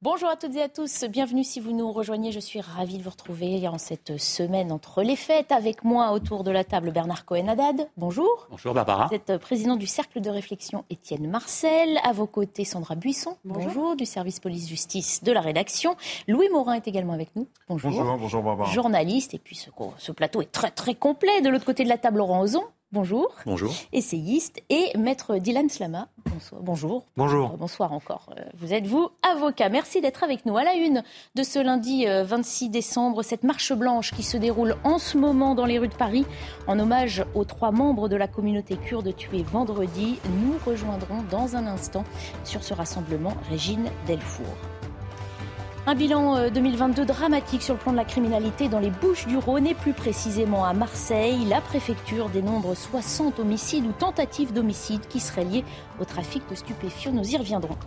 Bonjour à toutes et à tous, bienvenue si vous nous rejoignez. Je suis ravie de vous retrouver en cette semaine entre les fêtes. Avec moi autour de la table Bernard Cohen-Haddad. Bonjour. Bonjour Barbara. Vous êtes président du Cercle de réflexion Étienne Marcel. À vos côtés Sandra Buisson. Bonjour. du service police-justice de la rédaction. Louis Morin est également avec nous. Bonjour. Bonjour, bonjour Barbara. Journaliste. Et puis ce, ce plateau est très très complet. De l'autre côté de la table, Laurent Ozon. Bonjour. Bonjour. Essayiste et maître Dylan Slama. Bonsoir. Bonjour. Bonjour. Euh, bonsoir encore. Euh, Vous êtes vous avocat? Merci d'être avec nous. À la une de ce lundi euh, 26 décembre, cette marche blanche qui se déroule en ce moment dans les rues de Paris en hommage aux trois membres de la communauté kurde tués vendredi. Nous rejoindrons dans un instant sur ce rassemblement Régine Delfour. Un bilan euh, 2022 dramatique sur le plan de la criminalité dans les Bouches-du-Rhône et plus précisément à Marseille. La préfecture dénombre 60 homicides ou tentatives d'homicide qui seraient liés au trafic de stupéfiants. Nous y reviendrons.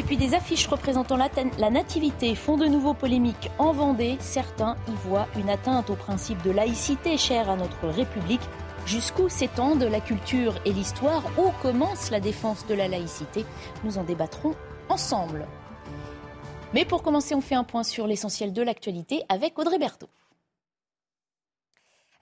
Et puis des affiches représentant la, la nativité font de nouveau polémique en Vendée. Certains y voient une atteinte au principe de laïcité cher à notre République. Jusqu'où s'étendent la culture et l'histoire? Où commence la défense de la laïcité? Nous en débattrons ensemble. Mais pour commencer, on fait un point sur l'essentiel de l'actualité avec Audrey Berthaud.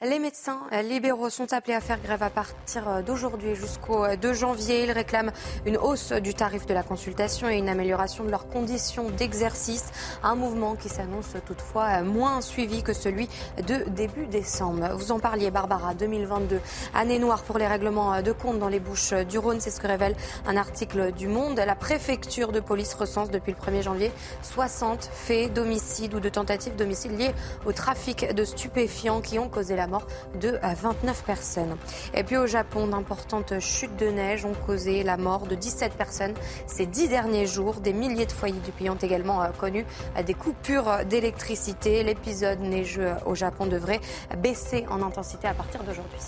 Les médecins libéraux sont appelés à faire grève à partir d'aujourd'hui jusqu'au 2 janvier. Ils réclament une hausse du tarif de la consultation et une amélioration de leurs conditions d'exercice. Un mouvement qui s'annonce toutefois moins suivi que celui de début décembre. Vous en parliez, Barbara, 2022. Année noire pour les règlements de compte dans les Bouches du Rhône. C'est ce que révèle un article du Monde. La préfecture de police recense depuis le 1er janvier 60 faits d'homicide ou de tentatives d'homicide liés au trafic de stupéfiants qui ont causé la mort de 29 personnes. Et puis au Japon, d'importantes chutes de neige ont causé la mort de 17 personnes ces dix derniers jours. Des milliers de foyers du pays ont également connu des coupures d'électricité. L'épisode neigeux au Japon devrait baisser en intensité à partir d'aujourd'hui.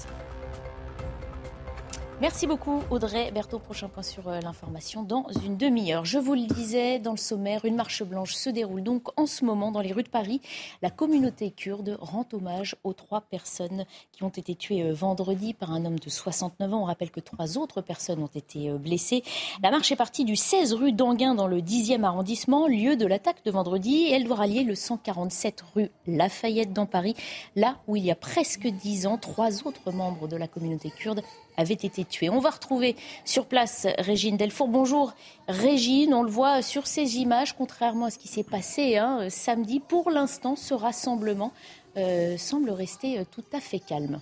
Merci beaucoup Audrey Berthaud. Prochain point sur l'information dans une demi-heure. Je vous le disais dans le sommaire, une marche blanche se déroule donc en ce moment dans les rues de Paris. La communauté kurde rend hommage aux trois personnes qui ont été tuées vendredi par un homme de 69 ans. On rappelle que trois autres personnes ont été blessées. La marche est partie du 16 rue d'Anguin dans le 10e arrondissement, lieu de l'attaque de vendredi. Elle doit rallier le 147 rue Lafayette dans Paris, là où il y a presque dix ans, trois autres membres de la communauté kurde avaient été tués. On va retrouver sur place Régine Delfour. Bonjour Régine, on le voit sur ces images, contrairement à ce qui s'est passé hein, samedi, pour l'instant ce rassemblement euh, semble rester tout à fait calme.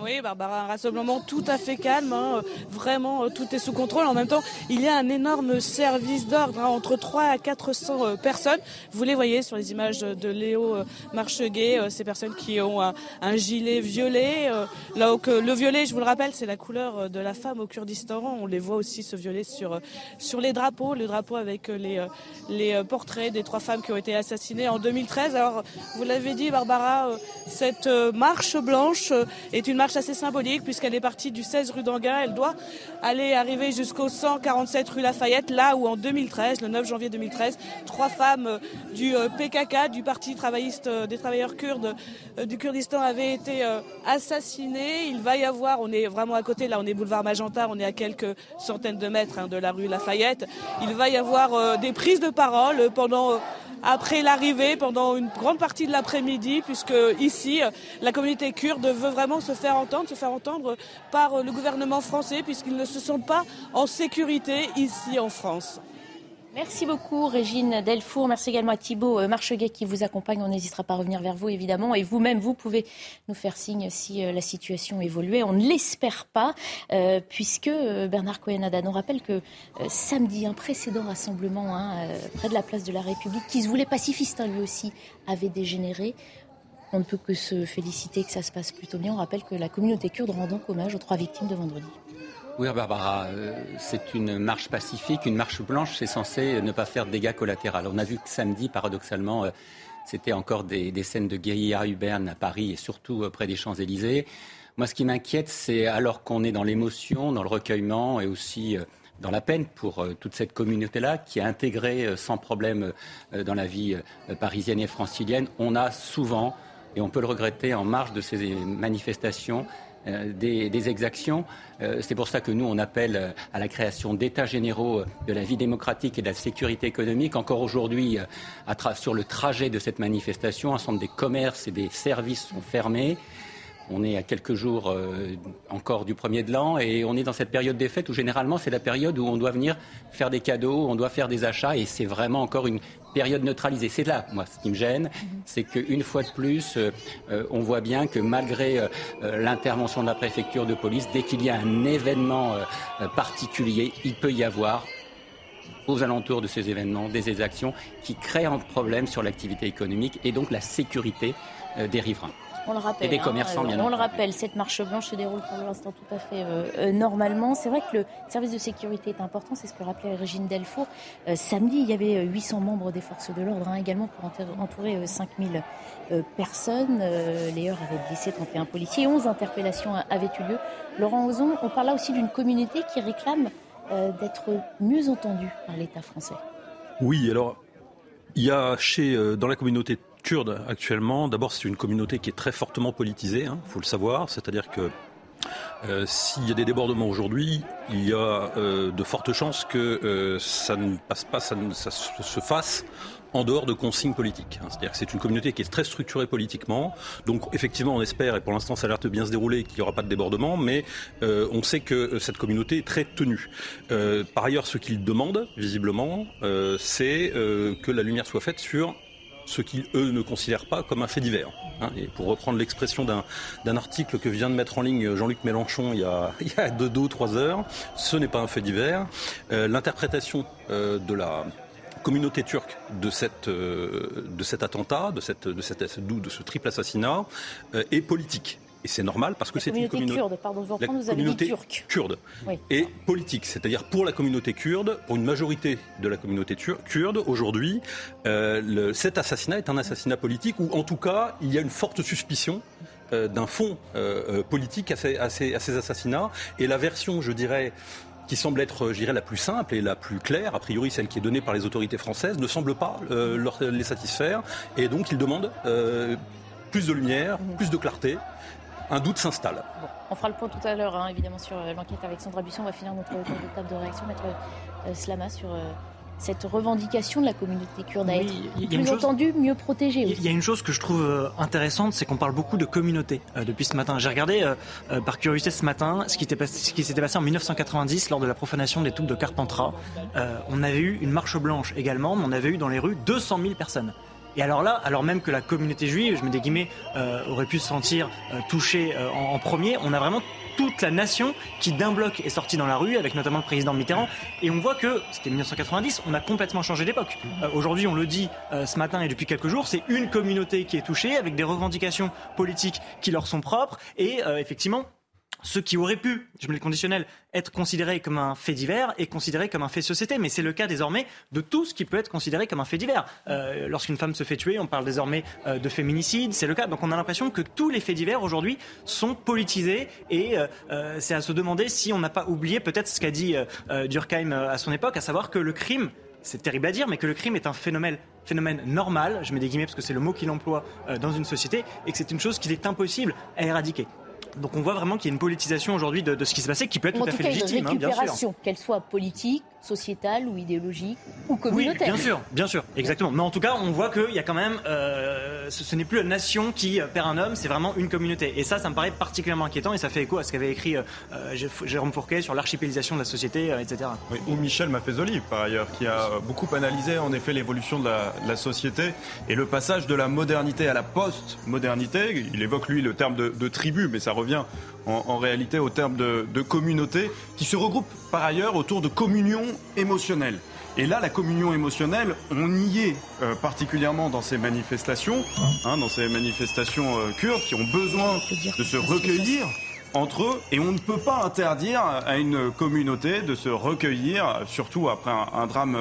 Oui, Barbara, un rassemblement tout à fait calme. Hein. Vraiment, tout est sous contrôle. En même temps, il y a un énorme service d'ordre hein, entre 3 à 400 euh, personnes. Vous les voyez sur les images de Léo euh, Marcheguet, euh, ces personnes qui ont un, gilet violet. Euh, là où le violet, je vous le rappelle, c'est la couleur de la femme au Kurdistan. On les voit aussi ce violet sur, sur les drapeaux, le drapeau avec les, les portraits des trois femmes qui ont été assassinées en 2013. Alors, vous l'avez dit, Barbara, cette marche blanche est une marche assez symbolique puisqu'elle est partie du 16 rue d'Anguin. Elle doit aller arriver jusqu'au 147 rue Lafayette, là où en 2013, le 9 janvier 2013, trois femmes du PKK, du Parti travailliste des travailleurs kurdes du Kurdistan, avaient été assassinées. Il va y avoir, on est vraiment à côté, là on est boulevard Magenta, on est à quelques centaines de mètres hein, de la rue Lafayette. Il va y avoir des prises de parole pendant après l'arrivée, pendant une grande partie de l'après-midi, puisque ici, la communauté kurde veut vraiment se faire entendre, se faire entendre par le gouvernement français, puisqu'ils ne se sentent pas en sécurité ici en France. Merci beaucoup Régine Delfour. Merci également à Thibault euh, Marcheguet qui vous accompagne. On n'hésitera pas à revenir vers vous évidemment. Et vous-même, vous pouvez nous faire signe si euh, la situation évolue. On ne l'espère pas euh, puisque Bernard Cohen-Ada nous rappelle que samedi, un précédent rassemblement hein, près de la place de la République, qui se voulait pacifiste hein, lui aussi, avait dégénéré. On ne peut que se féliciter que ça se passe plutôt bien. On rappelle que la communauté kurde rend donc hommage aux trois victimes de vendredi. Oui, Barbara, euh, c'est une marche pacifique, une marche blanche, c'est censé ne pas faire de dégâts collatéraux. On a vu que samedi, paradoxalement, euh, c'était encore des, scènes de guérilla urbaine à Paris et surtout euh, près des Champs-Élysées. Moi, ce qui m'inquiète, c'est alors qu'on est dans l'émotion, dans le recueillement et aussi dans la peine pour toute cette communauté-là qui est intégrée sans problème dans la vie parisienne et francilienne, on a souvent, et on peut le regretter, en marge de ces manifestations, euh, des, exactions. Euh, c'est pour ça que nous, on appelle euh, à la création d'états généraux de la vie démocratique et de la sécurité économique. Encore aujourd'hui, sur le trajet de cette manifestation, un ensemble des commerces et des services sont fermés. On est à quelques jours encore du premier de l'an et on est dans cette période des fêtes où généralement c'est la période où on doit venir faire des cadeaux, on doit faire des achats et c'est vraiment encore une période neutralisée. C'est là, moi, ce qui me gêne, c'est qu'une fois de plus, euh, euh, on voit bien que malgré euh, l'intervention de la préfecture de police, dès qu'il y a un événement particulier, il peut y avoir aux alentours de ces événements des exactions qui créent un problème sur l'activité économique et donc la sécurité des riverains. On le rappelle. des hein, commerçants, On le rappelle, cette marche blanche se déroule pour l'instant tout à fait euh, euh, normalement. C'est vrai que le service de sécurité est important, c'est ce que rappelait Régine Delfour. Euh, samedi, il y avait 800 membres des forces de l'ordre hein, également pour entourer 5000 personnes. les heures avaient blessé 31 policiers. 11 interpellations avaient eu lieu. Laurent Ozon, on parle là aussi d'une communauté qui réclame d'être mieux entendue par l'État français. Oui, alors il y a chez, dans la communauté kurde actuellement, d'abord c'est une communauté qui est très fortement politisée, il hein, faut le savoir, c'est-à-dire que euh, s'il y a des débordements aujourd'hui, il y a euh, de fortes chances que euh, ça ne passe pas, ça, ça, se fasse en dehors de consignes politiques. Hein. C'est-à-dire que c'est une communauté qui est très structurée politiquement. Donc effectivement, on espère, et pour l'instant ça a l'air de bien se dérouler, qu'il n'y aura pas de débordement, mais on sait que cette communauté est très tenue. par ailleurs, ce qu'ils demandent, visiblement, c'est que la lumière soit faite sur ce qu'ils, eux, ne considèrent pas comme un fait divers. Hein. Et pour reprendre l'expression d'un article que vient de mettre en ligne Jean-Luc Mélenchon il y, a, a deux, ou trois heures, ce n'est pas un fait divers. Euh, l'interprétation euh, de la communauté turque euh, de cet attentat, de, cette, de, cette, de ce triple assassinat, est politique. Et c'est normal parce que c'est une communauté kurde, pardon, vous, vous avez dit turque. kurde et politique. C'est-à-dire pour la communauté kurde, pour une majorité de la communauté kurde, aujourd'hui, euh, cet assassinat est un assassinat politique ou en tout cas, il y a une forte suspicion euh, d'un fond euh, politique à ces, à, ces, à ces, assassinats. Et la version, je dirais, qui semble être, je la plus simple et la plus claire, a priori celle qui est donnée par les autorités françaises, ne semble pas leur, les satisfaire. Et donc, ils demandent plus de lumière, mmh. plus de clarté un doute s'installe. on fera le point tout à l'heure, hein, évidemment, sur euh, l'enquête avec Sandra Buisson. On va finir notre de table de réaction, mettre euh, Slama sur euh, cette revendication de la communauté kurde à être plus entendue, mieux protégée. Il y a une chose que je trouve intéressante, c'est qu'on parle beaucoup de communauté depuis ce matin. J'ai regardé par curiosité ce matin ce qui, ce qui s'était passé en 1990 lors de la profanation des tombes de Carpentras. on avait eu une marche blanche également, mais on avait eu dans les rues 200 000 personnes. Et alors là, alors même que la communauté juive, je me des guillemets, euh, aurait pu se sentir euh, touchée euh, en, premier, on a vraiment toute la nation qui d'un bloc est sortie dans la rue, avec notamment le président Mitterrand. Et on voit que, c'était 1990, on a complètement changé d'époque. Aujourd'hui, on le dit ce matin et depuis quelques jours, c'est une communauté qui est touchée, avec des revendications politiques qui leur sont propres. Et effectivement, ce qui aurait pu, je mets le conditionnel, être considéré comme un fait divers est considéré comme un fait société. Mais c'est le cas désormais de tout ce qui peut être considéré comme un fait divers. Euh, lorsqu'une femme se fait tuer, on parle désormais euh, de féminicide. C'est le cas. Donc on a l'impression que tous les faits divers aujourd'hui sont politisés et euh, c'est à se demander si on n'a pas oublié peut-être ce qu'a dit Durkheim à son époque, à savoir que le crime c'est terrible à dire, mais que le crime est un phénomène, phénomène normal, je mets des guillemets parce que c'est le mot qu'il emploie dans une société, et que c'est une chose qu'il est impossible à éradiquer. Donc on voit vraiment qu'il y a une politisation aujourd'hui de, ce qui se passait, qui peut être tout, à fait légitime, une hein, récupération, qu'elle soit politique, sociétale ou idéologique ou communautaire. Oui, bien sûr, bien sûr, exactement. Mais en tout cas, on voit qu'il y a quand même, euh, ce, n'est plus la nation qui perd un homme, c'est vraiment une communauté. Et ça, ça me paraît particulièrement inquiétant et ça fait écho à ce qu'avait écrit euh, Jérôme Fourquet sur l'archipélisation de la société, etc. ou Michel Maffezoli, par ailleurs, qui a beaucoup analysé en effet l'évolution de la, société et le passage de la modernité à la post-modernité. Il évoque lui le terme de, tribu, mais ça revient en, réalité au terme de, de communauté, qui se regroupe par ailleurs autour de communion émotionnelle. Et là, la communion émotionnelle, on y est euh, particulièrement dans ces manifestations, hein, dans ces manifestations euh, kurdes qui ont besoin de se recueillir entre eux et on ne peut pas interdire à une communauté de se recueillir, surtout après un, drame,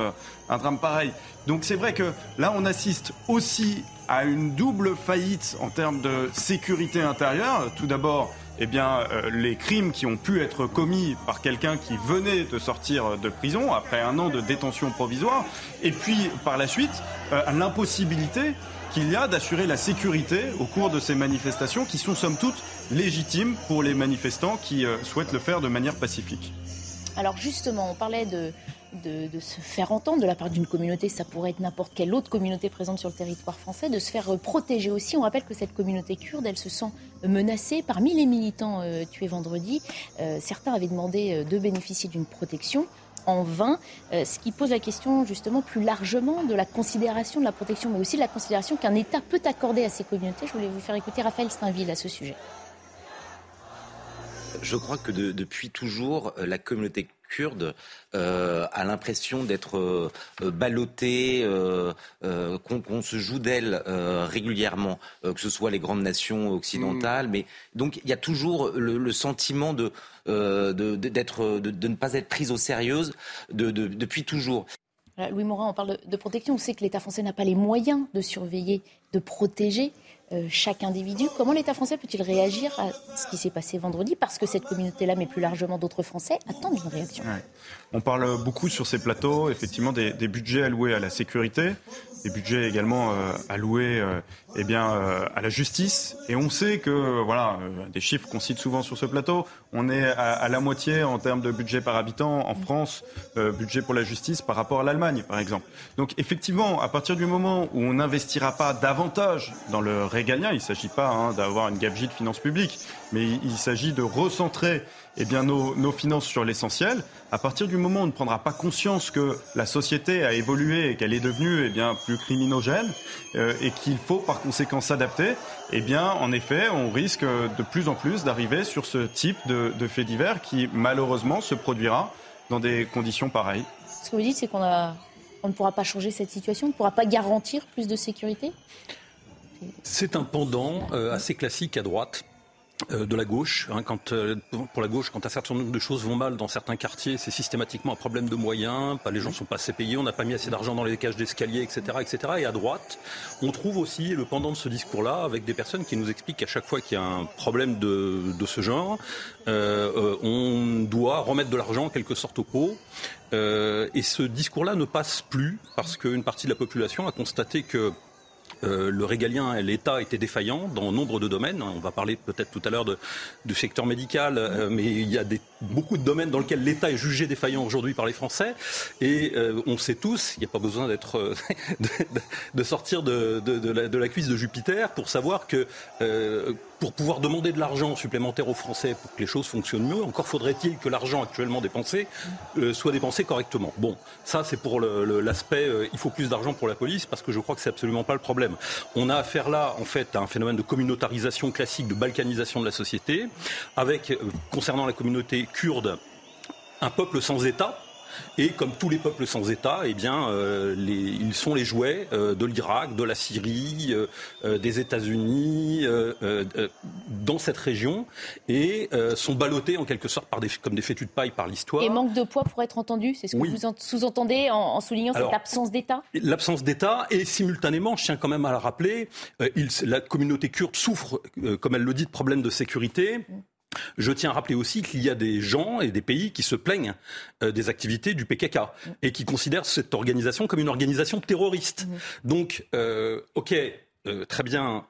un drame pareil. Donc c'est vrai que là on assiste aussi à une double faillite en termes de sécurité intérieure. Tout d'abord, eh bien, euh, les crimes qui ont pu être commis par quelqu'un qui venait de sortir de prison après un an de détention provisoire, et puis par la suite, euh, l'impossibilité qu'il y a d'assurer la sécurité au cours de ces manifestations qui sont somme toute légitimes pour les manifestants qui euh, souhaitent le faire de manière pacifique. Alors justement, on parlait de, de, se faire entendre de la part d'une communauté, ça pourrait être n'importe quelle autre communauté présente sur le territoire français, de se faire euh, protéger aussi. On rappelle que cette communauté kurde, elle se sent menacée. Parmi les militants euh, tués vendredi, euh, certains avaient demandé de bénéficier d'une protection en vain, ce qui pose la question justement plus largement de la considération de la protection, mais aussi de la considération qu'un État peut accorder à ces communautés. Je voulais vous faire écouter Raphaël Steinville à ce sujet. Je crois que depuis toujours, la communauté kurde euh, a l'impression d'être euh, ballottée, euh, qu'on se joue d'elle régulièrement, que ce soit les grandes nations occidentales. Mm. Mais donc il y a toujours le, sentiment de, d'être, de, ne pas être prise au sérieux depuis toujours. Louis Morin, on parle de protection. On sait que l'État français n'a pas les moyens de surveiller, de protéger euh, chaque individu. Comment l'État français peut-il réagir à ce qui s'est passé vendredi Parce que cette communauté-là, mais plus largement d'autres Français, attendent une réaction? On parle beaucoup sur ces plateaux, effectivement, des, budgets alloués à la sécurité des budgets également euh, alloués euh, eh bien, euh, à la justice. Et on sait que, voilà, des chiffres qu'on cite souvent sur ce plateau, on est à, la moitié en termes de budget par habitant en France, budget pour la justice par rapport à l'Allemagne, par exemple. Donc effectivement, à partir du moment où on n'investira pas davantage dans le régalien, il ne s'agit pas hein, d'avoir une gabegie de finances publiques, mais il s'agit de recentrer eh bien, nos, finances sur l'essentiel. À partir du moment où on ne prendra pas conscience que la société a évolué et qu'elle est devenue eh bien, plus criminogène euh, et qu'il faut par conséquent s'adapter, eh bien, en effet, on risque de plus en plus d'arriver sur ce type de, fait divers qui, malheureusement, se produira dans des conditions pareilles. Ce que vous dites, c'est qu'on ne pourra pas changer cette situation, on ne pourra pas garantir plus de sécurité? C'est un pendant euh, assez classique à droite euh, de la gauche. Hein, euh, pour la gauche, quand un certain nombre de choses vont mal dans certains quartiers, c'est systématiquement un problème de moyens. Les gens sont pas assez payés, on n'a pas mis assez d'argent dans les cages d'escalier, etc., etc. Et à droite, on trouve aussi le pendant de ce discours-là avec des personnes qui nous expliquent qu'à chaque fois qu'il y a un problème de, ce genre, on doit remettre de l'argent en quelque sorte au pot. et ce discours-là ne passe plus parce qu'une partie de la population a constaté que euh, le régalien et l'État étaient défaillants dans nombre de domaines. On va parler peut-être tout à l'heure du secteur médical, euh, mais il y a beaucoup de domaines dans lesquels l'État est jugé défaillant aujourd'hui par les Français. Et euh, on sait tous, il n'y a pas besoin d'être de, sortir de, la, cuisse de Jupiter pour savoir que pour pouvoir demander de l'argent supplémentaire aux Français pour que les choses fonctionnent mieux, encore faudrait-il que l'argent actuellement dépensé soit dépensé correctement. Bon, ça c'est pour l'aspect il faut plus d'argent pour la police parce que je crois que c'est absolument pas le problème. On a affaire là en fait à un phénomène de communautarisation classique, de balkanisation de la société, avec euh, concernant la communauté kurde un peuple sans État et comme tous les peuples sans État, eh bien, euh, ils sont les jouets euh, de l'Irak, de la Syrie, euh, des États-Unis, dans cette région, et sont ballottés en quelque sorte par des, comme des fétus de paille par l'histoire. Et manque de poids pour être entendu, c'est ce que vous sous-entendez en, soulignant cette absence d'État? L'absence d'État, et simultanément, je tiens quand même à le rappeler, la communauté kurde souffre, comme elle le dit, de problèmes de sécurité. Mm. Je tiens à rappeler aussi qu'il y a des gens et des pays qui se plaignent euh, des activités du PKK et qui considèrent cette organisation comme une organisation terroriste. Mmh. Donc, euh, ok, euh, très bien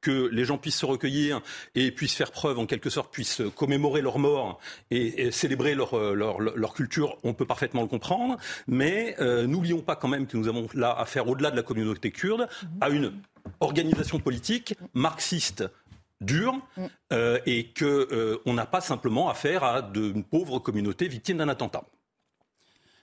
que les gens puissent se recueillir et puissent faire preuve, en quelque sorte, puissent commémorer leur mort et, célébrer leur, leur, leur, culture, on peut parfaitement le comprendre. Mais n'oublions pas quand même que nous avons là affaire, au-delà de la communauté kurde, à une organisation politique marxiste dure mm. euh, et qu'on euh, n'a pas simplement affaire à de pauvres communautés victimes d'un attentat.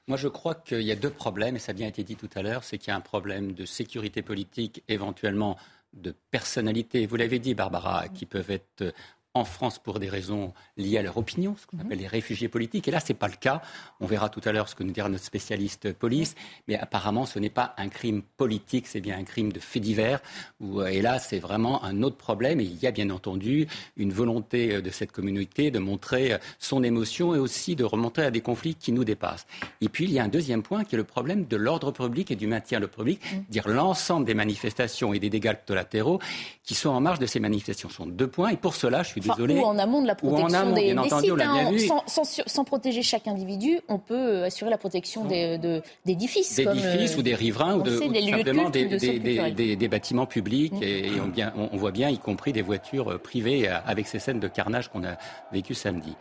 Moi, je crois qu'il y a deux problèmes, et ça a bien été dit tout à l'heure, c'est qu'il y a un problème de sécurité politique, éventuellement de personnalité, vous l'avez dit, Barbara, qui peuvent être en France pour des raisons liées à leur opinion, ce qu'on appelle les réfugiés politiques. Et là, ce n'est pas le cas. On verra tout à l'heure ce que nous dira notre spécialiste police. Mais apparemment, ce n'est pas un crime politique, c'est bien un crime de fait divers. Euh, et là, c'est vraiment un autre problème. Et il y a bien entendu une volonté euh, de cette communauté de montrer euh, son émotion et aussi de remonter à des conflits qui nous dépassent. Et puis, il y a un deuxième point qui est le problème de l'ordre public et du maintien de l'ordre public, mmh. dire l'ensemble des manifestations et des dégâts collatéraux qui sont en marge de ces manifestations. Ce sont deux points. Et pour cela, je suis ou en amont de la protection des, sites. Hein. sans, protéger chaque individu, on peut euh, assurer la protection d'édifices. D'édifices euh, ou des riverains ou, de, simplement des, bâtiments publics. Mm. Et, on, voit bien, y compris des voitures euh, privées, avec ces scènes de carnage qu'on a vécues samedi.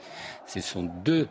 Ce sont deux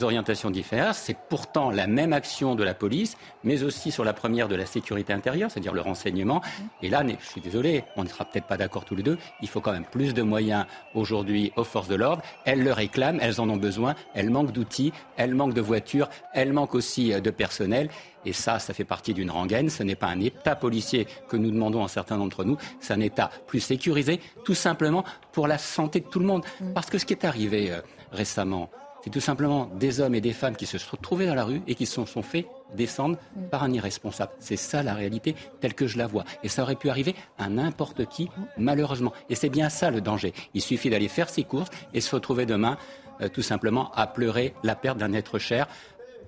orientations différentes. C'est pourtant la même action de la police, mais aussi sur la première de la sécurité intérieure, c'est-à-dire le renseignement. Mm. Et là, je suis désolé, on ne sera peut-être pas d'accord tous les deux. Il faut quand même plus de moyens aujourd'hui aux forces de l'ordre. Elles le réclament, elles en ont besoin, elles manquent d'outils, elles manquent de voitures, elles manquent aussi euh, de personnel. Et ça, ça fait partie d'une rengaine. Ce n'est pas un État policier que nous demandons à certains d'entre nous, c'est un État plus sécurisé, tout simplement pour la santé de tout le monde. Mm. Parce que ce qui est arrivé euh, récemment, c'est tout simplement des hommes et des femmes qui se sont trouvés dans la rue et qui se sont, fait descendre par un irresponsable. C'est ça la réalité telle que je la vois. Et ça aurait pu arriver à n'importe qui, malheureusement. Et c'est bien ça le danger. Il suffit d'aller faire ses courses et se retrouver demain euh, tout simplement à pleurer la perte d'un être cher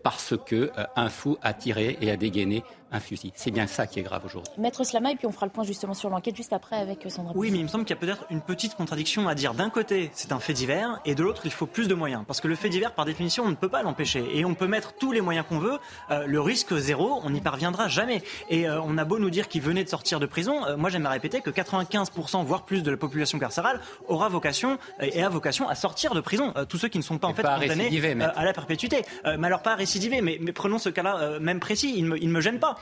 parce que euh, un fou a tiré et a dégainé un fusil. C'est bien ça qui est grave aujourd'hui. Maître Slama, et puis on fera le point justement sur l'enquête juste après avec euh, Sandra. Oui, mais il me semble qu'il y a peut-être une petite contradiction à dire. D'un côté, c'est un fait divers, et de l'autre, il faut plus de moyens. Parce que le fait divers, par définition, on ne peut pas l'empêcher. Et on peut mettre tous les moyens qu'on veut. Euh, le risque zéro, on n'y parviendra jamais. Et euh, on a beau nous dire qu'il venait de sortir de prison, moi j'aimerais répéter que 95%, voire plus de la population carcérale aura vocation et a vocation à sortir de prison. tous ceux qui ne sont pas en fait condamnés à la perpétuité. mais alors pas récidiver, mais, mais prenons ce cas-là même précis, il ne me, il me gêne pas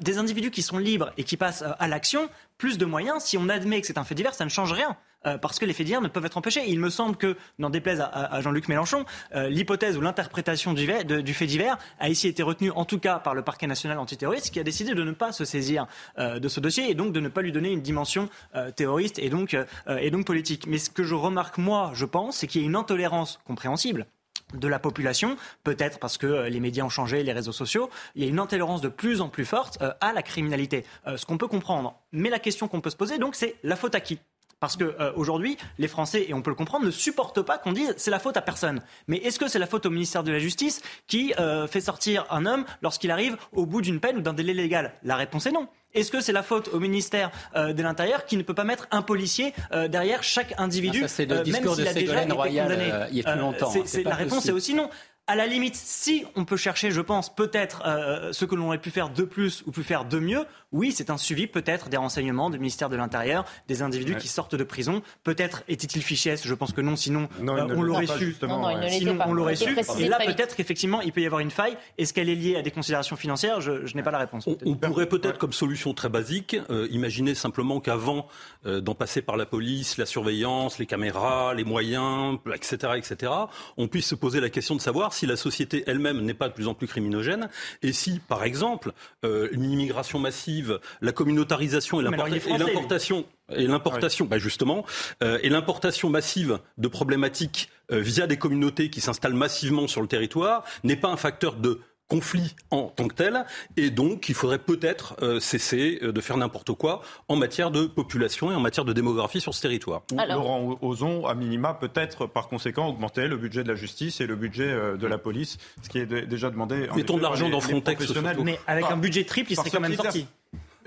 des individus qui sont libres et qui passent euh, à l'action, plus de moyens, si on admet que c'est un fait divers, ça ne change rien. Euh, parce que les faits divers ne peuvent être empêchés. il me semble que, n'en déplaise à, Jean-Luc Mélenchon, euh, l'hypothèse ou l'interprétation du, fait divers a ici été retenue, en tout cas par le parquet national antiterroriste, qui a décidé de ne pas se saisir de ce dossier et donc de ne pas lui donner une dimension terroriste et donc, et donc politique. Mais ce que je remarque, moi, je pense, c'est qu'il y a une intolérance compréhensible de la population, peut-être parce que euh, les médias ont changé, les réseaux sociaux, il y a une intolérance de plus en plus forte euh, à la criminalité, euh, ce qu'on peut comprendre. Mais la question qu'on peut se poser, donc, c'est la faute à qui? Parce qu'aujourd'hui, les Français, et on peut le comprendre, ne supportent pas qu'on dise c'est la faute à personne. Mais est-ce que c'est la faute au ministère de la Justice qui fait sortir un homme lorsqu'il arrive au bout d'une peine ou d'un délai légal? La réponse est non. Est-ce que c'est la faute au ministère euh, de l'Intérieur qui ne peut pas mettre un policier euh, derrière chaque individu, ah, c'est le euh, discours même de Ségolène Royal il y a plus longtemps. la réponse est aussi non à la limite, si on peut chercher, je pense, peut-être euh, ce que l'on aurait pu faire de plus ou pu faire de mieux, oui, c'est un suivi peut-être des renseignements du ministère de l'Intérieur, des individus qui sortent de prison. Peut-être était-il fichier S, je pense que non, sinon euh, on l'aurait su. sinon on l'aurait su. Et là, peut-être qu'effectivement, il peut y avoir une faille. Est-ce qu'elle est liée à des considérations financières? Je, n'ai pas la réponse. On, pourrait peut-être, comme solution très basique, euh, imaginer simplement qu'avant d'en passer par la police, la surveillance, les caméras, les moyens, etc., etc., on puisse se poser la question de savoir si la société elle-même n'est pas de plus en plus criminogène et si, par exemple, euh, une immigration massive, la communautarisation et l'importation et l'importation, bah justement, euh, et l'importation massive de problématiques euh, via des communautés qui s'installent massivement sur le territoire n'est pas un facteur de conflit en tant que tel, et donc il faudrait peut-être euh, cesser euh, de faire n'importe quoi en matière de population et en matière de démographie sur ce territoire. Laurent Ozon, à minima, peut-être par conséquent augmenter le budget de la justice et le budget euh, de la police, ce qui est déjà demandé. Mettons de l'argent dans Frontex. Mais avec un budget triple, il serait quand même sorti.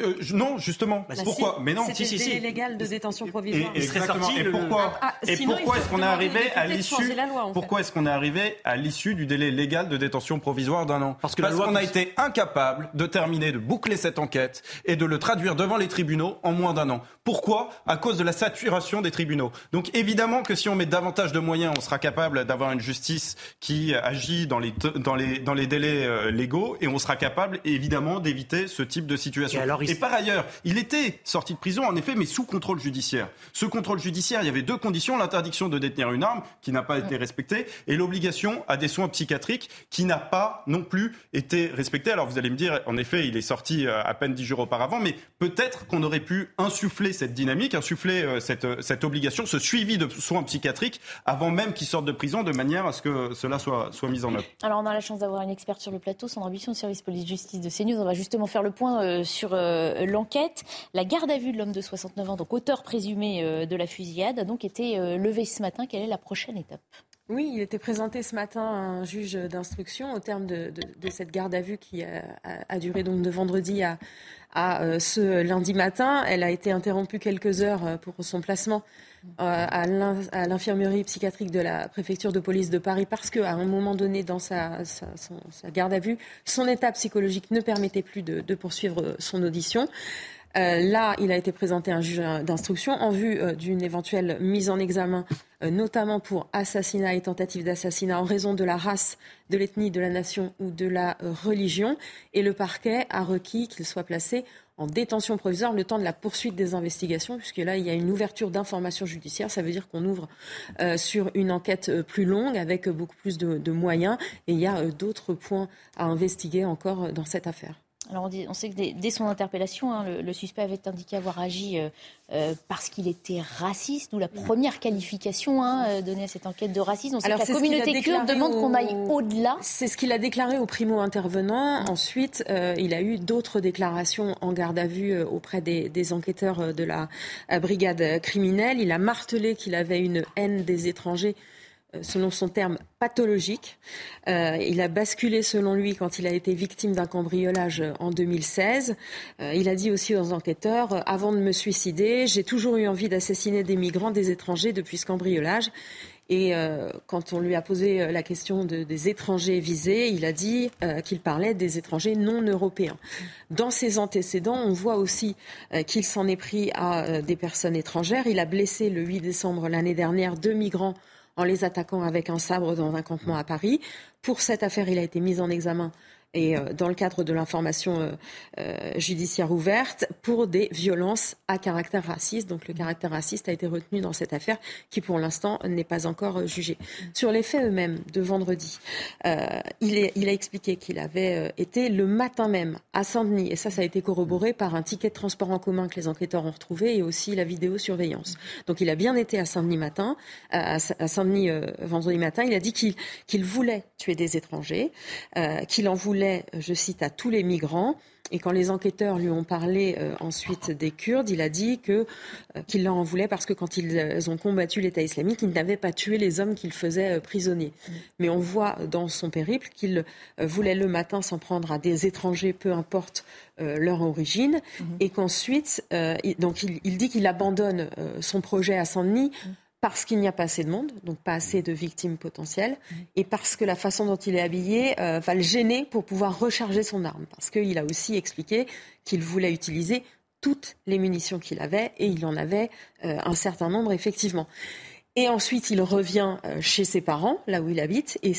Euh, non, justement. Bah, pourquoi Mais non. Si, si, si. légal de détention provisoire. Et, exactement. et pourquoi ah, ah, Et pourquoi est-ce qu'on est arrivé à l'issue Pourquoi est-ce qu'on est arrivé à l'issue du délai légal de détention provisoire d'un an Parce qu'on a été incapable de terminer, de boucler cette enquête et de le traduire devant les tribunaux en moins d'un an. Pourquoi? À cause de la saturation des tribunaux. Donc évidemment que si on met davantage de moyens, on sera capable d'avoir une justice qui agit dans les, dans les, dans les délais euh, légaux et on sera capable évidemment d'éviter ce type de situation. Et, par ailleurs, il était sorti de prison en effet, mais sous contrôle judiciaire. Ce contrôle judiciaire, il y avait deux conditions l'interdiction de détenir une arme qui n'a pas été respectée et l'obligation à des soins psychiatriques qui n'a pas non plus été respectée. Alors vous allez me dire, en effet, il est sorti euh, à peine dix jours auparavant, mais peut-être qu'on aurait pu insuffler cette dynamique, insuffler euh, cette, cette obligation, ce suivi de soins psychiatriques avant même qu'il sorte de prison, de manière à ce que cela soit, soit mis en œuvre. Alors on a la chance d'avoir une experte sur le plateau, Sandra Bisson, service police-justice de CNews. On va justement faire le point euh, sur euh, l'enquête. La garde à vue de l'homme de 69 ans, donc auteur présumé euh, de la fusillade, a donc été levée ce matin. Quelle est la prochaine étape? Oui, il était présenté ce matin à un juge d'instruction au terme de, cette garde à vue qui a, duré donc de vendredi à, ce lundi matin. Elle a été interrompue quelques heures pour son placement euh, à l'infirmerie psychiatrique de la préfecture de police de Paris parce qu'à un moment donné dans sa, garde à vue, son état psychologique ne permettait plus de, poursuivre son audition. Euh, là, il a été présenté à un juge d'instruction en vue euh, d'une éventuelle mise en examen, notamment pour assassinat et tentative d'assassinat en raison de la race, de l'ethnie, de la nation ou de la religion. Et le parquet a requis qu'il soit placé en détention provisoire le temps de la poursuite des investigations, puisque là, il y a une ouverture d'informations judiciaires. Ça veut dire qu'on ouvre euh, sur une enquête euh, plus longue, avec beaucoup plus de, moyens. Et il y a euh, d'autres points à investiguer encore dans cette affaire. Alors on, sait que dès, son interpellation, hein, le, suspect avait indiqué avoir agi euh, euh, parce qu'il était raciste, d'où la première qualification hein, euh, donnée à cette enquête de racisme. On sait que la communauté kurde demande qu'on aille au-delà. C'est ce qu'il a déclaré au primo-intervenant. Ensuite, il a eu d'autres déclarations en garde à vue auprès des, des enquêteurs de la brigade criminelle. Il a martelé qu'il avait une haine des étrangers selon son terme, pathologique. Euh, il a basculé, selon lui, quand il a été victime d'un cambriolage en 2016. Euh, il a dit aussi aux enquêteurs, avant de me suicider, j'ai toujours eu envie d'assassiner des migrants, des étrangers depuis ce cambriolage. Et quand on lui a posé la question des étrangers visés, il a dit qu'il parlait des étrangers non européens. Dans ses antécédents, on voit aussi qu'il s'en est pris à des personnes étrangères. Il a blessé le 8 décembre l'année dernière deux migrants en les attaquant avec un sabre dans un campement à Paris. Pour cette affaire, il a été mis en examen et euh, dans le cadre de l'information euh, euh, judiciaire ouverte pour des violences à caractère raciste. Donc le caractère raciste a été retenu dans cette affaire qui pour l'instant n'est pas encore jugée. Sur les faits eux-mêmes de vendredi, il, a expliqué qu'il avait été le matin même à Saint-Denis et ça ça a été corroboré par un ticket de transport en commun que les enquêteurs ont retrouvé et aussi la vidéosurveillance. Donc il a bien été à Saint-Denis matin, à Saint-Denis vendredi matin. Il a dit qu'il voulait tuer des étrangers, qu'il en voulait je cite, à tous les migrants. Et quand les enquêteurs lui ont parlé euh, ensuite des Kurdes, il a dit que euh, qu'il leur en voulait parce que quand ils euh, ont combattu l'État islamique, ils n'avaient pas tué les hommes qu'il faisait prisonniers. Mais on voit dans son périple qu'il voulait le matin s'en prendre à des étrangers, peu importe leur origine, et qu'ensuite, donc il, il dit qu'il abandonne son projet à Saint-Denis parce qu'il n'y a pas assez de monde, donc pas assez de victimes potentielles, et parce que la façon dont il est habillé euh, va le gêner pour pouvoir recharger son arme. Parce qu'il a aussi expliqué qu'il voulait utiliser toutes les munitions qu'il avait, et il en avait euh, un certain nombre effectivement. Et ensuite, il revient euh, chez ses parents, là où il habite, et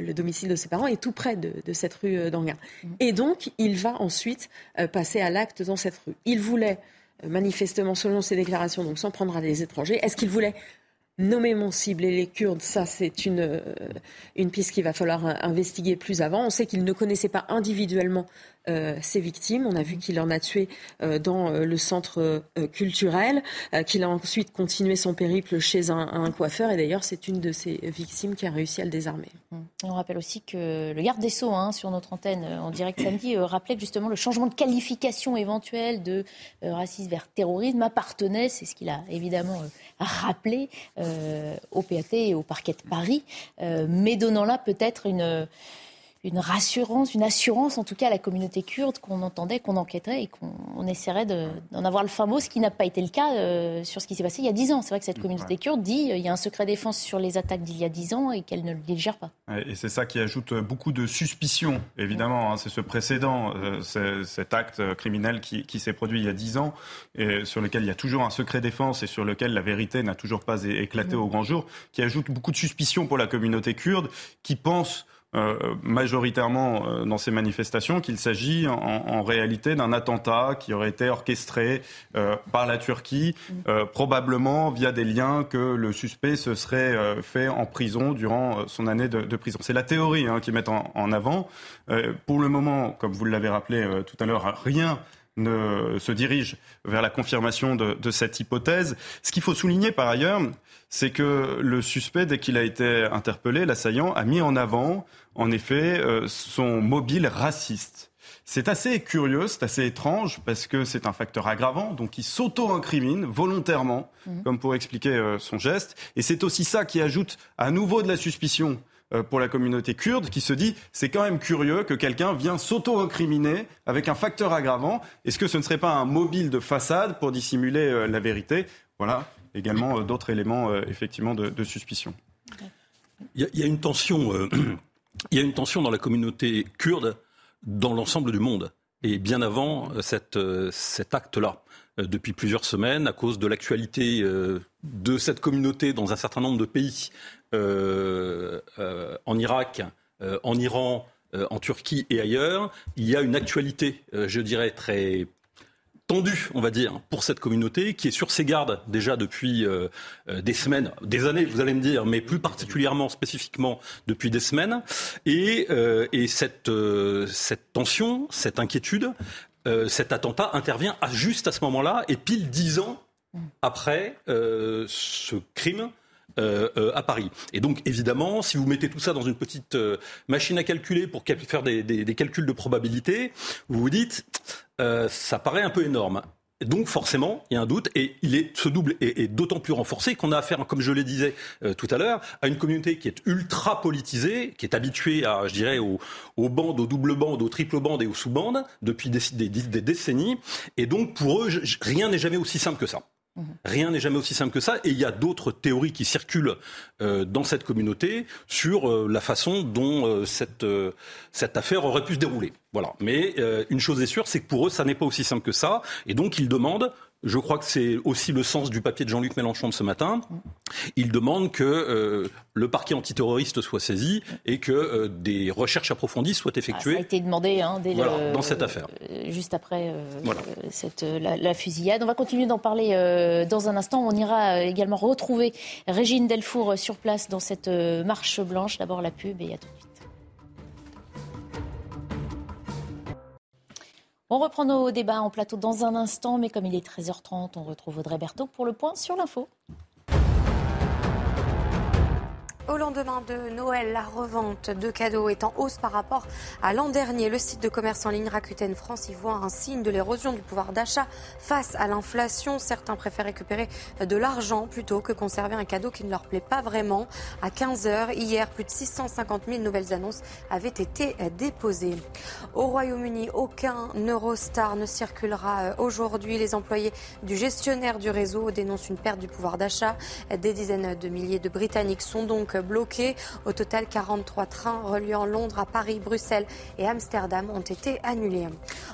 le domicile de ses parents est tout près de, cette rue d'Anguin. Mmh. Et donc, il va ensuite passer à l'acte dans cette rue. Il voulait manifestement, selon ses déclarations, donc s'en prendre à des étrangers. Est-ce qu'il voulait nommément cibler les Kurdes? Ça, c'est euh, une piste qu'il va falloir investiguer plus avant. On sait qu'il ne connaissait pas individuellement euh, ses victimes. On a vu qu'il en a tué euh, dans euh, le centre culturel, qu'il a ensuite continué son périple chez un, coiffeur. Et d'ailleurs, c'est une de ses victimes qui a réussi à le désarmer. on rappelle aussi que le garde des Sceaux, hein, sur notre antenne en direct samedi, rappelait que justement le changement de qualification éventuelle de racisme vers terrorisme appartenait, c'est ce qu'il a évidemment rappelé, au PAT et au parquet de Paris, mais donnant là peut-être une une rassurance, une assurance en tout cas à la communauté kurde qu'on entendait, qu'on enquêterait et qu'on essaierait d'en avoir le fin mot, ce qui n'a pas été le cas euh, sur ce qui s'est passé il y a dix ans. C'est vrai que cette communauté kurde dit euh, il y a un secret défense sur les attaques d'il y a dix ans et qu'elle ne le gère pas. Et c'est ça qui ajoute beaucoup de suspicion, évidemment. Hein. c'est ce précédent, euh, cet acte criminel qui, qui s'est produit il y a dix ans, et sur lequel il y a toujours un secret défense et sur lequel la vérité n'a toujours pas éclaté au grand jour, qui ajoute beaucoup de suspicion pour la communauté kurde, qui pense euh, majoritairement euh, dans ces manifestations qu'il s'agit en, réalité d'un attentat qui aurait été orchestré euh, par la Turquie, probablement via des liens que le suspect se serait fait en prison durant son année de, prison. C'est la théorie hein, qu'ils mettent en, avant. pour le moment, comme vous l'avez rappelé tout à l'heure, rien ne se dirige vers la confirmation de, de cette hypothèse. Ce qu'il faut souligner par ailleurs, c'est que le suspect, dès qu'il a été interpellé, l'assaillant, a mis en avant, en effet, euh, son mobile raciste. C'est assez curieux, c'est assez étrange, parce que c'est un facteur aggravant, donc il s'auto-incrimine volontairement, mmh. comme pour expliquer euh, son geste. Et c'est aussi ça qui ajoute à nouveau de la suspicion euh, pour la communauté kurde qui se dit c'est quand même curieux que quelqu'un vienne s'auto-incriminer avec un facteur aggravant. Est-ce que ce ne serait pas un mobile de façade pour dissimuler la vérité? Voilà également euh, d'autres éléments euh, effectivement de, suspicion. Il y, a, une tension, euh, il y a une tension dans la communauté kurde dans l'ensemble du monde. Et bien avant cette, cet acte-là, depuis plusieurs semaines, à cause de l'actualité de cette communauté dans un certain nombre de pays, en Irak, en Iran, en Turquie et ailleurs, il y a une actualité, je dirais, très tendu, on va dire, pour cette communauté qui est sur ses gardes déjà depuis euh, euh, des semaines, des années, vous allez me dire, mais plus particulièrement, spécifiquement depuis des semaines. Et, euh, et cette, tension, cette inquiétude, cet attentat intervient juste à ce moment-là et pile dix ans après ce crime à Paris. Et donc, évidemment, si vous mettez tout ça dans une petite machine à calculer pour faire des, des, calculs de probabilité, vous vous dites, euh, ça paraît un peu énorme. Donc forcément, il y a un doute et il est ce double est, d'autant plus renforcé qu'on a affaire, comme je le disais euh, tout à l'heure, à une communauté qui est ultra politisée, qui est habituée à, je dirais, aux, bandes, aux doubles bandes, aux triple bandes et aux sous-bandes depuis des, des, décennies. Et donc pour eux, rien n'est jamais aussi simple que ça. Rien n'est jamais aussi simple que ça. Et il y a d'autres théories qui circulent euh, dans cette communauté sur euh, la façon dont euh, cette, cette affaire aurait pu se dérouler. Voilà. Mais une chose est sûre, c'est que pour eux, ça n'est pas aussi simple que ça. Et donc, ils demandent je crois que c'est aussi le sens du papier de Jean-Luc Mélenchon de ce matin. Il demande que euh, le parquet antiterroriste soit saisi et que euh, des recherches approfondies soient effectuées. Ah, ça a été demandé hein, dès dans cette affaire. Euh, juste après cette, la, fusillade. On va continuer d'en parler dans un instant. On ira également retrouver Régine Delfour sur place dans cette marche blanche. D'abord la pub et à tout de suite. On reprend nos débats en plateau dans un instant, mais comme il est 13h30, on retrouve Audrey Berthaud pour le point sur l'info. Au lendemain de Noël, la revente de cadeaux est en hausse par rapport à l'an dernier. Le site de commerce en ligne Rakuten France y voit un signe de l'érosion du pouvoir d'achat face à l'inflation. Certains préfèrent récupérer de l'argent plutôt que conserver un cadeau qui ne leur plaît pas vraiment. À 15 heures, hier, plus de 650 000 nouvelles annonces avaient été déposées. Au Royaume-Uni, aucun Eurostar ne circulera euh, aujourd'hui. Les employés du gestionnaire du réseau dénoncent une perte du pouvoir d'achat. Des dizaines de milliers de Britanniques sont donc bloqués. Au total, 43 trains reliant Londres à Paris, Bruxelles et Amsterdam ont été annulés.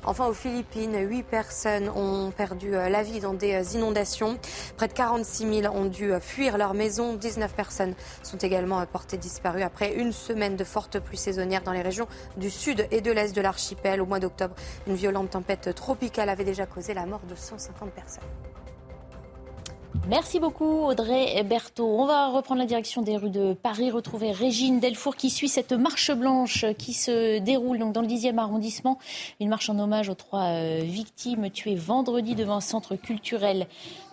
Enfin, aux Philippines, 8 personnes ont perdu euh, la vie dans des euh, inondations. Près de 46 000 ont dû euh, fuir leur maison. 19 personnes sont également portées disparues après une semaine de fortes pluies saisonnières dans les régions du sud et de l'est de l'archipel. Au mois d'octobre, une violente tempête tropicale avait déjà causé la mort de 150 personnes. Merci beaucoup Audrey Berthaud. On va reprendre la direction des rues de Paris, retrouver Régine Delfour qui suit cette marche blanche qui se déroule donc dans le 10e arrondissement. Une marche en hommage aux trois euh, victimes tuées vendredi devant un centre culturel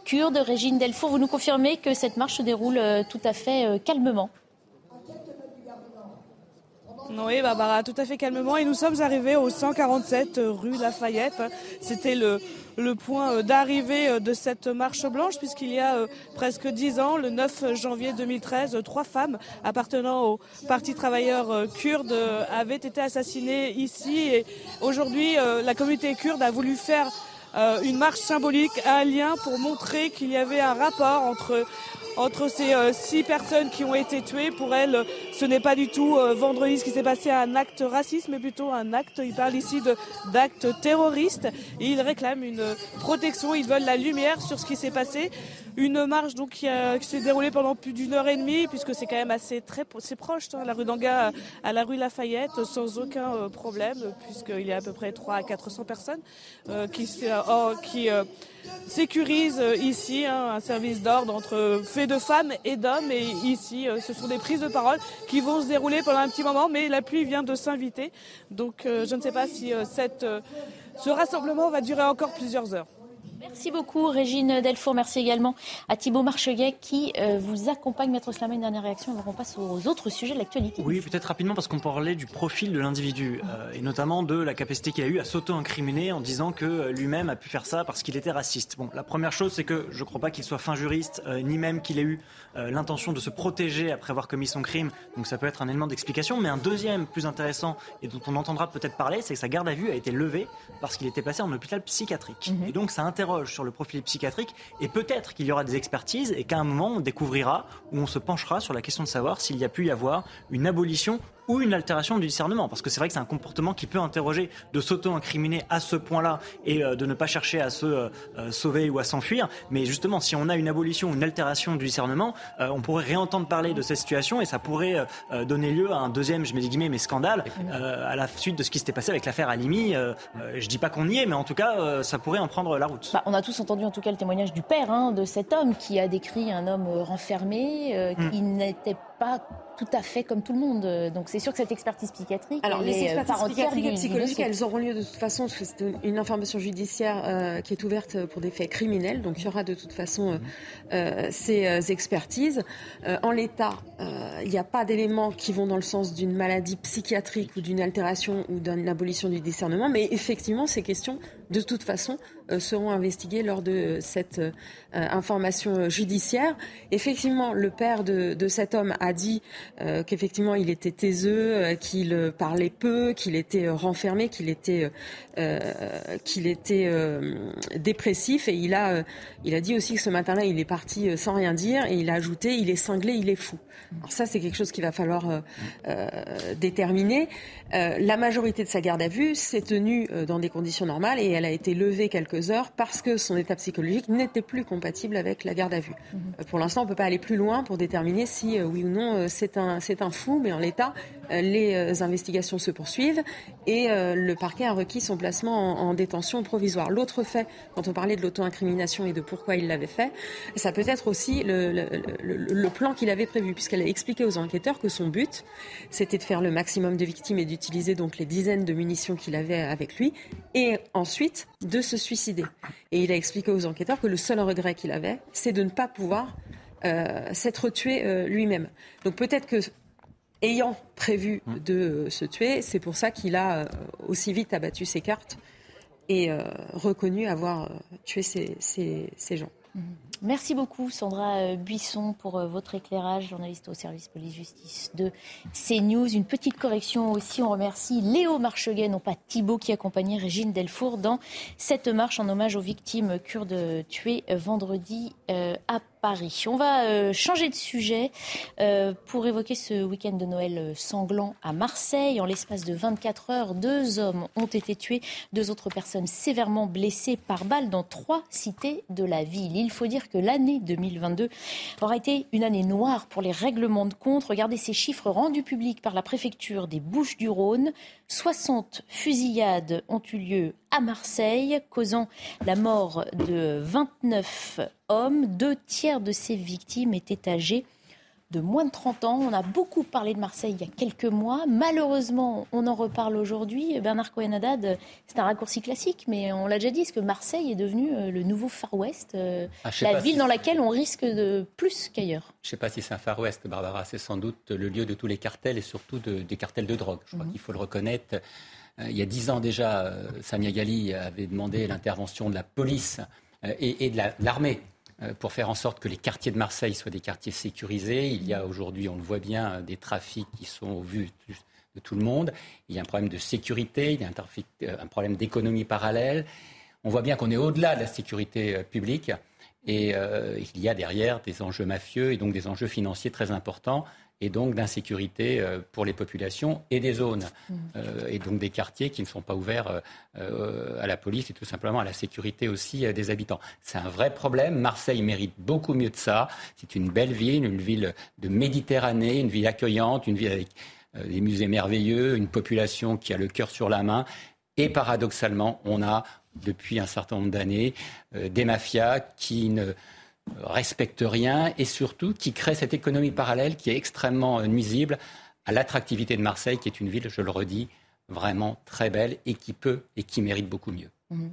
kurde. Régine Delfour, vous nous confirmez que cette marche se déroule euh, tout à fait euh, calmement oui, Barbara, tout à fait calmement. Et nous sommes arrivés au 147 rue Lafayette. C'était le, le point d'arrivée de cette marche blanche, puisqu'il y a presque dix ans, le 9 janvier 2013, trois femmes appartenant au Parti travailleur kurde avaient été assassinées ici. Et aujourd'hui, la communauté kurde a voulu faire une marche symbolique, un lien pour montrer qu'il y avait un rapport entre entre ces euh, six personnes qui ont été tuées. Pour elle, ce n'est pas du tout euh, vendredi ce qui s'est passé un acte raciste, mais plutôt un acte, il parle ici d'acte terroriste. Et ils réclament une protection, ils veulent la lumière sur ce qui s'est passé. Une marche donc qui, s'est déroulée pendant plus d'une heure et demie, puisque c'est quand même assez très proche, hein, la rue d'Anga à la rue Lafayette, sans aucun euh, problème, puisqu'il y a à peu près 3 à 400 personnes qui, oh, qui euh, ici hein, un service d'ordre entre de femmes et d'hommes. Et ici, euh, ce sont des prises de parole qui vont se dérouler pendant un petit moment, mais la pluie vient de s'inviter. Donc euh, je ne sais pas si cette, ce rassemblement va durer encore plusieurs heures. Merci beaucoup, Régine Delfour. Merci également à Thibault Marcheguet qui euh, vous accompagne. Maître Slamé, une dernière réaction avant qu'on passe aux autres sujets de l'actualité. Oui, peut-être rapidement parce qu'on parlait du profil de l'individu euh, et notamment de la capacité qu'il a eu à s'auto-incriminer en disant que euh, lui-même a pu faire ça parce qu'il était raciste. Bon, la première chose, c'est que je ne crois pas qu'il soit fin juriste, ni même qu'il ait eu l'intention de se protéger après avoir commis son crime. Donc ça peut être un élément d'explication. Mais un deuxième plus intéressant et dont on entendra peut-être parler, c'est que sa garde à vue a été levée parce qu'il était passé en hôpital psychiatrique. Mhm. Et donc ça interroge sur le profil psychiatrique et peut-être qu'il y aura des expertises et qu'à un moment on découvrira ou on se penchera sur la question de savoir s'il y a pu y avoir une abolition ou une altération du discernement. Parce que c'est vrai que c'est un comportement qui peut interroger de s'auto-incriminer à ce point-là et euh, de ne pas chercher à se euh, euh, sauver ou à s'enfuir. Mais justement, si on a une abolition ou une altération du discernement, on pourrait réentendre parler de cette situation et ça pourrait donner lieu à un deuxième, je mets des guillemets, mais scandale, à la suite de ce qui s'était passé avec l'affaire Alimi. je dis pas qu'on y est, mais en tout cas, ça pourrait en prendre la route. Bah, on a tous entendu en tout cas le témoignage du père hein, de cet homme qui a décrit un homme renfermé, qui mm. n'était pas tout à fait comme tout le monde. Donc c'est sûr que cette expertise psychiatrique, alors les expertises psychiatriques et psychologiques, elles auront lieu de toute façon. C'est une information judiciaire euh, qui est ouverte pour des faits criminels. Donc il y aura de toute façon euh, euh, ces expertises. en l'état, il n'y a pas d'éléments qui vont dans le sens d'une maladie psychiatrique ou d'une altération ou d'une abolition du discernement. Mais effectivement, ces questions, de toute façon, seront investiguées lors de cette information judiciaire. Effectivement, le père de, de cet homme a dit euh, qu'effectivement il était taiseux, euh, qu'il parlait peu, qu'il était renfermé, qu'il était, euh, qu'il était dépressif. Et il a, il a dit aussi que ce matin-là, il est parti sans rien dire. Et il a ajouté, il est cinglé, il est fou. Alors ça, c'est quelque chose qu'il va falloir déterminer. la majorité de sa garde à vue s'est tenue dans des conditions normales et elle a été levée quelques heures parce que son état psychologique n'était plus compatible avec la garde à vue. Mhm. pour l'instant, on ne peut pas aller plus loin pour déterminer si oui ou non c'est un, c'est un fou, mais en l'état, euh, les euh, investigations se poursuivent et euh, le parquet a requis son placement en, détention provisoire. L'autre fait, quand on parlait de l'auto-incrimination et de pourquoi il l'avait fait, ça peut être aussi le, plan qu'il avait prévu, puisqu'elle a expliqué aux enquêteurs que son but, c'était de faire le maximum de victimes et d'utiliser donc les dizaines de munitions qu'il avait avec lui, et ensuite de se suicider. Et il a expliqué aux enquêteurs que le seul regret qu'il avait, c'est de ne pas pouvoir s'être tué lui-même. Donc peut-être que ayant prévu mmh. de euh, se tuer. C'est pour ça qu'il a euh, aussi vite abattu ses cartes et euh, reconnu avoir tué ces, gens. Mmh. Merci beaucoup Sandra Buisson pour votre éclairage, journaliste au service police-justice de CNews. Une petite correction aussi, on remercie Léo Marcheguet, non pas Thibault, qui accompagnait Régine Delfour dans cette marche en hommage aux victimes kurdes tuées vendredi à On va euh, changer de sujet euh, pour évoquer ce week-end de Noël euh, sanglant à Marseille. En l'espace de 24 heures, deux hommes ont été tués, deux autres personnes sévèrement blessées par balle dans trois cités de la ville. Il faut dire que l'année 2022 aura été une année noire pour les règlements de compte. Regardez ces chiffres rendus publics par la préfecture des Bouches-du-Rhône. 60 fusillades ont eu lieu à Marseille, causant la mort de 29 hommes. Deux tiers de ces victimes étaient âgées de moins de 30 ans. On a beaucoup parlé de Marseille il y a quelques mois. Malheureusement, on en reparle aujourd'hui. Bernard cohen c'est un raccourci classique, mais on l'a déjà dit, est-ce que Marseille est devenu euh, le nouveau Far West, euh, ah, la ville dans laquelle on risque de plus qu'ailleurs Je ne sais pas si c'est un Far West, Barbara. C'est sans doute le lieu de tous les cartels et surtout des cartels de drogue. Je crois mhm. qu'il faut le reconnaître. il y a dix ans déjà, Samia Ghali avait demandé l'intervention de la police et, de l'armée pour faire en sorte que les quartiers de Marseille soient des quartiers sécurisés. Il y a aujourd'hui, on le voit bien, des trafics qui sont au vu de tout le monde. Il y a un problème de sécurité, il y a un, un problème d'économie parallèle. On voit bien qu'on est au-delà de la sécurité publique. Et euh, il y a derrière des enjeux mafieux et donc des enjeux financiers très importants et donc d'insécurité euh, pour les populations et des zones, mmh. euh, et donc des quartiers qui ne sont pas ouverts à la police et tout simplement à la sécurité aussi des habitants. C'est un vrai problème. Marseille mérite beaucoup mieux de ça. C'est une belle ville, une ville de Méditerranée, une ville accueillante, une ville avec des musées merveilleux, une population qui a le cœur sur la main. Et paradoxalement, on a depuis un certain nombre d'années euh, des mafias qui ne respectent rien et surtout qui créent cette économie parallèle qui est extrêmement euh, nuisible à l'attractivité de Marseille, qui est une ville, je le redis, vraiment très belle et qui peut et qui mérite beaucoup mieux. Mmh.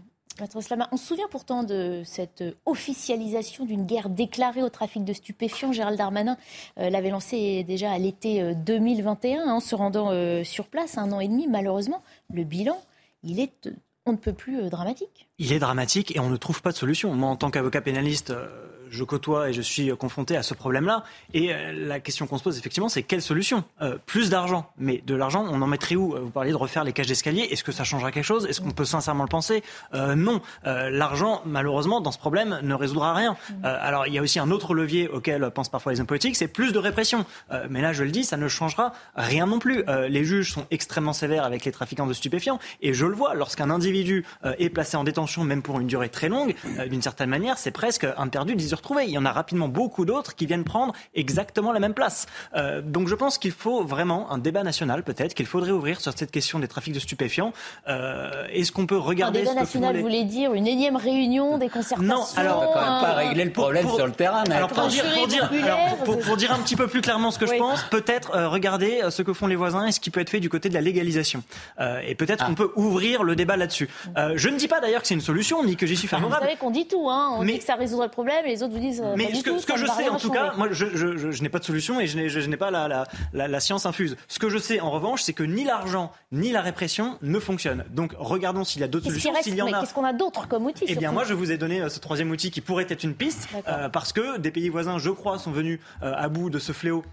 On se souvient pourtant de cette officialisation d'une guerre déclarée au trafic de stupéfiants. Gérald Darmanin euh, l'avait lancé déjà à l'été 2021 en se rendant sur place un an et demi. Malheureusement, le bilan, il est on ne peut plus euh, dramatique. Il est dramatique et on ne trouve pas de solution. Moi, en tant qu'avocat pénaliste, euh, je côtoie et je suis confronté à ce problème-là. Et euh, la question qu'on se pose, effectivement, c'est quelle solution? Euh, Plus d'argent. Mais de l'argent, on en mettrait où? Vous parliez de refaire les cages d'escalier. Est-ce que ça changera quelque chose? Est-ce qu'on peut sincèrement le penser? Euh, Non. l'argent, malheureusement, dans ce problème, ne résoudra rien. alors, il y a aussi un autre levier auquel pensent parfois les hommes politiques, c'est plus de répression. mais là, je le dis, ça ne changera rien non plus. les juges sont extrêmement sévères avec les trafiquants de stupéfiants. Et je le vois, lorsqu'un individu est placé en détention, même pour une durée très longue, d'une certaine manière, c'est presque interdit de il y en a rapidement beaucoup d'autres qui viennent prendre exactement la même place. Euh, donc je pense qu'il faut vraiment un débat national, peut-être, qu'il faudrait ouvrir sur cette question des trafics de stupéfiants. Euh, Est-ce qu'on peut regarder... Un débat national les... voulait dire une énième réunion des concertations Non, alors on quand même pas régler le problème sur le terrain. Mais alors, pour, dire, pour, dire, alors, pour, pour, dire, un petit peu plus clairement ce que je pense, peut-être euh, regarder euh, ce que font les voisins et ce qui peut être fait du côté de la légalisation. Euh, et peut-être ah. qu'on peut ouvrir le débat là-dessus. Euh, je ne dis pas d'ailleurs que c'est une solution, ni que j'y suis favorable. Vous savez qu'on dit tout, hein. on mais, dit que ça résoudrait le problème et les autres vous disent euh, mais ce que, ce que je sais, en tout cas, moi, je, je, je, je n'ai pas de solution et je n'ai pas la, la, la, la, science infuse. Ce que je sais, en revanche, c'est que ni l'argent ni la répression ne fonctionnent. Donc, regardons s'il y a d'autres solutions. S'il y en a. Qu'est-ce qu'on a d'autre comme outil Eh bien, moi, je vous ai donné euh, ce troisième outil qui pourrait être une piste, euh, parce que des pays voisins, je crois, sont venus euh, à bout de ce fléau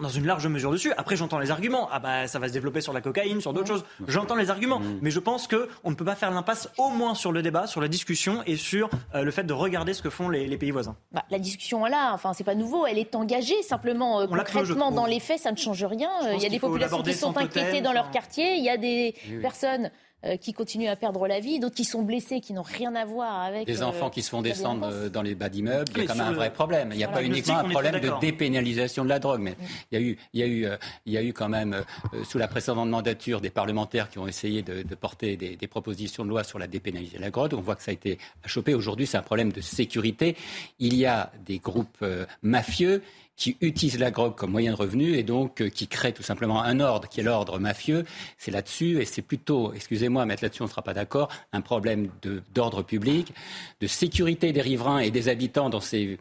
dans une large mesure dessus. Après, j'entends les arguments. Ah bah, ça va se développer sur la cocaïne, sur d'autres choses. J'entends les arguments, mmh. mais je pense que on ne peut pas faire l'impasse, au moins sur le débat, sur la discussion et sur euh, le fait de regarder ce que font les, les pays voisins. Bah, la discussion là, enfin, c'est pas nouveau. Elle est engagée. Simplement, euh, concrètement, dans les faits, ça ne change rien. Il y a des populations qui sont inquiétées dans leur quartier. Il y a des personnes qui continuent à perdre la vie, d'autres qui sont blessés, qui n'ont rien à voir avec. Des enfants qui se font descendre euh, dans les bas d'immeubles, il y a quand même un vrai problème. Il n'y a pas uniquement un problème de dépénalisation de la drogue, mais mm. il y a eu, il y a eu, euh, il y a eu quand même, sous la précédente mandature, des parlementaires qui ont essayé de, de porter des, des, propositions de loi sur la dépénalisation de la drogue. On voit que ça a été chopé. Aujourd'hui, c'est un problème de sécurité. Il y a des groupes mafieux qui utilisent la drogue comme moyen de revenu et donc euh, qui créent tout simplement un ordre qui est l'ordre mafieux. C'est là-dessus et c'est plutôt, excusez-moi, mais là-dessus on ne sera pas d'accord, un problème d'ordre public, de sécurité des riverains et des habitants dans ces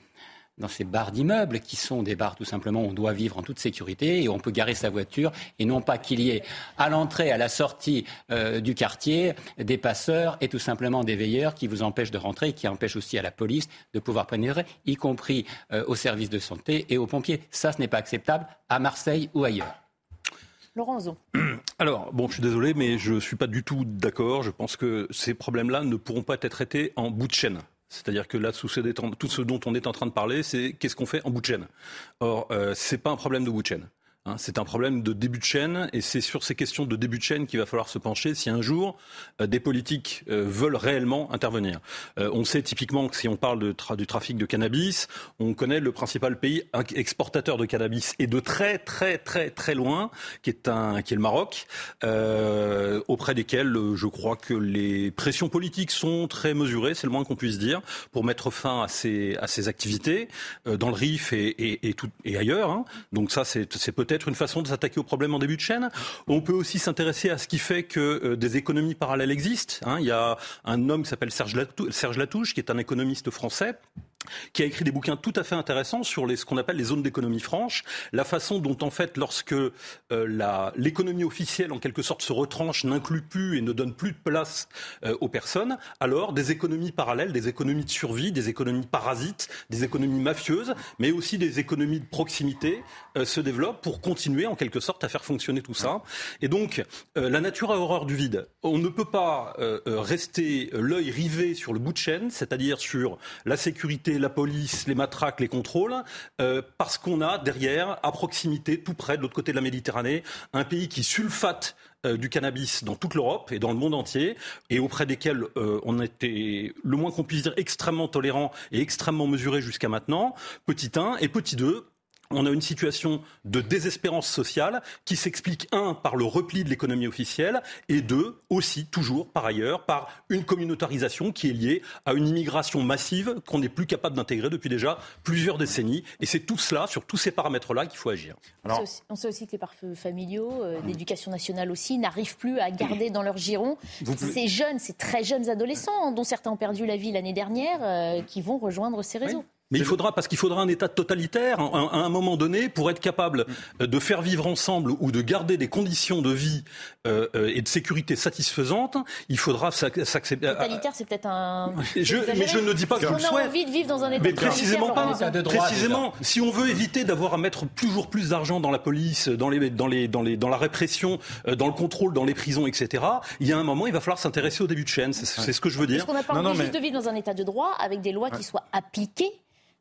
dans ces bars d'immeubles qui sont des bars tout simplement où on doit vivre en toute sécurité et on peut garer sa voiture et non pas qu'il y ait à l'entrée, à la sortie euh, du quartier des passeurs et tout simplement des veilleurs qui vous empêchent de rentrer et qui empêchent aussi à la police de pouvoir pénétrer, y compris euh, aux services de santé et aux pompiers. Ça, ce n'est pas acceptable à Marseille ou ailleurs. Laurent Zon. Alors, bon, je suis désolé, mais je ne suis pas du tout d'accord. Je pense que ces problèmes-là ne pourront pas être traités en bout de chaîne. C'est-à-dire que là, tout ce, dont on est en train de parler, c'est qu'est-ce qu'on fait en bout de chaîne? Or, euh, ce n'est pas un problème de bout de chaîne. Hein, c'est un problème de début de chaîne et c'est sur ces questions de début de chaîne qu'il va falloir se pencher si un jour euh, des politiques euh, veulent réellement intervenir. Euh, on sait typiquement que si on parle du trafic de cannabis, on connaît le principal pays exportateur de cannabis et de très très très très loin, qui est, un, qui est le Maroc, auprès desquels je crois que les pressions politiques sont très mesurées, c'est le moins qu'on puisse dire, pour mettre fin à ces, à ces activités dans le RIF et, et, et ailleurs. Hein. Donc ça, c'est peut-être être une façon de s'attaquer au problème en début de chaîne. On peut aussi s'intéresser à ce qui fait que euh, des économies parallèles existent. Hein. Il y a un homme qui s'appelle Serge, Latouche, qui est un économiste français qui a écrit des bouquins tout à fait intéressants sur ce qu'on appelle les zones d'économie franche, la façon dont en fait lorsque euh, l'économie officielle en quelque sorte se retranche, n'inclut plus et ne donne plus de place euh, aux personnes, alors des économies parallèles, des économies de survie, des économies parasites, des économies mafieuses, mais aussi des économies de proximité euh, se développent pour continuer en quelque sorte à faire fonctionner tout ça. Et donc la nature a horreur du vide. On ne peut pas rester l'œil rivé sur le bout de chaîne, c'est-à-dire sur la sécurité la police, les matraques, les contrôles, euh, parce qu'on a derrière, à proximité, tout près, de l'autre côté de la Méditerranée, un pays qui sulfate euh, du cannabis dans toute l'Europe et dans le monde entier, et auprès desquels euh, on était, le moins qu'on puisse dire, extrêmement tolérant et extrêmement mesuré jusqu'à maintenant, petit 1, et petit 2, on a une situation de désespérance sociale qui s'explique, un, par le repli de l'économie officielle, et deux, aussi, toujours, par ailleurs, par une communautarisation qui est liée à une immigration massive qu'on n'est plus capable d'intégrer depuis déjà plusieurs décennies. Et c'est tout cela, sur tous ces paramètres-là, qu'il faut agir. on sait aussi que les pare-feux familiaux, euh, l'éducation nationale aussi, n'arrivent plus à garder dans leur giron ces jeunes, ces très jeunes adolescents, dont certains ont perdu la vie l'année dernière, euh, qui vont rejoindre ces réseaux. Mais il faudra, parce qu'il faudra un État totalitaire à un moment donné pour être capable euh, de faire vivre ensemble ou de garder des conditions de vie euh, euh, et de sécurité satisfaisantes. Il faudra s'accepter. Totalitaire, c'est peut-être un. Je, mais je ne dis pas que je le souhaite. On a envie de vivre dans un État mais précisément pas. précisément, si on veut éviter d'avoir à mettre toujours plus d'argent dans la police, dans les, dans les, dans les, dans la répression, dans le contrôle, dans les prisons, etc. Il y a un moment, il va falloir s'intéresser au début de chaîne. C'est ce que je veux dire. Parce qu'on n'a pas envie juste de vivre dans un État de droit avec des lois qui soient appliquées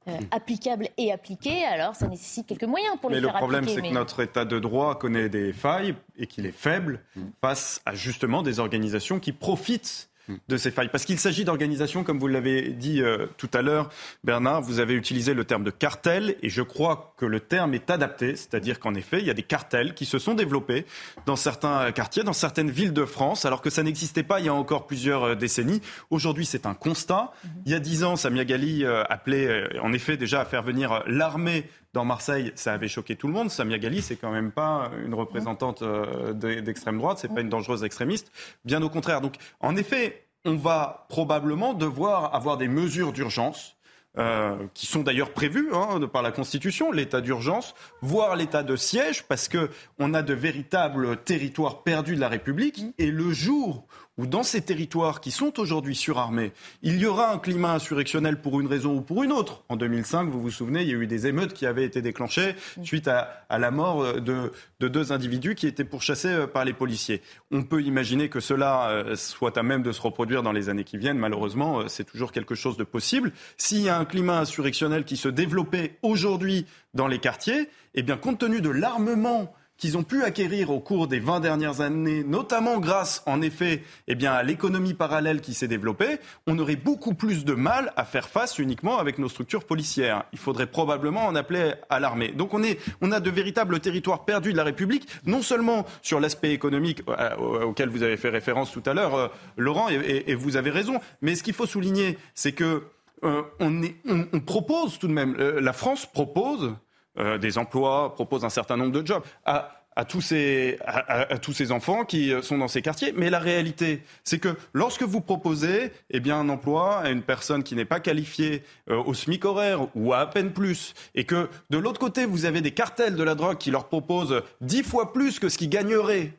euh, applicable et appliqué, alors ça nécessite quelques moyens pour les faire appliquer. Mais le problème, c'est que notre État de droit connaît des failles et qu'il est faible mm. face à justement des organisations qui profitent de ces failles. Parce qu'il s'agit d'organisations, comme vous l'avez dit euh, tout à l'heure, Bernard, vous avez utilisé le terme de cartel, et je crois que le terme est adapté, c'est-à-dire qu'en effet, il y a des cartels qui se sont développés dans certains quartiers, dans certaines villes de France, alors que ça n'existait pas il y a encore plusieurs euh, décennies. Aujourd'hui, c'est un constat. Il y a dix ans, Samia Ghali euh, appelait en effet déjà à faire venir l'armée dans Marseille, ça avait choqué tout le monde. Samia Ghali, c'est quand même pas une représentante euh, d'extrême droite, c'est pas une dangereuse extrémiste. Bien au contraire. Donc, en effet, on va probablement devoir avoir des mesures d'urgence. Euh, qui sont d'ailleurs prévues hein, par la Constitution, l'état d'urgence, voire l'état de siège, parce que on a de véritables territoires perdus de la République. Et le jour où dans ces territoires qui sont aujourd'hui surarmés, il y aura un climat insurrectionnel pour une raison ou pour une autre. En 2005, vous vous souvenez, il y a eu des émeutes qui avaient été déclenchées suite à, la mort de, deux individus qui étaient pourchassés euh, par les policiers. On peut imaginer que cela euh, soit à même de se reproduire dans les années qui viennent. Malheureusement, euh, c'est toujours quelque chose de possible. S'il y a un climat insurrectionnel qui se développait aujourd'hui dans les quartiers, eh bien, compte tenu de l'armement qu'ils ont pu acquérir au cours des 20 dernières années, notamment grâce, en effet, eh bien, à l'économie parallèle qui s'est développée, on aurait beaucoup plus de mal à faire face uniquement avec nos structures policières. Il faudrait probablement en appeler à l'armée. Donc on, est, on a de véritables territoires perdus de la République, non seulement sur l'aspect économique euh, auquel vous avez fait référence tout à l'heure, euh, Laurent, et, vous avez raison, mais ce qu'il faut souligner, c'est que euh, on, propose tout de même, la France propose euh, des emplois, propose un certain nombre de jobs à, tous ces, à, tous ces enfants qui euh, sont dans ces quartiers. Mais la réalité, c'est que lorsque vous proposez eh bien, un emploi à une personne qui n'est pas qualifiée euh, au SMIC horaire ou à à peine plus, et que de l'autre côté, vous avez des cartels de la drogue qui leur proposent dix fois plus que ce qu'ils gagneraient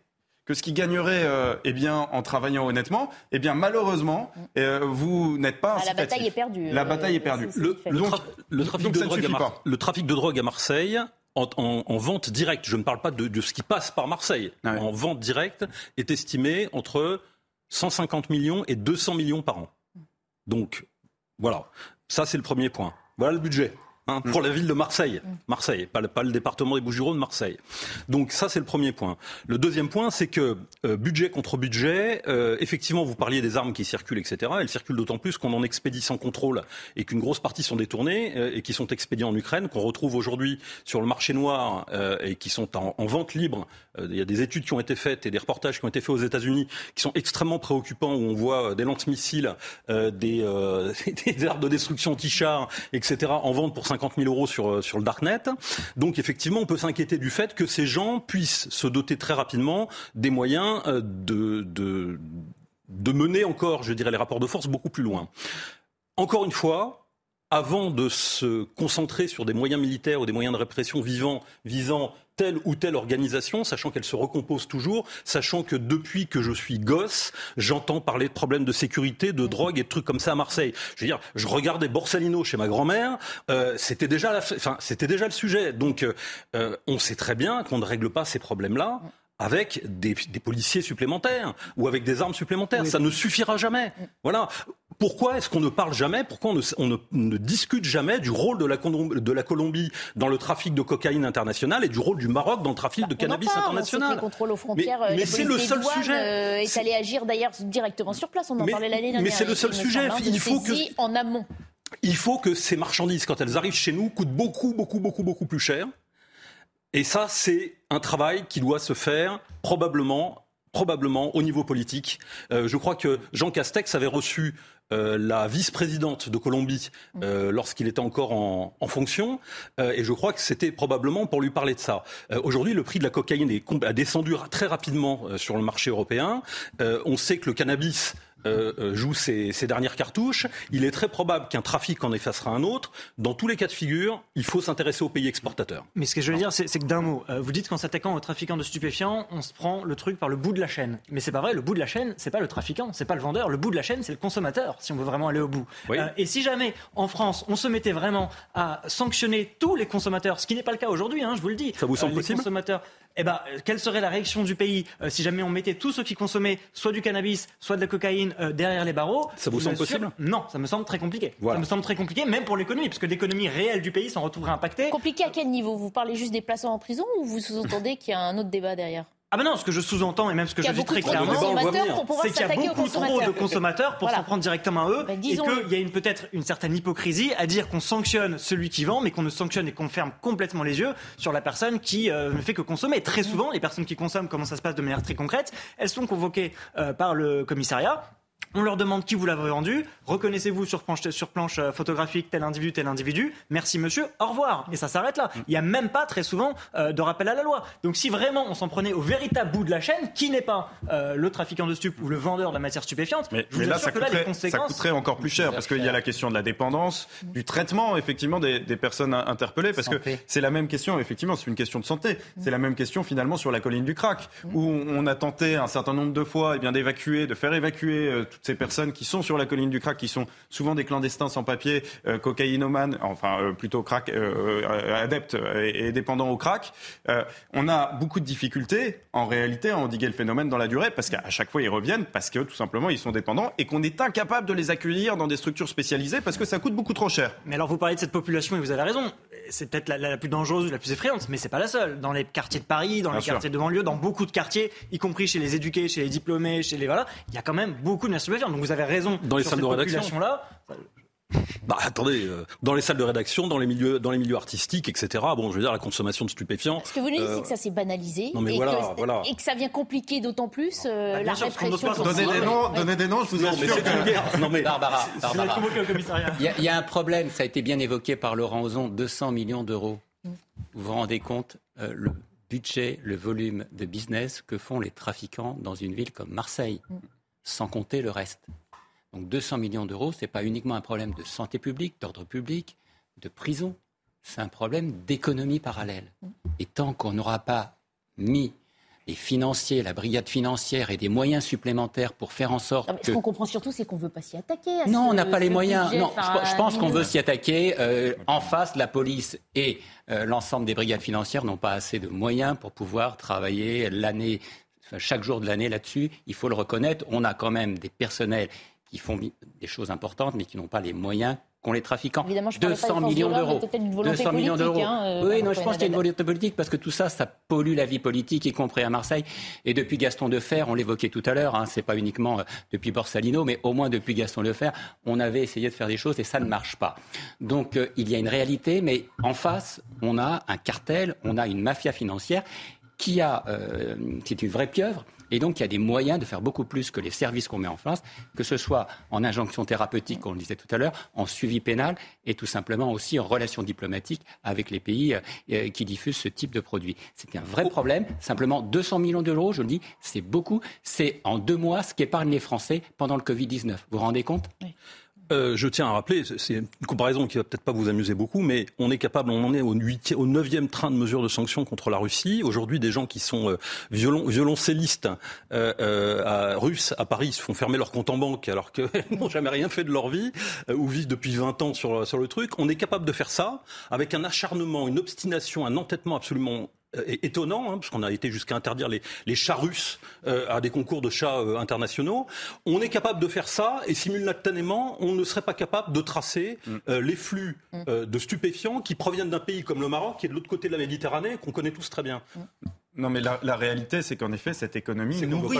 que ce qui gagnerait euh, eh bien, en travaillant honnêtement, eh bien, malheureusement, euh, vous n'êtes pas ah, La bataille est perdue. La bataille est perdue. Le, trafic, de drogue à le trafic de drogue à Marseille, en, vente directe, je ne parle pas de, ce qui passe par Marseille, ah en vente directe, est estimé entre 150 millions et 200 millions par an. Donc, voilà. Ça, c'est le premier point. Voilà le budget. Hein, pour la ville de Marseille. Marseille, pas, le département des Bouches-du-Rhône, Marseille. Donc ça, c'est le premier point. Le deuxième point, c'est que euh, budget contre budget, euh, effectivement, vous parliez des armes qui circulent, etc. Elles circulent d'autant plus qu'on en expédie sans contrôle et qu'une grosse partie sont détournées euh, et qui sont expédiées en Ukraine, qu'on retrouve aujourd'hui sur le marché noir et qui sont en, en vente libre. il y a des études qui ont été faites et des reportages qui ont été faits aux États-Unis qui sont extrêmement préoccupants, où on voit des lance-missiles, des, des armes de destruction anti-chars, etc. en vente pour 50 000 euros sur, euh, sur le Darknet. Donc effectivement, on peut s'inquiéter du fait que ces gens puissent se doter très rapidement des moyens euh, de, de, de mener encore, je dirais, les rapports de force beaucoup plus loin. Encore une fois, avant de se concentrer sur des moyens militaires ou des moyens de répression vivant, visant telle ou telle organisation, sachant qu'elle se recompose toujours, sachant que depuis que je suis gosse, j'entends parler de problèmes de sécurité, de drogue et de trucs comme ça à Marseille. Je veux dire, je regardais Borsalino chez ma grand-mère, euh, c'était déjà, la, enfin, c'était déjà le sujet. Donc, euh, euh, on sait très bien qu'on ne règle pas ces problèmes-là avec des, policiers supplémentaires ou avec des armes supplémentaires. Ça ne suffira jamais. Voilà. Pourquoi est-ce qu'on ne parle jamais, pourquoi on ne, discute jamais du rôle de la, de la, Colombie dans le trafic de cocaïne international et du rôle du Maroc dans le trafic de bah, cannabis international? contrôle aux frontières, mais, c'est le seul sujet. Euh, est allé agir d'ailleurs directement sur place. On en parlait l'année dernière. Mais c'est le seul sujet. Hein, il faut que en amont. Il faut que ces marchandises, quand elles arrivent chez nous, coûtent beaucoup, beaucoup, beaucoup, beaucoup plus cher et ça, c'est un travail qui doit se faire probablement probablement au niveau politique. Euh, je crois que Jean Castex avait reçu euh, la vice-présidente de Colombie euh, lorsqu'il était encore en, en fonction, et je crois que c'était probablement pour lui parler de ça. Aujourd'hui, le prix de la cocaïne est, a descendu très rapidement sur le marché européen. on sait que le cannabis euh, euh, joue ses, dernières cartouches. Il est très probable qu'un trafic en effacera un autre. Dans tous les cas de figure, il faut s'intéresser aux pays exportateurs. Mais ce que je veux dire, c'est que d'un mot, euh, vous dites qu'en s'attaquant aux trafiquants de stupéfiants, on se prend le truc par le bout de la chaîne. Mais c'est pas vrai, le bout de la chaîne, c'est pas le trafiquant, c'est pas le vendeur. Le bout de la chaîne, c'est le consommateur, si on veut vraiment aller au bout. et si jamais, en France, on se mettait vraiment à sanctionner tous les consommateurs, ce qui n'est pas le cas aujourd'hui, hein, je vous le dis. Ça vous semble possible? consommateurs, eh ben, quelle serait la réaction du pays si jamais on mettait tous ceux qui consommaient soit du cannabis, soit de la cocaïne euh, derrière les barreaux? Ça vous semble possible? Non, ça me semble très compliqué. Ça me semble très compliqué, même pour l'économie, parce que l'économie réelle du pays s'en retrouverait impactée. Compliqué à quel niveau? Vous parlez juste des placements en prison ou vous sous-entendez qu'il y a un autre débat derrière? Ah ben non, ce que je sous-entends et même ce que je dis très clairement, c'est qu'il y a beaucoup trop de consommateurs. pour s'en prendre directement à eux bah, et qu'il y a une, peut-être une certaine hypocrisie à dire qu'on sanctionne celui qui vend mais qu'on ne sanctionne et qu'on ferme complètement les yeux sur la personne qui euh, ne fait que consommer. Très souvent, les personnes qui consomment, comment ça se passe de manière très concrète, elles sont convoquées euh, par le commissariat on leur demande qui vous l'avez vendu. Reconnaissez-vous sur planche, sur planche euh, photographique tel individu, tel individu. Merci monsieur, au revoir. Et ça s'arrête là. Il n'y a même pas très souvent euh, de rappel à la loi. Donc si vraiment on s'en prenait au véritable bout de la chaîne, qui n'est pas euh, le trafiquant de stupes ou le vendeur de la matière stupéfiante, mais, je vous là, ça que coûterait, là, ça coûterait encore plus cher parce qu'il y a la question de la dépendance, du traitement effectivement des, personnes interpellées. Parce que c'est la même question, effectivement, c'est une question de santé. C'est la même question finalement sur la colline du crack où on a tenté un certain nombre de fois eh bien d'évacuer, de faire évacuer toutes ces personnes qui sont sur la colline du crack, qui sont souvent des clandestins sans papier, euh, cocaïnomanes, enfin euh, plutôt crack, euh, adeptes et, dépendants au crack. on a beaucoup de difficultés en réalité à endiguer le phénomène dans la durée parce qu'à chaque fois ils reviennent parce que tout simplement ils sont dépendants et qu'on est incapable de les accueillir dans des structures spécialisées parce que ça coûte beaucoup trop cher. Mais alors vous parlez de cette population et vous avez raison. C'est peut-être la, plus dangereuse, la plus effrayante, mais c'est pas la seule. Dans les quartiers de Paris, dans les quartiers de banlieue, dans beaucoup de quartiers, y compris chez les éduqués, chez les diplômés, chez les voilà, il y a quand même beaucoup de Donc vous avez raison. Dans les salles de rédaction là. Bah attendez, euh, dans les salles de rédaction, dans les milieux, dans les milieux artistiques, etc. Bon, je veux dire, la consommation de stupéfiants. Ce que vous nous dites, c'est que ça s'est banalisé et, voilà, que, voilà. et, que, ça vient compliquer d'autant plus euh, bah, la répression. Donnez des noms, donnez des noms, je vous assure. Que... Non mais Barbara, Barbara. Il y, a un problème, ça a été bien évoqué par Laurent Ozon, 200 millions d'euros. Vous vous rendez compte euh, le budget, le volume de business que font les trafiquants dans une ville comme Marseille, mm. Sans compter le reste. Donc 200 millions d'euros, ce n'est pas uniquement un problème de santé publique, d'ordre public, de prison, c'est un problème d'économie parallèle. Et tant qu'on n'aura pas mis les financiers, la brigade financière et des moyens supplémentaires pour faire en sorte Ce qu'on comprend surtout, c'est qu'on ne veut pas s'y attaquer. non, on n'a pas les moyens. non, je, pense qu'on veut s'y attaquer. Euh, en face, la police et euh, l'ensemble des brigades financières n'ont pas assez de moyens pour pouvoir travailler l'année, chaque jour de l'année là-dessus. Il faut le reconnaître. On a quand même des personnels qui font des choses importantes, mais qui n'ont pas les moyens qu'ont les trafiquants. Évidemment, je 200 millions d'euros. 200 millions d'euros. Hein, euh, oui, non, je pense qu'il y a une volonté politique parce que tout ça, ça pollue la vie politique, y compris à Marseille. Et depuis Gaston Defer, on l'évoquait tout à l'heure, hein, c'est pas uniquement euh, depuis Borsalino, mais au moins depuis Gaston Defer, on avait essayé de faire des choses et ça ne marche pas. Donc euh, il y a une réalité, mais en face, on a un cartel, on a une mafia financière qui a, c'est une vraie pieuvre, et donc, il y a des moyens de faire beaucoup plus que les services qu'on met en place, que ce soit en injonction thérapeutique, on le disait tout à l'heure, en suivi pénal et tout simplement aussi en relation diplomatique avec les pays euh, qui diffusent ce type de produits. C'est un vrai problème. Simplement, 200 millions d'euros, je le dis, c'est beaucoup. C'est en deux mois ce qu'épargnent les Français pendant le Covid-19. Vous vous rendez compte? Euh, je tiens à rappeler, c'est une comparaison qui va peut-être pas vous amuser beaucoup, mais on est capable, on en est au, 8, au 9e train de mesures de sanctions contre la Russie. Aujourd'hui, des gens qui sont euh, violon, violoncellistes euh, russes à Paris se font fermer leur compte en banque alors qu'ils n'ont jamais rien fait de leur vie ou vivent depuis 20 ans sur, le truc. On est capable de faire ça avec un acharnement, une obstination, un entêtement absolument étonnant, hein, parce qu'on a été jusqu'à interdire les, les chats russes euh, à des concours de chats euh, internationaux. On est capable de faire ça et simultanément, on ne serait pas capable de tracer mm. euh, les flux mm. euh, de stupéfiants qui proviennent d'un pays comme le Maroc, qui est de l'autre côté de la Méditerranée, qu'on connaît tous très bien. Mm. Non, mais la, la réalité, c'est qu'en effet, cette économie nourrit,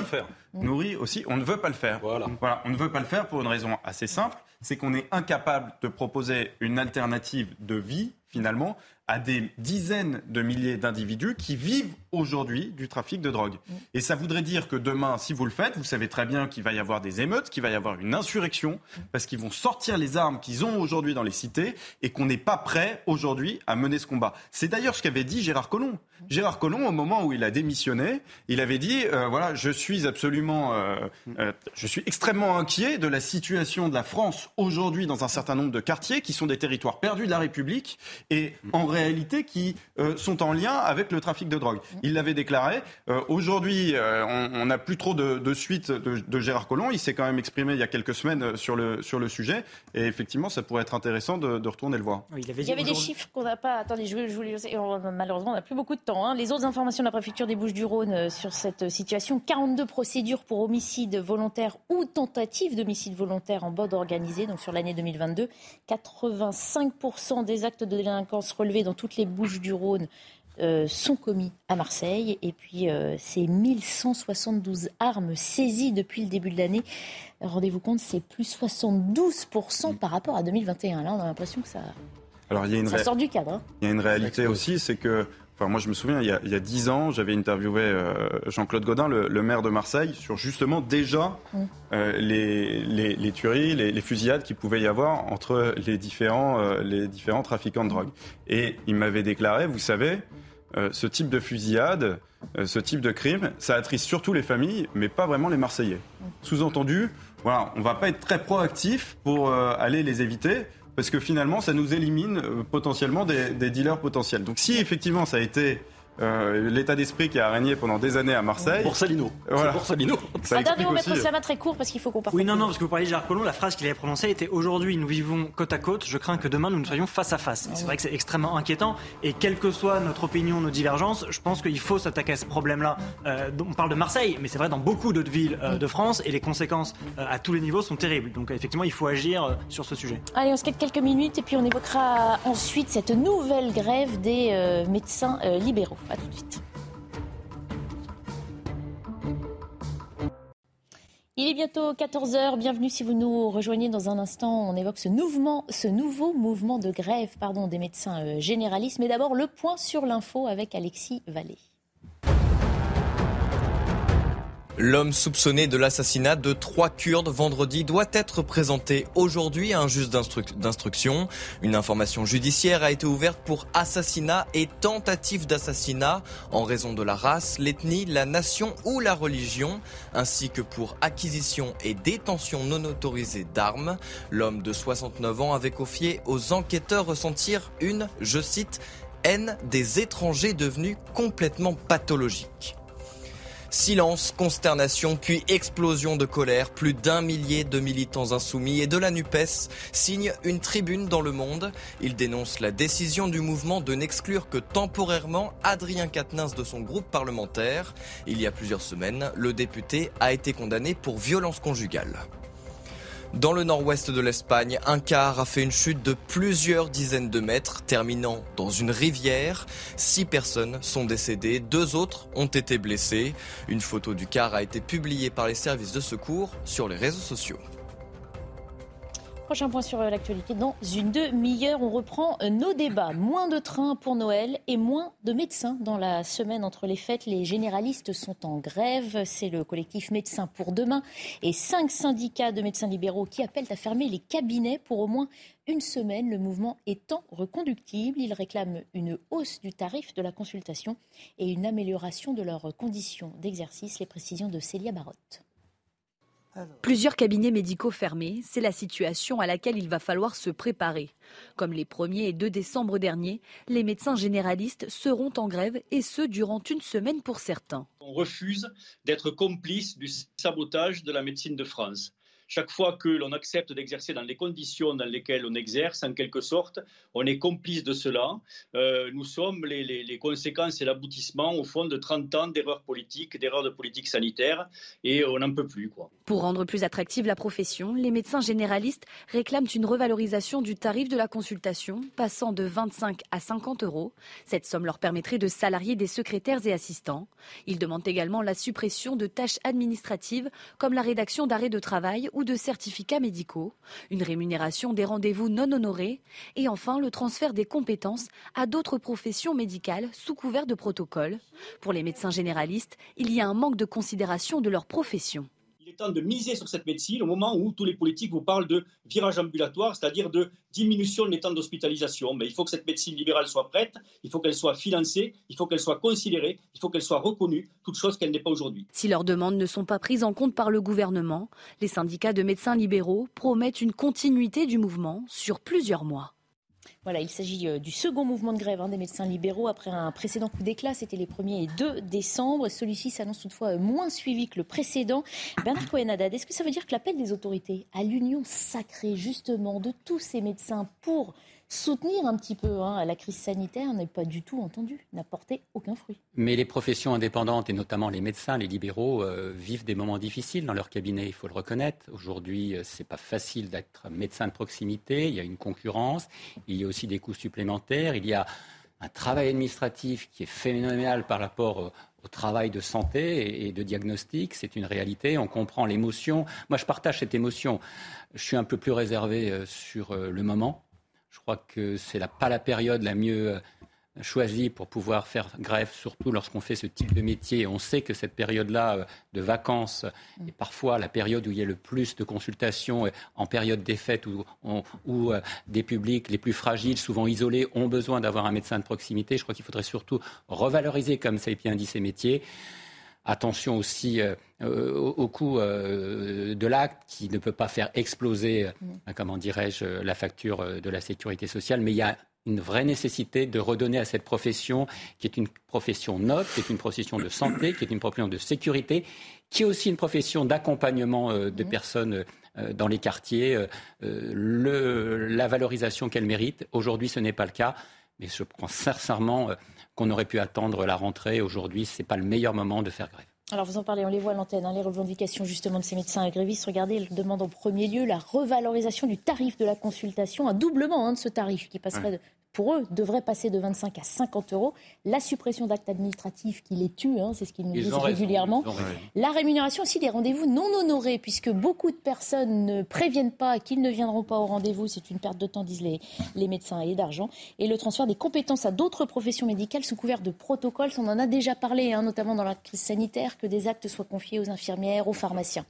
nourrit, aussi. On ne veut pas le faire. Voilà. voilà. On ne veut pas le faire pour une raison assez simple, c'est qu'on est incapable de proposer une alternative de vie, finalement, à des dizaines de milliers d'individus qui vivent aujourd'hui du trafic de drogue. Et ça voudrait dire que demain, si vous le faites, vous savez très bien qu'il va y avoir des émeutes, qu'il va y avoir une insurrection, parce qu'ils vont sortir les armes qu'ils ont aujourd'hui dans les cités et qu'on n'est pas prêt aujourd'hui à mener ce combat. C'est d'ailleurs ce qu'avait dit Gérard Collomb. Gérard Collomb, au moment où il a démissionné, il avait dit euh, voilà, je suis absolument, euh, euh, je suis extrêmement inquiet de la situation de la France aujourd'hui dans un certain nombre de quartiers qui sont des territoires perdus de la République et en réalité qui euh, sont en lien avec le trafic de drogue. Il l'avait déclaré. Euh, Aujourd'hui, euh, on n'a plus trop de, de suite de, de, Gérard Collomb. Il s'est quand même exprimé il y a quelques semaines sur le, sur le sujet. Et effectivement, ça pourrait être intéressant de, de retourner le voir. il, avait il, y avait des chiffres qu'on n'a pas. Attendez, je, je voulais... malheureusement, on n'a plus beaucoup de temps. Hein. Les autres informations de la préfecture des Bouches-du-Rhône euh, sur cette situation 42 procédures pour homicide volontaire ou tentative d'homicide volontaire en bande organisée, donc sur l'année 2022. 85% des actes de délinquance relevés dans toutes les Bouches du Rhône euh, sont commis à Marseille. Et puis, euh, c'est 1172 armes saisies depuis le début de l'année. Rendez-vous compte, c'est plus 72% par rapport à 2021. Là, on a l'impression que ça, Alors, il y a une ça sort du cadre. Hein. Il y a une réalité aussi, c'est que Enfin, moi, je me souviens, il y a, 10 ans, j'avais interviewé euh, Jean-Claude Godin, le, le, maire de Marseille, sur justement déjà mmh. euh, les, les, les, tueries, les, les, fusillades qu'il pouvait y avoir entre les différents, euh, les différents trafiquants de drogue. Et il m'avait déclaré, vous savez, ce type de fusillade, ce type de crime, ça attriste surtout les familles, mais pas vraiment les Marseillais. Mmh. Sous-entendu, voilà, on va pas être très proactif pour aller les éviter parce que finalement, ça nous élimine euh, potentiellement des, des, dealers potentiels. Donc si effectivement ça a été euh, l'état d'esprit qui a régné pendant des années à Marseille. Borsalino. Voilà. Borsalino. Ça un dernier mot, Maître Slama, très court, parce qu'il faut qu'on parte. Oui, non, non, parce que vous parliez de Gérard Collomb, la phrase qu'il avait prononcée était aujourd'hui, nous vivons côte à côte, je crains que demain nous ne soyons face à face. C'est vrai que c'est extrêmement inquiétant, et quelle que soit notre opinion, nos divergences, je pense qu'il faut s'attaquer à ce problème-là. Euh, on parle de Marseille, mais c'est vrai dans beaucoup d'autres villes euh, de France, et les conséquences euh, à tous les niveaux sont terribles. Donc effectivement, il faut agir euh, sur ce sujet. Allez, on se quitte quelques minutes, et puis on évoquera ensuite cette nouvelle grève des euh, médecins libéraux. À tout de suite. Il est bientôt 14h. Bienvenue si vous nous rejoignez dans un instant. On évoque ce, ce nouveau mouvement de grève des médecins généralistes. Mais d'abord, le point sur l'info avec Alexis Vallée. L'homme soupçonné de l'assassinat de trois Kurdes vendredi doit être présenté aujourd'hui à un juge d'instruction. Une information judiciaire a été ouverte pour assassinat et tentative d'assassinat en raison de la race, l'ethnie, la nation ou la religion, ainsi que pour acquisition et détention non autorisée d'armes. L'homme de 69 ans avait confié aux enquêteurs ressentir une, je cite, haine des étrangers devenue complètement pathologique. Silence, consternation, puis explosion de colère. Plus d'un millier de militants insoumis et de la NUPES signent une tribune dans le monde. Ils dénoncent la décision du mouvement de n'exclure que temporairement Adrien Quatennens de son groupe parlementaire. Il y a plusieurs semaines, le député a été condamné pour violence conjugale. Dans le nord-ouest de l'Espagne, un car a fait une chute de plusieurs dizaines de mètres, terminant dans une rivière. Six personnes sont décédées, deux autres ont été blessées. Une photo du car a été publiée par les services de secours sur les réseaux sociaux. Prochain point sur euh, l'actualité. Dans une demi-heure, on reprend euh, nos débats. Moins de trains pour Noël et moins de médecins. Dans la semaine entre les fêtes, les généralistes sont en grève. C'est le collectif Médecins pour demain et cinq syndicats de médecins libéraux qui appellent à fermer les cabinets pour au moins une semaine. Le mouvement étant reconductible, ils réclament une hausse du tarif de la consultation et une amélioration de leurs conditions d'exercice. Les précisions de Célia Barotte. Plusieurs cabinets médicaux fermés, c'est la situation à laquelle il va falloir se préparer. Comme les 1er et 2 décembre dernier, les médecins généralistes seront en grève et ce durant une semaine pour certains. On refuse d'être complice du sabotage de la médecine de France chaque fois que l'on accepte d'exercer dans les conditions dans lesquelles on exerce, en quelque sorte, on est complice de cela. Euh, nous sommes les, conséquences et l'aboutissement, au fond, de 30 ans d'erreurs politiques, d'erreurs de politique sanitaire, et on n'en peut plus. Pour rendre plus attractive la profession, les médecins généralistes réclament une revalorisation du tarif de la consultation, passant de 25 à 50 euros. Cette somme leur permettrait de salarier des secrétaires et assistants. Ils demandent également la suppression de tâches administratives, comme la rédaction d'arrêts de travail ou de certificats médicaux, une rémunération des rendez-vous non honorés et enfin le transfert des compétences à d'autres professions médicales sous couvert de protocole. Pour les médecins généralistes, il y a un manque de considération de leur profession temps de miser sur cette médecine au moment où tous les politiques vous parlent de virage ambulatoire, c'est-à-dire de diminution des temps d'hospitalisation. Mais il faut que cette médecine libérale soit prête, il faut qu'elle soit financée, il faut qu'elle soit considérée, il faut qu'elle soit reconnue, toute chose qu'elle n'est pas aujourd'hui. Si leurs demandes ne sont pas prises en compte par le gouvernement, les syndicats de médecins libéraux promettent une continuité du mouvement sur plusieurs mois. Voilà, il s'agit euh, du second mouvement de grève hein, des médecins libéraux après un précédent coup d'éclat. C'était les 1er et 2 décembre. Celui-ci s'annonce toutefois euh, moins suivi que le précédent. Bernard cohen est-ce que ça veut dire que l'appel des autorités à l'union sacrée, justement, de tous ces médecins pour soutenir un petit peu hein, la crise sanitaire n'est pas du tout entendu, n'a porté aucun fruit. Mais les professions indépendantes, et notamment les médecins, les libéraux, euh, vivent des moments difficiles dans leur cabinet, il faut le reconnaître. Aujourd'hui, euh, ce n'est pas facile d'être médecin de proximité, il y a une concurrence, il y a aussi des coûts supplémentaires, il y a un travail administratif qui est phénoménal par rapport au, au travail de santé et de diagnostic. C'est une réalité. On comprend l'émotion. Moi, je partage cette émotion. Je suis un peu plus réservé euh, sur le moment. Je crois que c'est la, pas la période la mieux euh, choisie pour pouvoir faire grève, surtout lorsqu'on fait ce type de métier. On sait que cette période-là euh, de vacances est parfois la période où il y a le plus de consultations, euh, en période des fêtes où, où des publics les plus fragiles, souvent isolés, ont besoin d'avoir un médecin de proximité. Je crois qu'il faudrait surtout revaloriser, comme ça a été dit, ces métiers. Attention aussi euh, au, coût euh, de l'acte qui ne peut pas faire exploser, mm. comment dirais-je, la facture de la sécurité sociale. Mais il y a une vraie nécessité de redonner à cette profession, qui est une profession noble, qui est une profession de santé, qui est une profession de sécurité, qui est aussi une profession d'accompagnement euh, de mm. personnes dans les quartiers, la valorisation qu'elle mérite. Aujourd'hui, ce n'est pas le cas, mais je pense sincèrement qu'on aurait pu attendre la rentrée. Aujourd'hui, ce n'est pas le meilleur moment de faire grève. Alors vous en parlez, on les voit à l'antenne, hein, les revendications justement de ces médecins grévistes. Regardez, ils demandent en premier lieu la revalorisation du tarif de la consultation, un doublement hein, de ce tarif qui passerait de pour eux, devrait passer de 25 à 50 euros. La suppression d'actes administratifs qui les tuent, hein, c'est ce qu'ils nous disent régulièrement. La rémunération aussi des rendez-vous non honorés, puisque beaucoup de personnes ne préviennent pas qu'ils ne viendront pas au rendez-vous. C'est une perte de temps, disent les, les médecins, et d'argent. Et le transfert des compétences à d'autres professions médicales sous couvert de protocoles. On en a déjà parlé, hein, notamment dans la crise sanitaire, que des actes soient confiés aux infirmières, aux pharmaciens.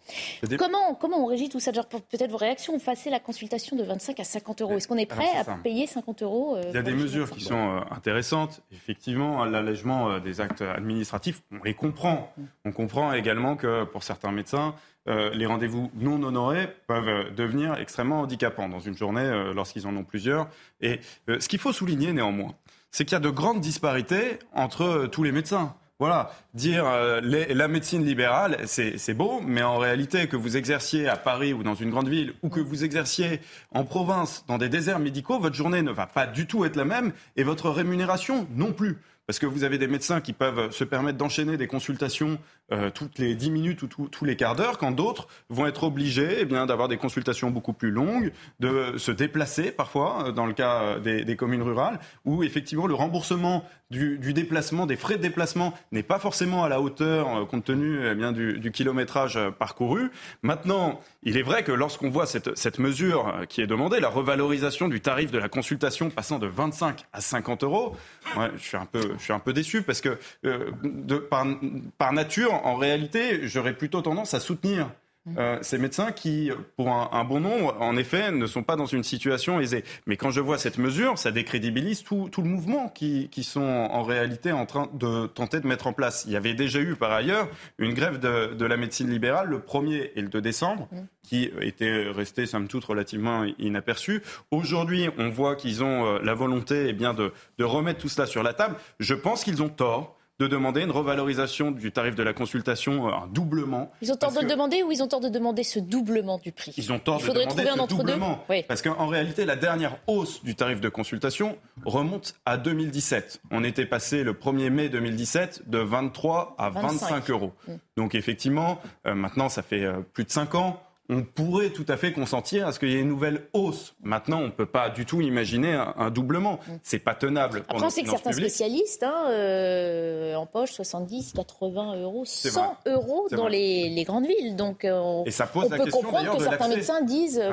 Comment, comment on régit tout ça? Peut-être vos réactions, passer la consultation de 25 à 50 euros. Est-ce qu'on est prêt à payer 50 euros euh, il y a des mesures qui sont euh, intéressantes. Effectivement, l'allègement euh, des actes administratifs, on les comprend. On comprend également que pour certains médecins, euh, les rendez-vous non honorés peuvent devenir extrêmement handicapants dans une journée lorsqu'ils en ont plusieurs. Et ce qu'il faut souligner néanmoins, c'est qu'il y a de grandes disparités entre tous les médecins. Voilà, dire euh, la médecine libérale, c'est beau, mais en réalité, que vous exerciez à Paris ou dans une grande ville, ou que vous exerciez en province, dans des déserts médicaux, votre journée ne va pas du tout être la même, et votre rémunération non plus. Parce que vous avez des médecins qui peuvent se permettre d'enchaîner des consultations euh, toutes les 10 minutes ou tous les quarts d'heure, quand d'autres vont être obligés eh d'avoir des consultations beaucoup plus longues, de se déplacer parfois, euh, dans le cas euh, des, communes rurales, où effectivement le remboursement du, déplacement, des frais de déplacement n'est pas forcément à la hauteur compte tenu eh bien, du, du, kilométrage parcouru. Maintenant, il est vrai que lorsqu'on voit cette, mesure qui est demandée, la revalorisation du tarif de la consultation passant de 25 à 50 euros, je suis un peu je suis un peu déçu parce que par, nature, en réalité, j'aurais plutôt tendance à soutenir Mmh. Euh, ces médecins qui, pour un, bon nombre, en effet, ne sont pas dans une situation aisée. Mais quand je vois cette mesure, ça décrédibilise tout, le mouvement qui, sont en réalité en train de tenter de mettre en place. Il y avait déjà eu par ailleurs une grève de, la médecine libérale le 1er et le 2 décembre, mmh. qui était restée somme toute relativement inaperçue. Aujourd'hui, on voit qu'ils ont euh, la volonté eh bien, de, de remettre tout cela sur la table. Je pense qu'ils ont tort de demander une revalorisation du tarif de la consultation, euh, un doublement. Ils ont tort de le demander ou ils ont tort de demander ce doublement du prix? Ils ont tort de demander ce doublement. Parce qu'en réalité, la dernière hausse du tarif de consultation remonte à 2017. On était passé le 1er mai 2017 de 23 à 25, euros. Mm. Donc effectivement, euh, maintenant, ça fait euh, plus de 5 ans on pourrait tout à fait consentir à ce qu'il y ait une nouvelle hausse. Maintenant, on ne peut pas du tout imaginer un, doublement. Mm. C'est pas tenable. Après, on sait que certains spécialistes hein, euh, en poche 70, 80 euros, 100 euros dans les, grandes villes. Donc, euh, on, Et ça pose la peut comprendre que certains médecins disent. Euh,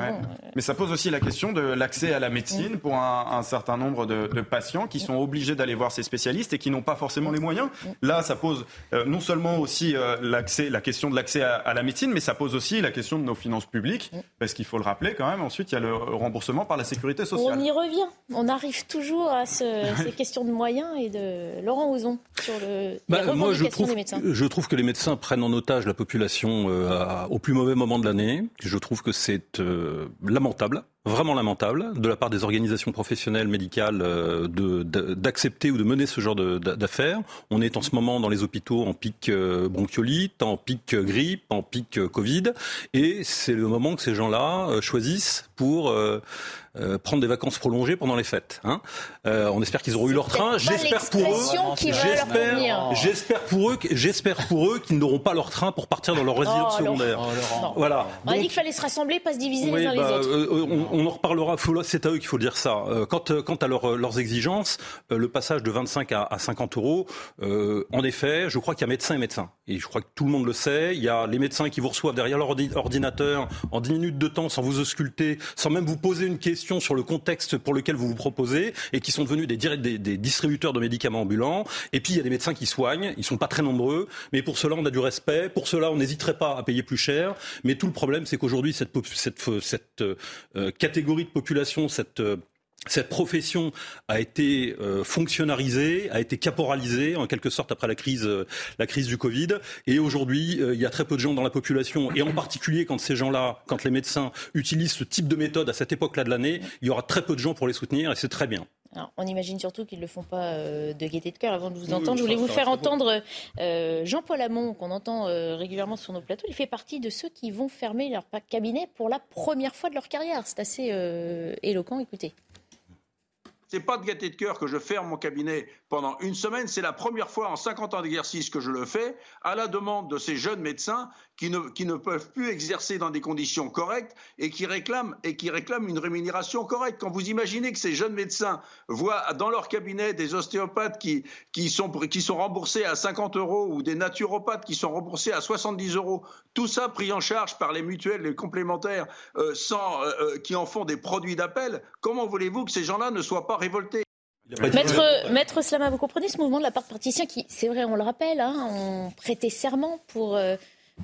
Mais ça pose aussi la question de l'accès à la médecine pour un, certain nombre de, patients qui sont obligés d'aller voir ces spécialistes et qui n'ont pas forcément les moyens. Mm. Là, ça pose non seulement aussi l'accès, la question de l'accès à, à, la médecine, mais ça pose aussi la question de nos finances publiques, mm. parce qu'il faut le rappeler quand même, ensuite il y a le remboursement par la sécurité sociale. On y revient, on arrive toujours à ces questions de moyens et de Laurent Ozon sur le, bah, moi, je trouve, des médecins. Je trouve que les médecins prennent en otage la population euh, au plus mauvais moment de l'année. Je trouve que c'est euh, lamentable vraiment lamentable de la part des organisations professionnelles médicales euh, d'accepter ou de mener ce genre d'affaires. On est en ce moment dans les hôpitaux en pic euh, bronchiolite, en pic euh, grippe, en pic Covid, et c'est le moment que ces gens-là choisissent pour euh, prendre des vacances prolongées pendant les fêtes. Hein. Euh, on espère qu'ils auront eu leur train. J'espère pour eux. J'espère, pour eux, j'espère pour eux qu'ils n'auront pas leur train pour partir dans leur résidence secondaire. voilà. On a dit qu'il fallait se rassembler, pas se diviser les uns les bah, autres. Euh, on, en reparlera. C'est à eux qu'il faut dire ça. Quant, quant à leurs exigences, le passage de 25 à, 50 euros, en effet, je crois qu'il y a médecins et médecins. Et je crois que tout le monde le sait. Il y a les médecins qui vous reçoivent derrière leur ordinateur en 10 minutes de temps sans vous ausculter, sans même vous poser une question sur le contexte pour lequel vous vous proposez et qui sont devenus des, distributeurs de médicaments ambulants. Et puis il y a des médecins qui soignent, ils sont pas très nombreux, mais pour cela on a du respect, pour cela on n'hésiterait pas à payer plus cher. Mais tout le problème c'est qu'aujourd'hui cette, cette euh, catégorie de population, cette euh, cette profession a été euh, a été caporalisée en quelque sorte après la crise, euh, la crise du Covid. Et aujourd'hui, euh, il y a très peu de gens dans la population, et en particulier quand ces gens-là, quand les médecins utilisent ce type de méthode à cette époque-là de l'année, il y aura très peu de gens pour les soutenir, et c'est très bien. on imagine surtout qu'ils ne le font pas de gaieté de cœur. Avant de vous entendre, je voulais vous faire entendre Jean-Paul Hamon, qu'on entend régulièrement sur nos plateaux. Il fait partie de ceux qui vont fermer leur cabinet pour la première fois de leur carrière. C'est assez éloquent. Écoutez. C'est pas de gaieté de cœur que je ferme mon cabinet pendant une semaine. C'est la première fois en 50 ans d'exercice que je le fais à la demande de ces jeunes médecins qui ne, qui ne peuvent plus exercer dans des conditions correctes et qui réclament, et qui réclament une rémunération correcte. Quand vous imaginez que ces jeunes médecins voient dans leur cabinet des ostéopathes qui, qui, sont, qui sont remboursés à 50 euros ou des naturopathes qui sont remboursés à 70 euros, tout ça pris en charge par les mutuelles, les complémentaires, euh, sans, euh, euh, qui en font des produits d'appel, comment voulez-vous que ces gens-là ne soient pas révolté. Maître, Maître Slama, vous comprenez ce mouvement de la part de praticiens qui, c'est vrai, on le rappelle, hein, ont prêté serment pour euh,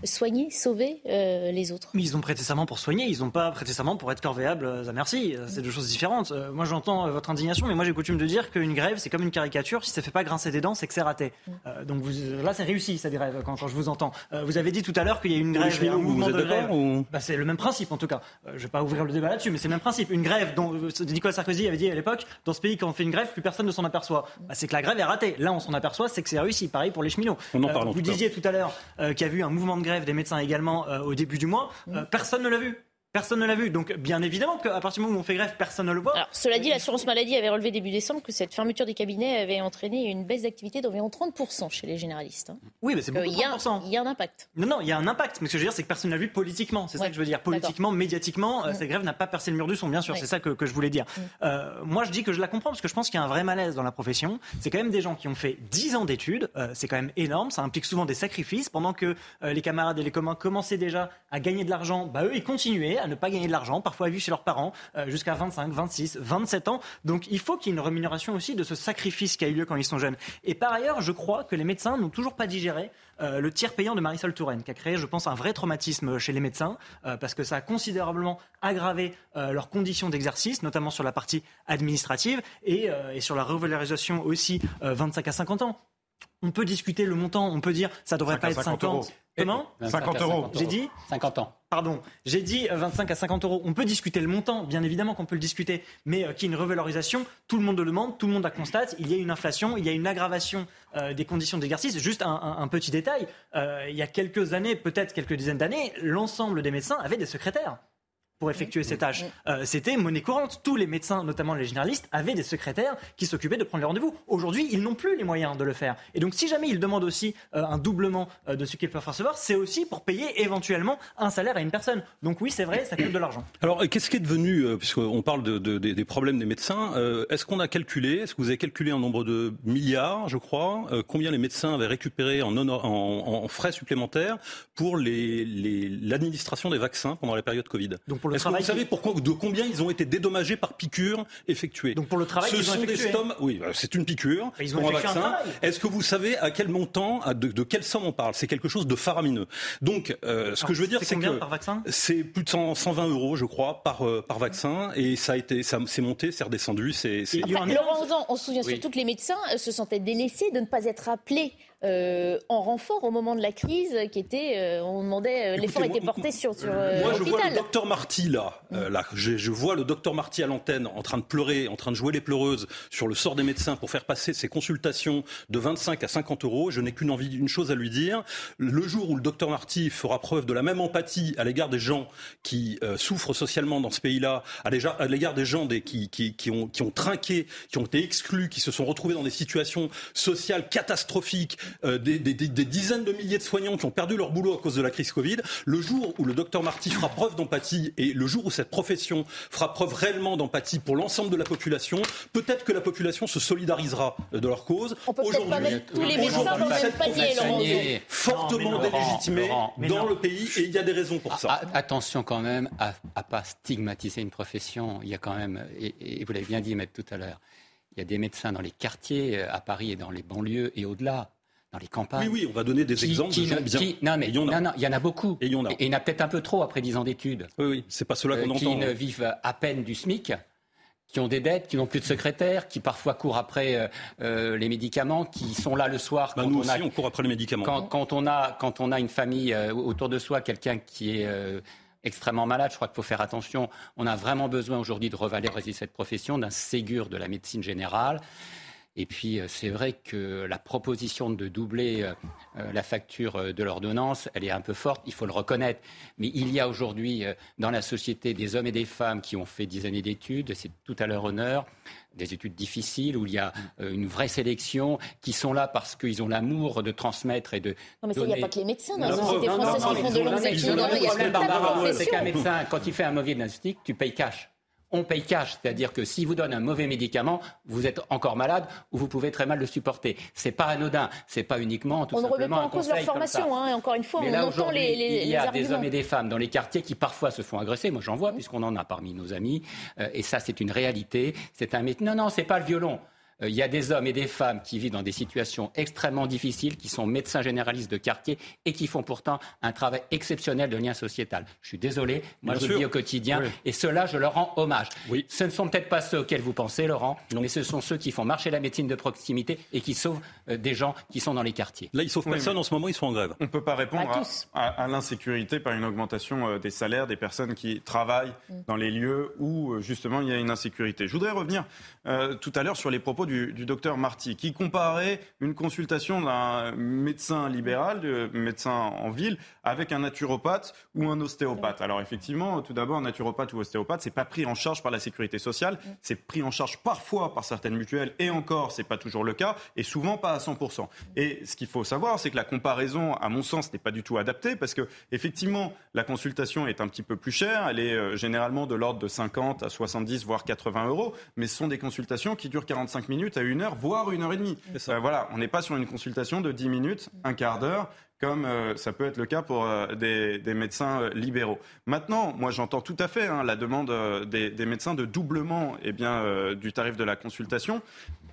soigner, sauver euh, les autres. Mais ils ont prêté serment pour soigner, ils n'ont pas prêté serment pour être corvéables à merci. C'est deux choses différentes. Euh, moi j'entends euh, votre indignation, mais moi j'ai coutume de dire qu'une grève c'est comme une caricature. Si ça ne fait pas grincer des dents, c'est que c'est raté. Mm. donc là c'est réussi cette grève quand, quand, je vous entends. vous avez dit tout à l'heure qu'il y a une grève, et un mouvement de grève. Bah, c'est le même principe en tout cas. je ne vais pas ouvrir le débat là-dessus, mais c'est le même principe. Une grève dont Nicolas Sarkozy avait dit à l'époque, dans ce pays quand on fait une grève, plus personne ne s'en aperçoit. Bah, c'est que la grève est ratée. Là on s'en aperçoit, c'est que c'est réussi. Pareil pour les cheminots. vous disiez tout à l'heure qu'il y a eu un mouvement de des médecins également euh, au début du mois. Euh, personne ne l'a vu. Personne ne l'a vu. Donc, bien évidemment qu'à partir du moment où on fait grève, personne ne le voit. Alors, cela dit, l'assurance maladie avait relevé début décembre que cette fermeture des cabinets avait entraîné une baisse d'activité d'environ 30% chez les généralistes. Hein. Oui, mais c'est beaucoup. Il y, a, un impact. Non, non, il y a un impact. Mais ce que je veux dire, c'est que personne n'a vu politiquement. C'est ça que je veux dire. Politiquement, médiatiquement, euh, mm. cette grève n'a pas percé le mur du son, bien sûr. C'est ça que, je voulais dire. Mm. Euh, moi, je dis que je la comprends parce que je pense qu'il y a un vrai malaise dans la profession. C'est quand même des gens qui ont fait 10 ans d'études. Euh, c'est quand même énorme. Ça implique souvent des sacrifices. Pendant que les camarades et les communs commençaient déjà à gagner de l'argent, bah, eux, ils continuaient à ne pas gagner de l'argent, parfois à vivre chez leurs parents jusqu'à 25, 26, 27 ans. Donc il faut qu'il y ait une rémunération aussi de ce sacrifice qui a eu lieu quand ils sont jeunes. Et par ailleurs, je crois que les médecins n'ont toujours pas digéré le tiers payant de Marisol Touraine, qui a créé, je pense, un vrai traumatisme chez les médecins, parce que ça a considérablement aggravé leurs conditions d'exercice, notamment sur la partie administrative et, et sur la revalorisation aussi 25 à 50 ans. On peut discuter le montant, on peut dire ça devrait pas être 50. Comment 50 euros. J'ai dit 50 ans. Pardon, j'ai dit 25 à 50 euros. On peut discuter le montant, bien évidemment qu'on peut le discuter, mais euh, qu'il y ait une revalorisation, tout le monde le demande, tout le monde la constate. Il y a une inflation, il y a une aggravation euh, des conditions d'exercice. Juste un, petit détail, euh, il y a quelques années, peut-être quelques dizaines d'années, l'ensemble des médecins avaient des secrétaires pour effectuer ces tâches. Euh, c'était monnaie courante. Tous les médecins, notamment les généralistes, avaient des secrétaires qui s'occupaient de prendre les rendez-vous. Aujourd'hui, ils n'ont plus les moyens de le faire. Et donc, si jamais ils demandent aussi euh, un doublement euh, de ce qu'ils peuvent recevoir, c'est aussi pour payer éventuellement un salaire à une personne. Donc oui, c'est vrai, ça coûte de l'argent. Alors, qu'est-ce qui est devenu, puisqu'on parle de, des problèmes des médecins, est-ce qu'on a calculé, est-ce que vous avez calculé un nombre de milliards, je crois, combien les médecins avaient récupéré en, en, frais supplémentaires pour l'administration les, des vaccins pendant la période Covid? Donc est-ce que vous savez de combien ils ont été dédommagés par piqûre effectuée Donc pour le travail Ce sont des stomes, oui, bah, c'est une piqûre ils pour un vaccin. Est-ce que vous savez à quel montant, de, de quelle somme on parle? C'est quelque chose de faramineux. Donc, euh, ce que je veux dire, c'est que c'est plus de 120 euros, je crois, par euh, par vaccin, et ça a été, ça s'est monté, c'est redescendu. C'est. Laurent on se souvient surtout que les médecins euh, se sentaient délaissés de ne pas être appelés euh, en renfort au moment de la crise, qui était, euh, on demandait, euh, l'effort était porté sur, sur Moi, je vois le docteur Marty là, là je, je, vois le docteur Marty à l'antenne en train de pleurer, en train de jouer les pleureuses sur le sort des médecins pour faire passer ses consultations de 25 à 50 euros. Je n'ai qu'une envie, une chose à lui dire. Le jour où le docteur Marty fera preuve de la même empathie à l'égard des gens qui souffrent socialement dans ce pays-là, à l'égard des gens des, qui, qui, qui, ont, qui ont trinqué, qui ont été exclus, qui se sont retrouvés dans des situations sociales catastrophiques, euh, des, dizaines de milliers de soignants qui ont perdu leur boulot à cause de la crise Covid, le jour où le docteur Marty fera preuve d'empathie et le jour où cette profession fera preuve réellement d'empathie pour l'ensemble de la population, peut-être que la population se solidarisera de leur cause. Aujourd'hui, tous les médecins dans le panier, fortement délégitimée dans le pays et il y a des raisons pour ça. Attention quand même à ne pas stigmatiser une profession. Il y a quand même, et, et vous l'avez bien dit, Maître, tout à l'heure, il y a des médecins dans les quartiers, euh, à Paris et dans les banlieues et au-delà, dans les campagnes. Oui, oui, on va donner des exemples de gens bien. non, mais il y, en a. Non, il y en a beaucoup. Et il y en a. Et, il y en a peut-être un peu trop après 10 ans d'études. Oui, oui, c'est pas cela qu'on euh, entend. Qui ne vivent à peine du SMIC qui ont des dettes, qui n'ont plus de secrétaire, qui parfois courent après euh, euh, les médicaments, qui sont là le soir. Bah, quand nous on aussi, on court après les médicaments. Quand, on, a, quand on a une famille autour de soi, quelqu'un qui est extrêmement malade, je crois qu'il faut faire attention. On a vraiment besoin aujourd'hui de revaloriser cette profession, d'un Ségur de la médecine générale. Et puis, euh, c'est vrai que la proposition de doubler euh, euh, la facture de l'ordonnance, elle est un peu forte, il faut le reconnaître. Mais il y a aujourd'hui dans la société des hommes et des femmes qui ont fait dix années d'études, c'est tout à leur honneur, des études difficiles où il y a une vraie sélection, qui sont là parce qu'ils ont l'amour de transmettre et de. Non, mais il n'y a pas que les médecins dans la société française qui font de longues études. C'est qu'un médecin, quand il fait un mauvais diagnostic, tu payes cash on paye cash, c'est-à-dire que si vous donne un mauvais médicament, vous êtes encore malade ou vous pouvez très mal le supporter. C'est pas anodin, c'est pas uniquement tout on simplement ne remet pas en cause leur formation, hein, encore une fois, on entend les, les, Il y a des hommes et des femmes dans les quartiers qui parfois se font agresser. Moi, j'en vois puisqu'on en a parmi nos amis, euh, et ça, c'est une réalité. C'est un non, non, c'est pas le violon. Euh, il y a des hommes et des femmes qui vivent dans des situations extrêmement difficiles, qui sont médecins généralistes de quartier et qui font pourtant un travail exceptionnel de lien sociétal. Je suis désolé, moi je le vis au quotidien et cela, je leur rends hommage. Oui. Ce ne sont peut-être pas ceux auxquels vous pensez, Laurent, mais ce sont ceux qui font marcher la médecine de proximité et qui sauvent euh, des gens qui sont dans les quartiers. Là, ils sauvent personne en ce moment, ils sont en grève. On ne peut pas répondre à, l'insécurité par une augmentation euh, des salaires des personnes qui travaillent mm. dans les lieux où justement il y a une insécurité. Je voudrais revenir tout à l'heure sur les propos du, du docteur Marty, qui comparait une consultation d'un médecin libéral, de médecin en ville, avec un naturopathe ou un ostéopathe. Alors effectivement, tout d'abord, un naturopathe ou ostéopathe, c'est pas pris en charge par la sécurité sociale, c'est pris en charge parfois par certaines mutuelles, et encore, c'est pas toujours le cas, et souvent pas à 100%. Et ce qu'il faut savoir, c'est que la comparaison, à mon sens, n'est pas du tout adaptée, parce que effectivement, la consultation est un petit peu plus chère, elle est euh, généralement de l'ordre de 50 à 70, voire 80 euros, mais ce sont des consultations qui durent 45 minutes minutes à une heure, voire une heure et demie. Euh, voilà, on n'est pas sur une consultation de 10 minutes, un quart d'heure, comme euh, ça peut être le cas pour euh, des, médecins libéraux. Maintenant, moi j'entends tout à fait hein, la demande des, médecins de doublement eh bien, du tarif de la consultation.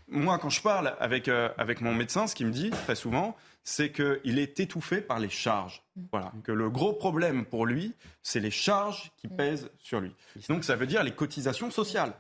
Moi, quand je parle avec, avec mon médecin, ce qu'il me dit très souvent, c'est qu'il est étouffé par les charges. Voilà, que le gros problème pour lui, c'est les charges qui pèsent sur lui. Donc ça veut dire les cotisations sociales.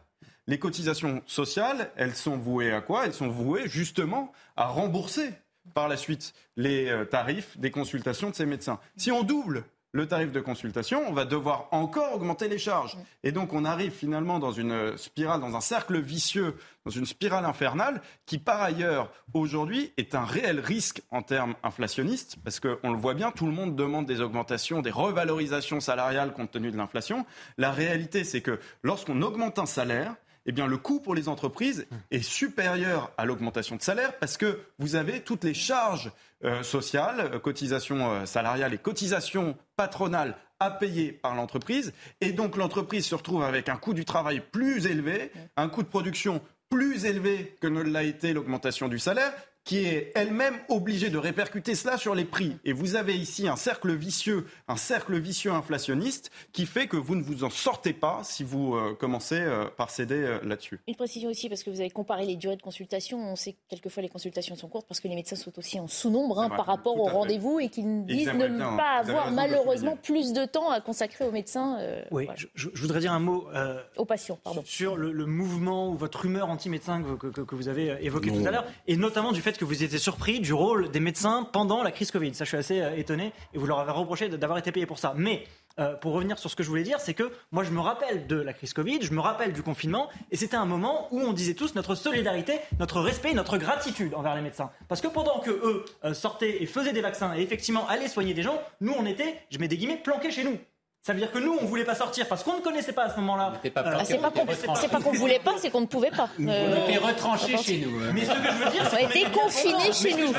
Les cotisations sociales, elles sont vouées à quoi? Elles sont vouées justement à rembourser par la suite les euh, tarifs des consultations de ces médecins. Si on double le tarif de consultation, on va devoir encore augmenter les charges. Et donc on arrive finalement dans une spirale, dans un cercle vicieux, dans une spirale infernale qui par ailleurs aujourd'hui est un réel risque en termes inflationnistes, parce qu'on le voit bien, tout le monde demande des augmentations, des revalorisations salariales compte tenu de l'inflation. La réalité c'est que lorsqu'on augmente un salaire, eh bien, le coût pour les entreprises est supérieur à l'augmentation de salaire parce que vous avez toutes les charges euh, sociales, euh, cotisations euh, salariales et cotisations patronales à payer par l'entreprise. Et donc, l'entreprise se retrouve avec un coût du travail plus élevé, un coût de production plus élevé que ne l'a été l'augmentation du salaire, qui est elle-même obligée de répercuter cela sur les prix. Et vous avez ici un cercle vicieux, un cercle vicieux inflationniste qui fait que vous ne vous en sortez pas si vous euh, commencez euh, par céder euh, là-dessus. Une précision aussi, parce que vous avez comparé les durées de consultation. On sait que quelquefois les consultations sont courtes parce que les médecins sont aussi en sous-nombre hein, par rapport au rendez-vous et qu'ils disent ne pas avoir malheureusement plus de temps à consacrer aux médecins. oui, je, voudrais dire un mot. aux patients, pardon. Sur le, mouvement ou votre humeur anti-médecin que, que, vous avez évoqué tout à l'heure, et notamment du fait que vous étiez surpris du rôle des médecins pendant la crise Covid. Ça, je suis assez euh, étonné et vous leur avez reproché d'avoir été payés pour ça. Mais euh, pour revenir sur ce que je voulais dire, c'est que moi, je me rappelle de la crise Covid, je me rappelle du confinement, et c'était un moment où on disait tous notre solidarité, notre respect, notre gratitude envers les médecins. Parce que pendant que eux euh, sortaient et faisaient des vaccins et effectivement allaient soigner des gens, nous, on était, je mets des guillemets, planqués chez nous. Ça veut dire que nous, on voulait pas sortir parce qu'on ne connaissait pas à ce moment-là. Euh, c'est pas qu'on ne voulait pas, c'est qu'on ne pouvait pas. on était retranchés chez nous. Mais ce que je veux dire, c'est qu'on était confinés chez nous.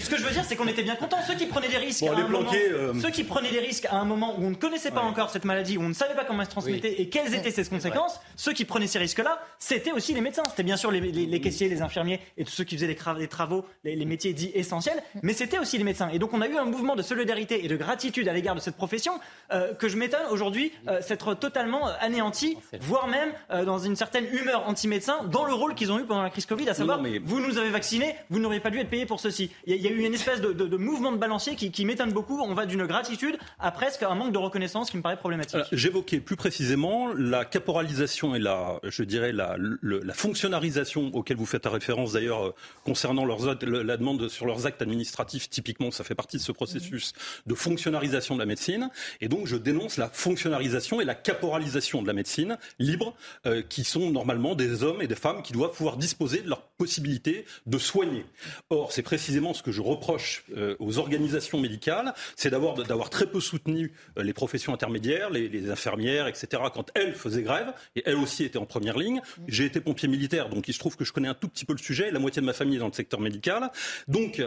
Ce que je veux dire, c'est qu'on était bien contents. Ceux qui prenaient des risques, à un moment, euh, ceux qui prenaient des risques à un moment où on ne connaissait pas encore cette maladie, où on ne savait pas comment elle se transmettait et quelles étaient ses conséquences, ceux qui prenaient ces risques-là, c'était aussi les médecins. C'était bien sûr les, caissiers, les infirmiers et tous ceux qui faisaient les, travaux, les, métiers dits essentiels, mais c'était aussi les médecins. Et donc on a eu un mouvement de solidarité et de gratitude à l'égard de cette profession euh, que je m'étonne aujourd'hui euh, s'être totalement anéantis, voire même euh, dans une certaine humeur anti-médecin, dans le rôle qu'ils ont eu pendant la crise Covid, à savoir, vous nous avez vaccinés, vous n'auriez pas dû être payé pour ceci. Il y, a eu une espèce de, mouvement de balancier qui, m'étonne beaucoup. On va d'une gratitude à presque un manque de reconnaissance qui me paraît problématique. J'évoquais plus précisément la caporalisation et la, je dirais, la, la fonctionnalisation auquel vous faites référence d'ailleurs euh, concernant leurs, la demande sur leurs actes administratifs. Typiquement, ça fait partie de ce processus de fonctionnalisation de la médecine. Et donc, je dénonce la fonctionnalisation et la caporalisation de la médecine libre, euh, qui sont normalement des hommes et des femmes qui doivent pouvoir disposer de leur possibilité de soigner. Or, c'est précisément ce que je reproche euh, aux organisations médicales, c'est d'avoir, d'avoir très peu soutenu euh, les professions intermédiaires, les, les, infirmières, etc., quand elles faisaient grève, et elles aussi étaient en première ligne. J'ai été pompier militaire, donc il se trouve que je connais un tout petit peu le sujet, la moitié de ma famille est dans le secteur médical. Donc,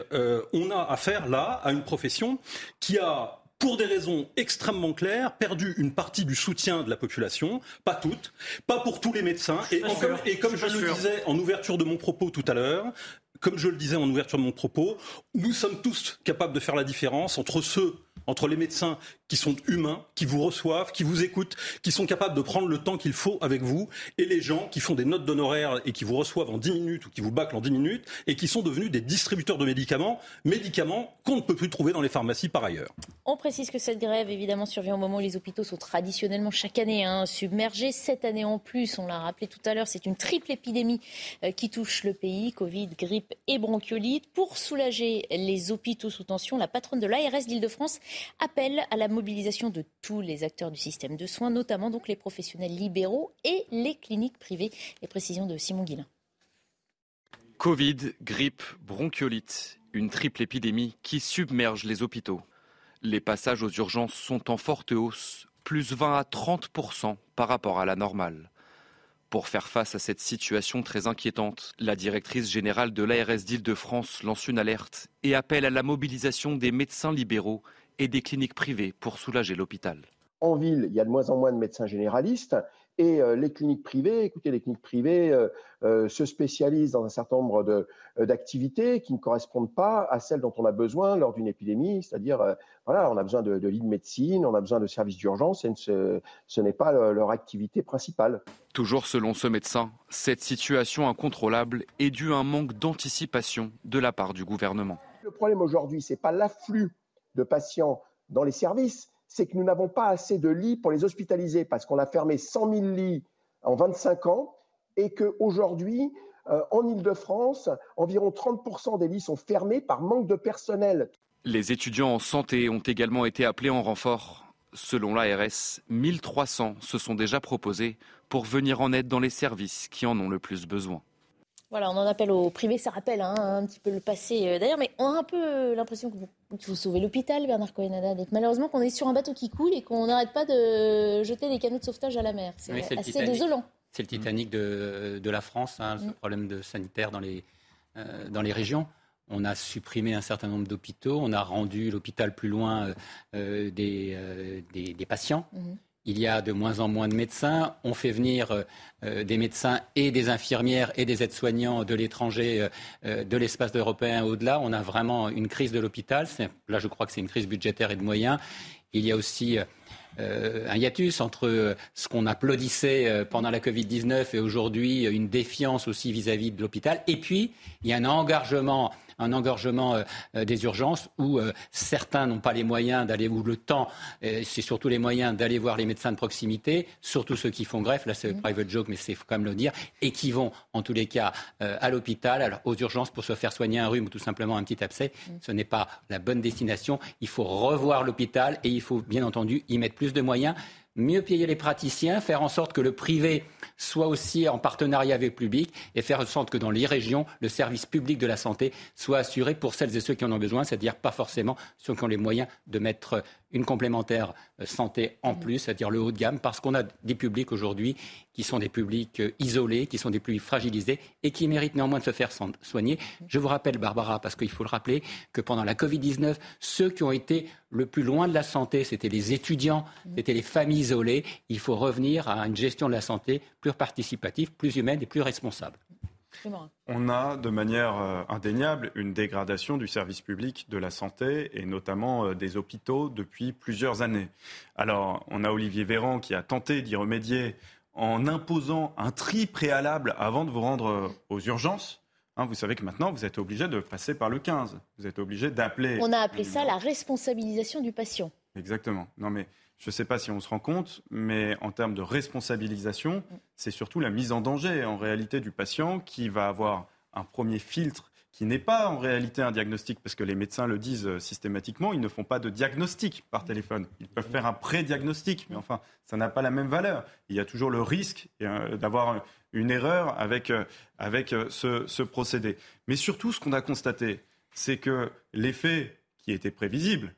on a affaire là à une profession qui a pour des raisons extrêmement claires, perdu une partie du soutien de la population, pas toute, pas pour tous les médecins. Et, comme, je, je le disais en ouverture de mon propos tout à l'heure, comme je le disais en ouverture de mon propos, nous sommes tous capables de faire la différence entre ceux entre les médecins qui sont humains, qui vous reçoivent, qui vous écoutent, qui sont capables de prendre le temps qu'il faut avec vous, et les gens qui font des notes d'honoraires et qui vous reçoivent en 10 minutes ou qui vous bâclent en 10 minutes, et qui sont devenus des distributeurs de médicaments, médicaments qu'on ne peut plus trouver dans les pharmacies par ailleurs. On précise que cette grève, évidemment, survient au moment où les hôpitaux sont traditionnellement chaque année hein, submergés. Cette année en plus, on l'a rappelé tout à l'heure, c'est une triple épidémie euh, qui touche le pays, Covid, grippe et bronchiolite. Pour soulager les hôpitaux sous tension, la patronne de l'ARS d'Île-de-France appelle à la mobilisation de tous les acteurs du système de soins, notamment donc les professionnels libéraux et les cliniques privées. Les précisions de Simon Guillain. Covid, grippe, bronchiolite, une triple épidémie qui submerge les hôpitaux. Les passages aux urgences sont en forte hausse, plus 20 à 30 par rapport à la normale. Pour faire face à cette situation très inquiétante, la directrice générale de l'ARS d'Île-de-France lance une alerte et appelle à la mobilisation des médecins libéraux et des cliniques privées pour soulager l'hôpital. En ville, il y a de moins en moins de médecins généralistes Et les cliniques privées, écoutez, les cliniques privées se spécialisent dans un certain nombre d'activités qui ne correspondent pas à celles dont on a besoin lors d'une épidémie, c'est-à-dire, voilà, on a besoin de, de lits de médecine, on a besoin de services d'urgence, et ce, ce n'est pas leur activité principale. Toujours selon ce médecin, cette situation incontrôlable est due à un manque d'anticipation de la part du gouvernement. Le problème aujourd'hui, ce n'est pas l'afflux de patients dans les services, c'est que nous n'avons pas assez de lits pour les hospitaliser parce qu'on a fermé 100 000 lits en 25 ans et qu'aujourd'hui, euh, en Ile-de-France, environ 30% des lits sont fermés par manque de personnel. Les étudiants en santé ont également été appelés en renfort. Selon l'ARS, 1300 se sont déjà proposés pour venir en aide dans les services qui en ont le plus besoin. Voilà, on en appelle au privé, ça rappelle hein, un petit peu le passé euh, d'ailleurs, mais on a un peu l'impression qu'il faut sauver l'hôpital, Bernard cohen malheureusement qu'on est sur un bateau qui coule et qu'on n'arrête pas de jeter des canaux de sauvetage à la mer. C'est assez désolant. C'est le Titanic de, la France, hein, ce mm. problème de sanitaire dans les, euh, dans les régions. On a supprimé un certain nombre d'hôpitaux, on a rendu l'hôpital plus loin euh, des, des, patients. Mm-hmm il y a de moins en moins de médecins. On fait venir euh, des médecins et des infirmières et des aides-soignants de l'étranger, euh, euh, de l'espace européen au-delà. On a vraiment une crise de l'hôpital. Là, je crois que c'est une crise budgétaire et de moyens. Il y a aussi un hiatus entre ce qu'on applaudissait pendant la Covid-19 et aujourd'hui une défiance aussi vis-à-vis -vis de l'hôpital. Et puis, il y a un engagement un engorgement euh, euh, des urgences où euh, certains n'ont pas les moyens d'aller, ou le temps, c'est surtout les moyens d'aller voir les médecins de proximité, surtout ceux qui font greffe, là c'est mmh. private joke, mais c'est faut quand même le dire, et qui vont en tous les cas à l'hôpital, aux urgences pour se faire soigner un rhume ou tout simplement un petit abcès. Mmh. Ce n'est pas la bonne destination. Il faut revoir l'hôpital et il faut bien entendu y mettre plus de moyens mieux payer les praticiens, faire en sorte que le privé soit aussi en partenariat avec le public et faire en sorte que dans les régions, le service public de la santé soit assuré pour celles et ceux qui en ont besoin, c'est-à-dire pas forcément ceux qui ont les moyens de mettre une complémentaire euh, santé en plus, c'est-à-dire le haut de gamme, parce qu'on a des publics aujourd'hui qui sont des publics euh, isolés, qui sont des publics fragilisés et qui méritent néanmoins de se faire soigner. Je vous rappelle, Barbara, parce qu'il faut le rappeler, que pendant la Covid-19, ceux qui ont été le plus loin de la santé, c'était les étudiants, c'était les familles isolées. Il faut revenir à une gestion de la santé plus participative, plus humaine et plus responsable. On a de manière euh, indéniable une dégradation du service public de la santé et notamment euh, des hôpitaux depuis plusieurs années. Alors, on a Olivier Véran qui a tenté d'y remédier en imposant un tri préalable avant de vous rendre euh, aux urgences. Hein, vous savez que maintenant, vous êtes obligé de passer par le 15. Vous êtes obligé d'appeler. On a appelé ça la responsabilisation du patient. Exactement. Non, mais je ne sais pas si on se rend compte, mais en termes de responsabilisation, c'est surtout la mise en danger en réalité du patient qui va avoir un premier filtre qui n'est pas en réalité un diagnostic, parce que les médecins le disent euh, systématiquement, ils ne font pas de diagnostic par téléphone. Ils peuvent faire un pré-diagnostic, mais enfin, ça n'a pas la même valeur. Il y a toujours le risque euh, d'avoir une erreur avec, euh, avec ce, ce procédé. Mais surtout, ce qu'on a constaté, c'est que l'effet qui était prévisible,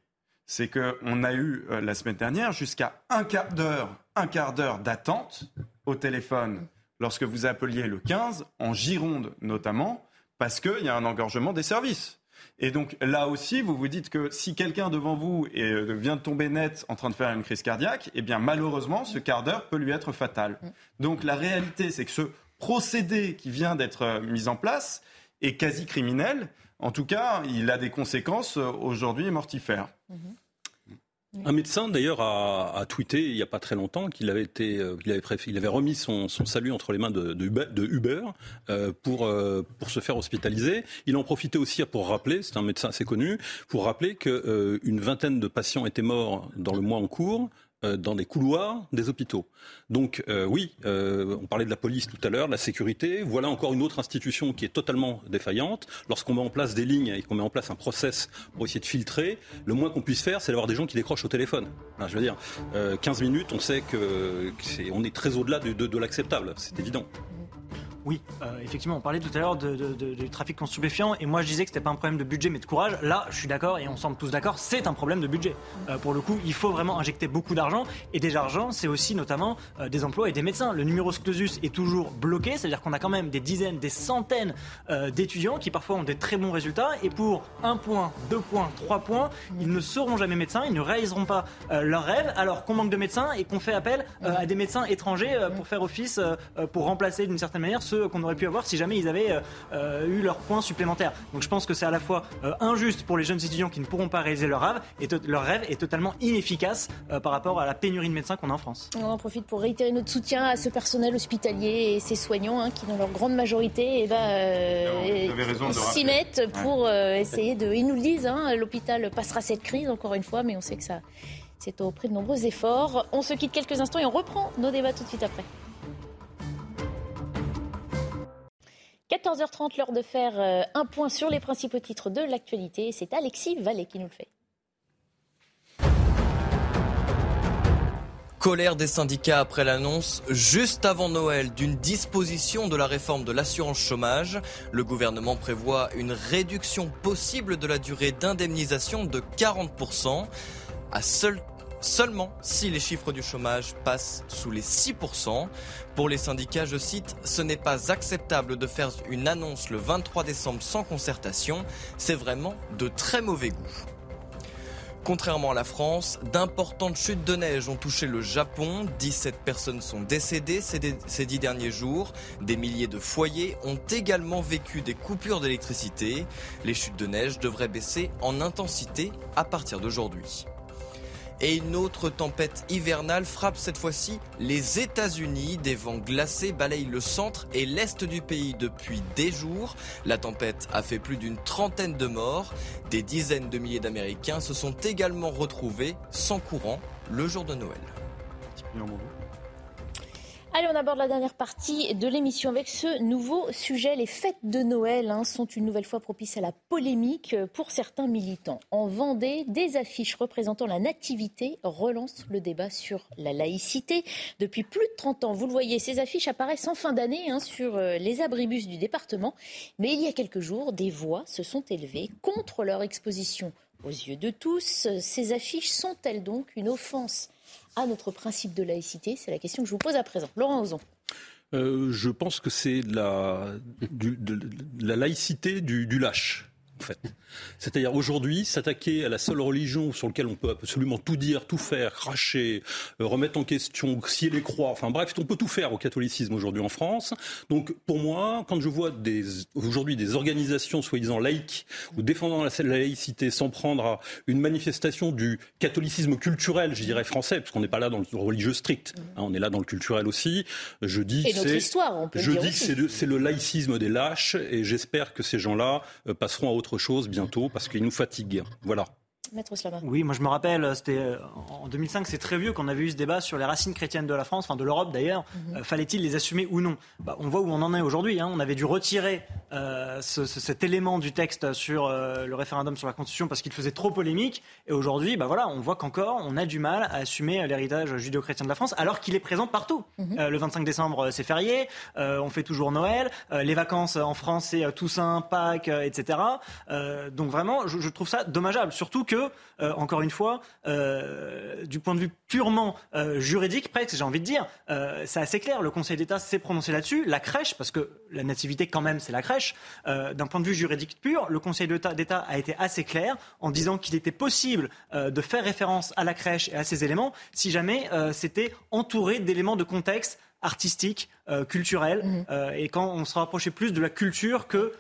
c'est qu'on a eu euh, la semaine dernière jusqu'à un quart d'heure, un quart d'heure d'attente au téléphone lorsque vous appeliez le 15, en Gironde notamment, parce qu'il y a un engorgement des services. Et donc là aussi, vous vous dites que si quelqu'un devant vous euh, vient de tomber net en train de faire une crise cardiaque, eh bien malheureusement, ce quart d'heure peut lui être fatal. Donc la réalité, c'est que ce procédé qui vient d'être euh, mis en place est quasi criminel. En tout cas, il a des conséquences euh, aujourd'hui mortifères. Mhm. Un médecin, d'ailleurs, a, tweeté il n'y a pas très longtemps qu'il avait, euh, remis son, salut entre les mains de, Uber, euh, pour, se faire hospitaliser. Il en profitait aussi pour rappeler, c'est un médecin assez connu, pour rappeler qu'une vingtaine de patients étaient morts dans le mois en cours dans des couloirs des hôpitaux. Donc euh, oui, euh, on parlait de la police tout à l'heure, de la sécurité. Voilà encore une autre institution qui est totalement défaillante. Lorsqu'on met en place des lignes et qu'on met en place un process pour essayer de filtrer, le moins qu'on puisse faire, c'est d'avoir des gens qui décrochent au téléphone. je veux dire, 15 minutes, on sait que est, on est très au-delà de, de l'acceptable, c'est évident. Oui, effectivement, on parlait tout à l'heure du trafic en stupéfiants et moi je disais que c'était pas un problème de budget mais de courage. Là, je suis d'accord et on semble tous d'accord, c'est un problème de budget. pour le coup, il faut vraiment injecter beaucoup d'argent et des argent, c'est aussi notamment des emplois et des médecins. Le numerus clausus est toujours bloqué, c'est-à-dire qu'on a quand même des dizaines, des centaines d'étudiants qui parfois ont des très bons résultats et pour un point, deux points, trois points, ils ne seront jamais médecins, ils ne réaliseront pas leur rêve alors qu'on manque de médecins et qu'on fait appel à des médecins étrangers pour faire office, pour remplacer d'une certaine manière ceux qu'on aurait pu avoir si jamais ils avaient eu leur point supplémentaire. Donc je pense que c'est à la fois injuste pour les jeunes étudiants qui ne pourront pas réaliser leur rêve et leur rêve est totalement inefficace par rapport à la pénurie de médecins qu'on a en France. On en profite pour réitérer notre soutien à ce personnel hospitalier et ces soignants hein, qui, dans leur grande majorité, eh ben, s'y mettent pour essayer de. Ils nous le disent, hein, l'hôpital passera cette crise encore une fois, mais on sait que ça, c'est au prix de nombreux efforts. On se quitte quelques instants et on reprend nos débats tout de suite après. 14h30, l'heure de faire euh, un point sur les principaux titres de l'actualité. C'est Alexis Vallée qui nous le fait. Colère des syndicats après l'annonce, juste avant Noël, d'une disposition de la réforme de l'assurance chômage. Le gouvernement prévoit une réduction possible de la durée d'indemnisation de 40% à seul seulement si les chiffres du chômage passent sous les 6%. Pour les syndicats, je cite, ce n'est pas acceptable de faire une annonce le 23 décembre sans concertation, c'est vraiment de très mauvais goût. Contrairement à la France, d'importantes chutes de neige ont touché le Japon. 17 personnes sont décédées ces dix derniers jours. Des milliers de foyers ont également vécu des coupures d'électricité. Les chutes de neige devraient baisser en intensité à partir d'aujourd'hui. Et une autre tempête hivernale frappe cette fois-ci les États-Unis. Des vents glacés balayent le centre et l'est du pays depuis des jours. La tempête a fait plus d'une trentaine de morts. Des dizaines de milliers d'Américains se sont également retrouvés sans courant le jour de Noël. Allez, on aborde la dernière partie de l'émission avec ce nouveau sujet. Les fêtes de Noël hein, sont une nouvelle fois propices à la polémique pour certains militants. En Vendée, des affiches représentant la nativité relancent le débat sur la laïcité. Depuis plus de 30 ans, vous le voyez, ces affiches apparaissent en fin d'année hein, sur euh, les abribus du département. Mais il y a quelques jours, des voix se sont élevées contre leur exposition aux yeux de tous. Ces affiches sont-elles donc une offense à notre principe de laïcité C'est la question que je vous pose à présent. Laurent Ozon. Euh, je pense que c'est la, la laïcité du lâche en fait. C'est-à-dire aujourd'hui, s'attaquer à la seule religion sur laquelle on peut absolument tout dire, tout faire, cracher, euh, remettre en question, scier les croix, enfin bref, on peut tout faire au catholicisme aujourd'hui en France. Donc pour moi, quand je vois aujourd'hui des organisations soi-disant laïques ou défendant la, laïcité sans prendre à une manifestation du catholicisme culturel, je dirais français, parce qu'on n'est pas là dans le religieux strict, hein, on est là dans le culturel aussi, je dis que c'est, je dis que c'est le, laïcisme des lâches et j'espère que ces gens-là euh, passeront à autre chose bientôt parce qu'ils nous fatiguent. Voilà. Maître Oui, moi je me rappelle, c'était euh, en 2005, c'est très vieux qu'on avait eu ce débat sur les racines chrétiennes de la France, enfin de l'Europe d'ailleurs. Mhm. Euh, fallait-il les assumer ou non? Bah, On voit où on en est aujourd'hui. Hein. On avait dû retirer euh, cet élément du texte sur le référendum sur la Constitution parce qu'il faisait trop polémique. Et aujourd'hui, bah, voilà, on voit qu'encore on a du mal à assumer l'héritage judéo-chrétien de la France, alors qu'il est présent partout. Mhm. le 25 décembre, c'est férié, on fait toujours Noël, les vacances en France, c'est Toussaint, Pâques, etc. donc vraiment, je, je trouve ça dommageable, surtout que euh, encore une fois, euh, du point de vue purement euh, juridique, presque, j'ai envie de dire, c'est assez clair. Le Conseil d'État s'est prononcé là-dessus. La crèche, parce que la nativité, quand même, c'est la crèche. D'un point de vue juridique pur, le Conseil d'État a été assez clair en disant qu'il était possible de faire référence à la crèche et à ces éléments si jamais c'était entouré d'éléments de contexte artistique, culturel, mmh. et quand on se rapprochait plus de la culture que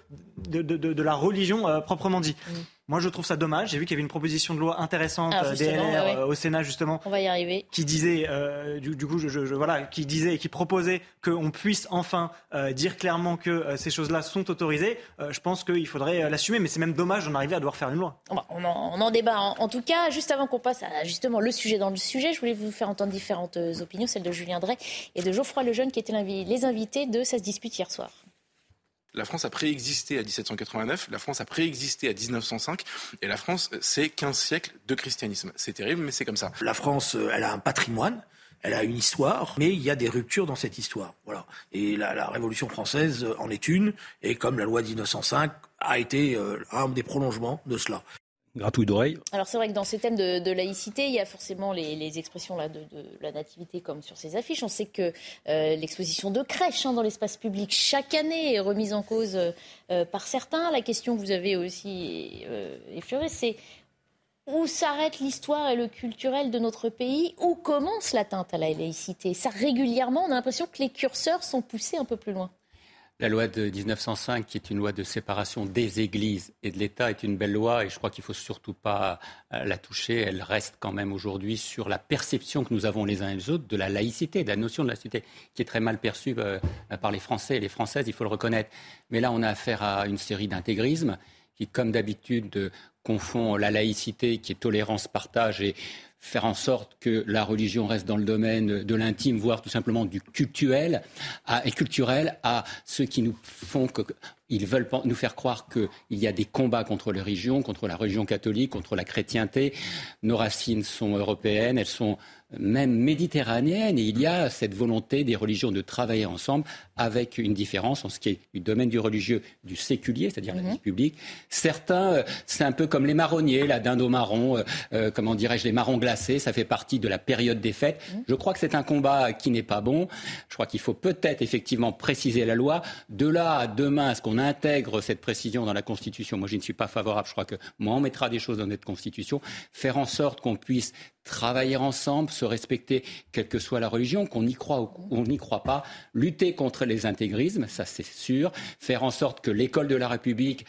de, la religion proprement dit. Mmh. Moi, je trouve ça dommage. J'ai vu qu'il y avait une proposition de loi intéressante euh, euh, au Sénat justement. On va y arriver. Qui disait, euh, du, coup, je, voilà, qui disait et qui proposait qu'on puisse enfin dire clairement que ces choses-là sont autorisées. je pense qu'il faudrait l'assumer, mais c'est même dommage d'en arriver à devoir faire une loi. On en, débat. En, tout cas, juste avant qu'on passe à justement le sujet dans le sujet, je voulais vous faire entendre différentes opinions, celle de Julien Drey et de Geoffroy Lejeune, qui étaient les invités de Ça se dispute hier soir. La France a préexisté à 1789, la France a préexisté à 1905, et la France, c'est 15 siècles de christianisme. C'est terrible, mais c'est comme ça. La France, euh, elle a un patrimoine elle a une histoire, mais il y a des ruptures dans cette histoire. Voilà. Et la, la Révolution française en est une, et comme la loi de 1905 a été un des prolongements de cela gratouille d'oreille. Alors c'est vrai que dans ces thèmes de, laïcité, il y a forcément les, expressions de, la nativité comme sur ces affiches. On sait que euh, l'exposition de crèches hein, dans l'espace public chaque année est remise en cause euh, par certains. La question que vous avez aussi euh, effleurée, c'est où s'arrête l'histoire et le culturel de notre pays? Où commence l'atteinte à la laïcité? Ça régulièrement, on a l'impression que les curseurs sont poussés un peu plus loin. La loi de 1905, qui est une loi de séparation des églises et de l'État, est une belle loi et je crois qu'il ne faut surtout pas euh, la toucher. Elle reste quand même aujourd'hui sur la perception que nous avons les uns et les autres de la laïcité, de la notion de laïcité, qui est très mal perçue euh, par les Français et les Françaises, il faut le reconnaître. Mais là, on a affaire à une série d'intégrismes qui, comme d'habitude, confond la laïcité, qui est tolérance, partage, et faire en sorte que la religion reste dans le domaine de l'intime, voire tout simplement du cultuel, et culturel, à ceux qui nous font que ils veulent nous faire croire qu'il y a des combats contre les religions, contre la religion catholique, contre la chrétienté. Nos racines sont européennes, elles sont même méditerranéennes, et il y a cette volonté des religions de travailler ensemble avec une différence en ce qui est du domaine du religieux, du séculier, c'est-à-dire la mhm. vie publique. Certains, euh, c'est un peu comme les marronniers, la dinde marron, euh, euh, comment dirais-je, les marrons glacés, ça fait partie de la période des fêtes. Mhm. Je crois que c'est un combat qui n'est pas bon. Je crois qu'il faut peut-être effectivement préciser la loi. De là à demain, est-ce qu'on intègre cette précision dans la Constitution Moi, je ne suis pas favorable. Je crois que moi, on mettra des choses dans notre Constitution. Faire en sorte qu'on puisse travailler ensemble, se respecter, quelle que soit la religion, qu'on y croit ou qu'on n'y croit pas, lutter contre les intégrismes, ça c'est sûr, faire en sorte que l'école de la République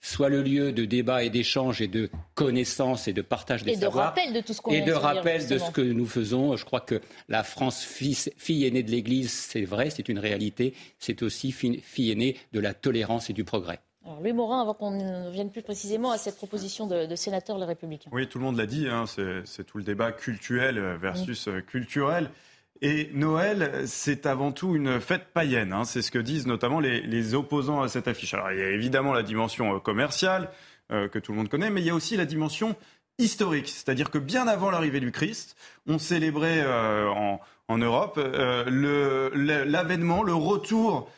soit le lieu de débat et d'échange et de connaissance et de partage des savoirs. Et de rappel de tout ce qu'on Et de rappel de ce que nous faisons. Je crois que la France, fille, fille aînée de l'Église, c'est vrai, c'est une réalité. C'est aussi fille aînée de la tolérance et du progrès. Alors, Louis Morin, avant qu'on ne vienne plus précisément à cette proposition de, sénateur Les Républicains. Oui, tout le monde l'a dit, hein, c'est tout le débat cultuel versus culturel. Et Noël, c'est avant tout une fête païenne. Hein. c'est ce que disent notamment les, opposants à cette affiche. Alors, il y a évidemment la dimension euh, commerciale euh, que tout le monde connaît, mais il y a aussi la dimension historique. C'est-à-dire que bien avant l'arrivée du Christ, on célébrait euh, en, Europe l'avènement, le, retour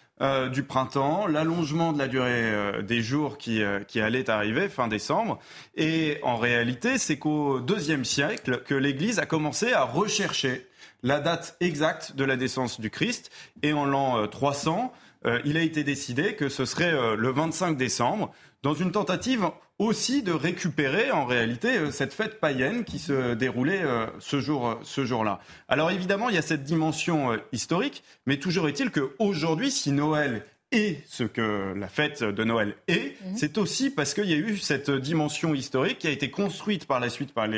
du printemps, l'allongement de la durée des jours qui, qui allait arriver fin décembre. Et en réalité, c'est qu'au deuxième siècle que l'Église a commencé à rechercher la date exacte de la naissance du Christ. Et en l'an 300, euh, euh, il a été décidé que ce serait euh, le 25 décembre, dans une tentative aussi de récupérer en réalité cette fête païenne qui se déroulait ce jour ce jour-là. Alors évidemment, il y a cette dimension historique, mais toujours est-il qu'aujourd'hui, si Noël et ce que la fête de Noël est, mhm. c'est aussi parce qu'il y a eu cette dimension historique qui a été construite par la suite par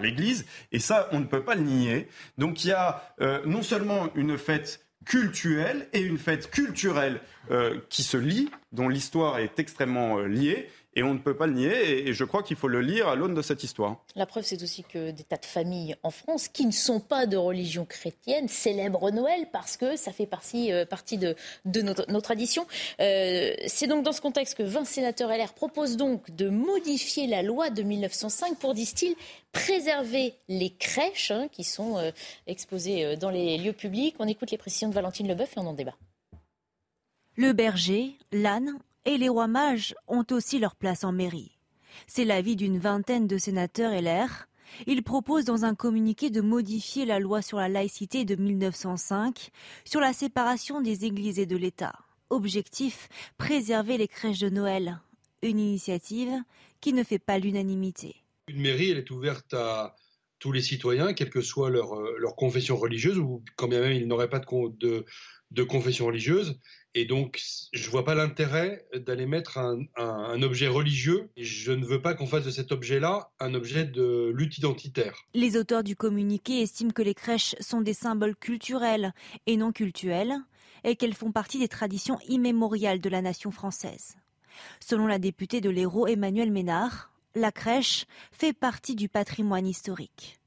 l'Église, et ça, on ne peut pas le nier. Donc il y a euh, non seulement une fête culturelle et une fête culturelle euh, qui se lient, dont l'histoire est extrêmement euh, liée, et on ne peut pas le nier, et je crois qu'il faut le lire à l'aune de cette histoire. La preuve, c'est aussi que des tas de familles en France qui ne sont pas de religion chrétienne célèbrent Noël parce que ça fait partie, euh, partie de, de nos, traditions. Euh, c'est donc dans ce contexte que 20 sénateurs LR proposent donc de modifier la loi de 1905 pour, disent-ils, préserver les crèches hein, qui sont exposées dans les lieux publics. On écoute les précisions de Valentine Leboeuf et on en débat. Le berger, l'âne et les rois mages ont aussi leur place en mairie. C'est l'avis d'une vingtaine de sénateurs LR. Ils proposent dans un communiqué de modifier la loi sur la laïcité de 1905 sur la séparation des églises et de l'État. Objectif, préserver les crèches de Noël. Une initiative qui ne fait pas l'unanimité. Une mairie, elle est ouverte à tous les citoyens, quelle que soit leur, euh, confession religieuse, ou quand bien même ils n'auraient pas de confession religieuse. Et donc, je ne vois pas l'intérêt d'aller mettre un, objet religieux. je ne veux pas qu'on fasse de cet objet-là un objet de lutte identitaire. Les auteurs du communiqué estiment que les crèches sont des symboles culturels et non cultuels, et qu'elles font partie des traditions immémoriales de la nation française. Selon la députée de l'Hérault Emmanuel Ménard, la crèche fait partie du patrimoine historique.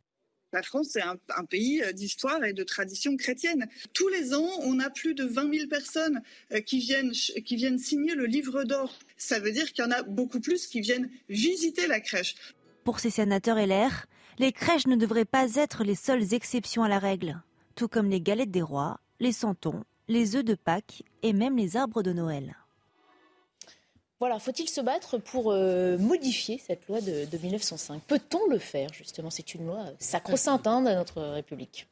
La France est un, pays euh, d'histoire et de tradition chrétienne. Tous les ans, on a plus de 20 000 personnes euh, qui viennent, signer le livre d'or. Ça veut dire qu'il y en a beaucoup plus qui viennent visiter la crèche. Pour ces sénateurs LR, les crèches ne devraient pas être les seules exceptions à la règle. tout comme les galettes des rois, les santons, les œufs de Pâques et même les arbres de Noël. Voilà, faut-il se battre pour euh, modifier cette loi de, 1905 Peut-on le faire, justement? C'est une loi sacro-sainte hein, de notre République.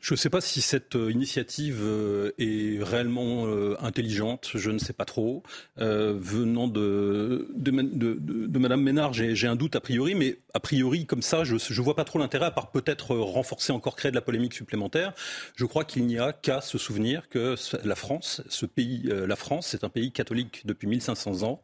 Je ne sais pas si cette euh, initiative euh, est réellement euh, intelligente, je ne sais pas trop. venant de, de, de, de Madame Ménard, j'ai un doute a priori, mais a priori, comme ça, je ne vois pas trop l'intérêt, à part peut-être renforcer encore, créer de la polémique supplémentaire. Je crois qu'il n'y a qu'à se souvenir que la France, ce pays, la France, c'est un pays catholique depuis 1500 ans,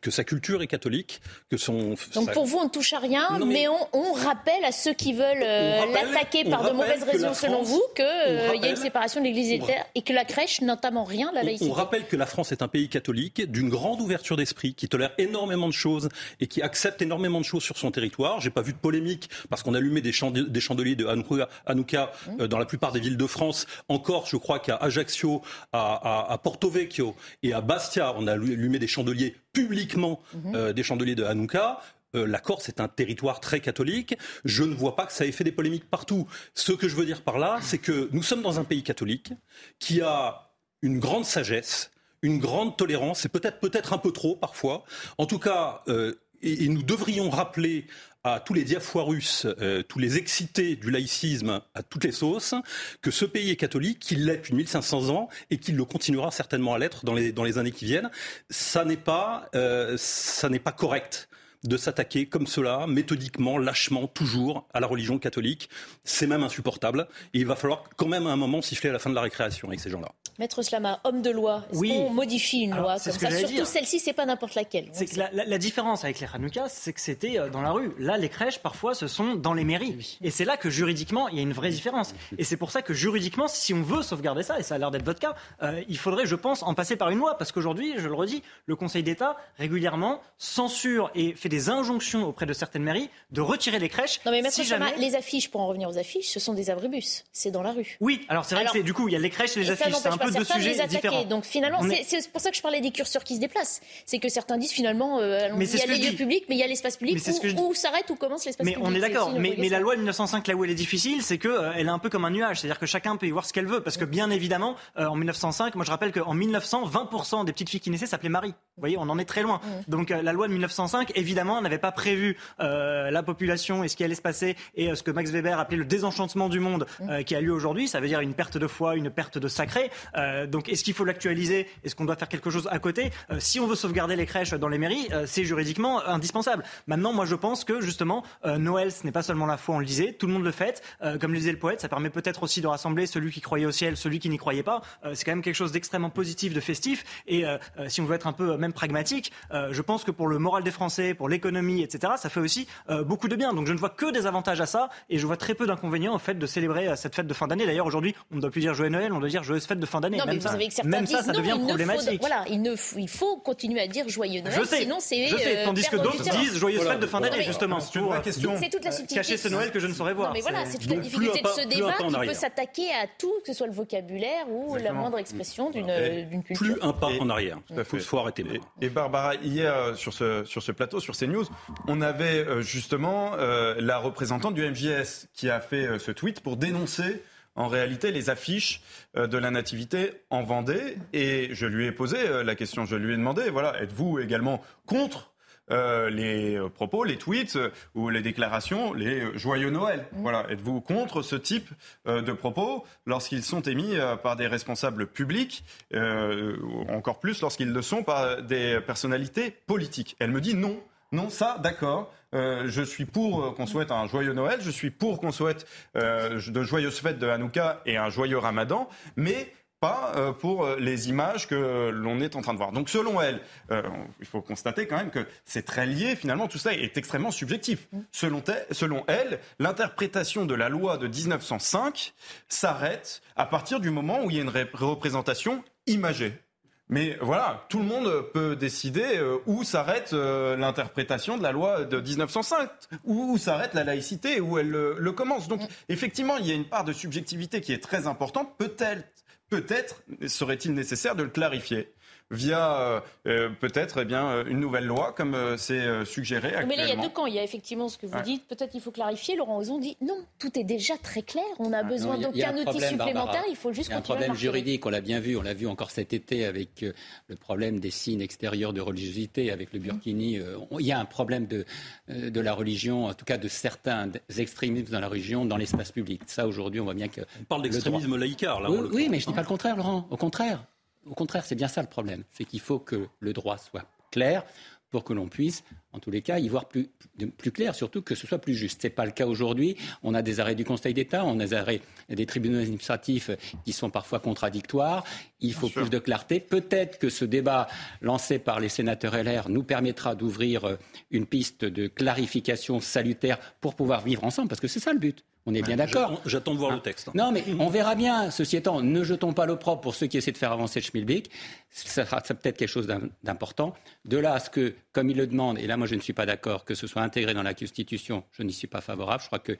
que sa culture est catholique, que son... Donc pour vous, on ne touche à rien, mais, on, on, rappelle à ceux qui veulent l'attaquer par de mauvaises raison, selon vous, qu'il euh, y a une séparation de l'Église et de et que la crèche, notamment rien, la laïcité. On rappelle que la France est un pays catholique, d'une grande ouverture d'esprit, qui tolère énormément de choses et qui accepte énormément de choses sur son territoire. J'ai pas vu de polémique parce qu'on allumait des, des chandeliers de Hanouka, mmh. euh, dans la plupart des villes de France. Encore, je crois qu'à Ajaccio, à, à, Porto Vecchio et à Bastia, on a allumé des chandeliers publiquement, mmh. euh, des chandeliers de Hanouka. Euh, la Corse est un territoire très catholique. Je ne vois pas que ça ait fait des polémiques partout. Ce que je veux dire par là, c'est que nous sommes dans un pays catholique qui a une grande sagesse, une grande tolérance, et peut-être peut-être un peu trop parfois. En tout cas, euh, et, nous devrions rappeler à tous les diafoirus, euh, tous les excités du laïcisme à toutes les sauces, que ce pays est catholique, qu'il l'est depuis 1500 ans et qu'il le continuera certainement à l'être dans les, dans les années qui viennent. Ça n'est pas, ça n'est pas correct de s'attaquer comme cela, méthodiquement, lâchement, toujours à la religion catholique. C'est même insupportable. Et il va falloir quand même à un moment siffler à la fin de la récréation avec ces gens-là. Maître Slama, homme de loi, est-ce oui. qu'on modifie une loi comme ça Surtout celle-ci, c'est pas n'importe laquelle. C'est que la, différence avec les Hanouka, c'est que c'était euh, dans la rue. Là, les crèches, parfois, ce sont dans les mairies. Et c'est là que juridiquement, il y a une vraie différence. Et c'est pour ça que juridiquement, si on veut sauvegarder ça, et ça a l'air d'être votre cas, euh, il faudrait, je pense, en passer par une loi. Parce qu'aujourd'hui, je le redis, le Conseil d'État, régulièrement, censure et fait des injonctions auprès de certaines mairies de retirer les crèches. Non, mais Maître Slama, les affiches, pour en revenir aux affiches, ce sont des abribus. C'est dans la rue. Oui, alors c'est vrai que du coup, il y a les crèches et les affiches. Différents. Donc finalement, c'est pour ça que je parlais des curseurs qui se déplacent. C'est que certains disent finalement, euh, il y a les lieux publics, mais il y a l'espace public où, s'arrête, où commence l'espace public. Mais on est d'accord. Mais, mais la loi de 1905, là où elle est difficile, c'est qu'elle euh, elle est un peu comme un nuage. C'est-à-dire que chacun peut y voir ce qu'elle veut. Parce que bien évidemment, euh, en 1905, moi je rappelle qu'en 1900, 20% des petites filles qui naissaient s'appelaient Marie. Vous voyez, on en est très loin. Donc la loi de 1905, évidemment, n'avait pas prévu la population et ce qui allait se passer et ce que Max Weber appelait le désenchantement du monde qui a lieu aujourd'hui. Ça veut dire une perte de foi, une perte de sacré. Donc est-ce qu'il faut l'actualiser? Est-ce qu'on doit faire quelque chose à côté? Euh, Si on veut sauvegarder les crèches dans les mairies, euh, c'est juridiquement indispensable. Maintenant, moi, je pense que justement, euh, Noël, ce n'est pas seulement la foi, on le disait, tout le monde le fête. comme le disait le poète, ça permet peut-être aussi de rassembler celui qui croyait au ciel, celui qui n'y croyait pas. c'est quand même quelque chose d'extrêmement positif, de festif. Et si on veut être un peu même pragmatique, je pense que pour le moral des Français, pour l'économie, etc., ça fait aussi beaucoup de bien. Donc je ne vois que des avantages à ça, et je vois très peu d'inconvénients au fait de célébrer cette fête de fin d'année. D'ailleurs, aujourd'hui, on ne doit plus dire joyeux Noël, on doit dire joyeuse fête de fin d'année. Même, ça, même ça, ça devient problématique. voilà, il, ne, il faut continuer à dire joyeux Noël, je sais, sinon c'est. Je sais, tandis que d'autres disent joyeuse fête de fin d'année, justement. C'est toute la subtilité. Cacher ce Noël que je ne saurais voir. mais voilà, c'est toute la difficulté de ce débat qui peut s'attaquer à tout, que ce soit le vocabulaire ou la moindre expression d'une culture. Plus un pas en arrière. Il faut arrêter. Et Barbara, hier, euh, sur ce, sur ce plateau, sur CNews, on avait euh, justement euh, la représentante du MJS qui a fait ce tweet pour dénoncer en réalité les affiches euh, de la Nativité en Vendée. Et je lui ai posé euh, la question, je lui ai demandé, voilà, êtes-vous également contre euh, les propos, les tweets ou les déclarations, les joyeux Noël? Mmh. Voilà, êtes-vous contre ce type de propos lorsqu'ils sont émis par des responsables publics, encore plus lorsqu'ils le sont par des personnalités politiques? Elle me dit non. Non, ça, d'accord. Euh, je suis pour euh, qu'on souhaite un joyeux Noël, je suis pour qu'on souhaite euh, de joyeuses fêtes de Hanouka et un joyeux Ramadan, mais pas pour les images que l'on est en train de voir. Donc selon elle, il faut constater quand même que c'est très lié, finalement, tout ça est extrêmement subjectif. Selon, selon elle, l'interprétation de la loi de 1905 s'arrête à partir du moment où il y a une représentation imagée. Mais voilà, tout le monde peut décider euh, où s'arrête euh, l'interprétation de la loi de 1905, où, s'arrête la laïcité, où elle le commence. Donc effectivement, il y a une part de subjectivité qui est très importante. Peut-être, peut-être serait-il nécessaire de le clarifier. Via peut-être eh bien une nouvelle loi comme c'est suggéré actuellement. Mais là, il y a deux camps. Il y a effectivement ce que vous dites. Peut-être il faut clarifier. Laurent Ozon dit non, tout est déjà très clair. On n'a ah, besoin d'aucun outil supplémentaire. Il faut juste Il y a un problème juridique. On l'a bien vu. On l'a vu encore cet été avec le problème des signes extérieurs de religiosité, avec le burkini. il y a un problème de, de la religion, en tout cas de certains extrémismes dans la religion, dans l'espace public. Ça, aujourd'hui, on voit bien que. On parle d'extrémisme laïcard, là. Oui, mais je ne dis pas le contraire, Laurent. Au contraire. Au contraire, c'est bien ça le problème. C'est qu'il faut que le droit soit clair pour que l'on puisse, en tous les cas, y voir plus, plus clair, surtout que ce soit plus juste. Ce n'est pas le cas aujourd'hui. On a des arrêts du Conseil d'État, on a des arrêts des tribunaux administratifs qui sont parfois contradictoires. Il faut plus de clarté. Peut-être que ce débat lancé par les sénateurs LR nous permettra d'ouvrir euh, une piste de clarification salutaire pour pouvoir vivre ensemble, parce que c'est ça le but. On est bien d'accord. J'attends de voir le texte. Non, mais on verra bien. Ceci étant, ne jetons pas l'opprobre pour ceux qui essaient de faire avancer Schmilblick. Ça sera peut-être quelque chose d'important. De là à ce que, comme il le demande, et là moi je ne suis pas d'accord, que ce soit intégré dans la Constitution, je n'y suis pas favorable. Je crois que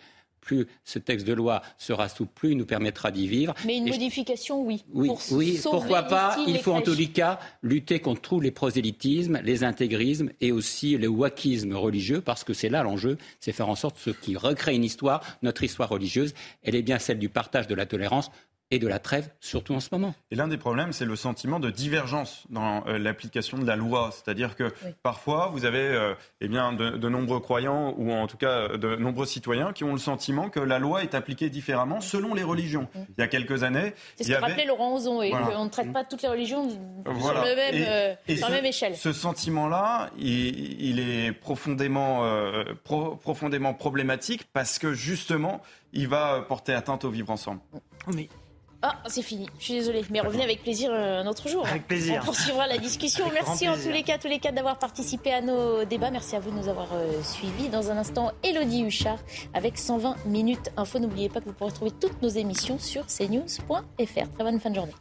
plus ce texte de loi sera souple, plus il nous permettra d'y vivre. Mais une modification, oui. Oui, oui pourquoi pas Il faut en tous les cas lutter contre tous les prosélytismes, les intégrismes et aussi le wakisme religieux, parce que c'est là l'enjeu, c'est faire en sorte ce qui recrée une histoire, notre histoire religieuse, elle est bien celle du partage de la tolérance et de la trêve, surtout en ce moment. Et l'un des problèmes, c'est le sentiment de divergence dans euh, l'application de la loi. C'est-à-dire que parfois, vous avez euh, eh bien, de, nombreux croyants, ou en tout cas euh, de nombreux citoyens, qui ont le sentiment que la loi est appliquée différemment selon les religions. Il y a quelques années... C'est ce que rappelait Laurent Ozon, et qu'on ne traite pas toutes les religions sur, le même, la même échelle. Ce sentiment-là, il, est profondément, profondément problématique parce que justement, il va porter atteinte au vivre ensemble. Ah, c'est fini. Je suis désolée. Mais revenez avec plaisir euh, un autre jour. Avec plaisir. On poursuivra la discussion. Merci en tous les cas, tous les cas d'avoir participé à nos débats. Merci à vous de nous avoir euh, suivis. Dans un instant, Elodie Huchard avec 120 minutes info. N'oubliez pas que vous pourrez trouver toutes nos émissions sur cnews.fr. Très bonne fin de journée.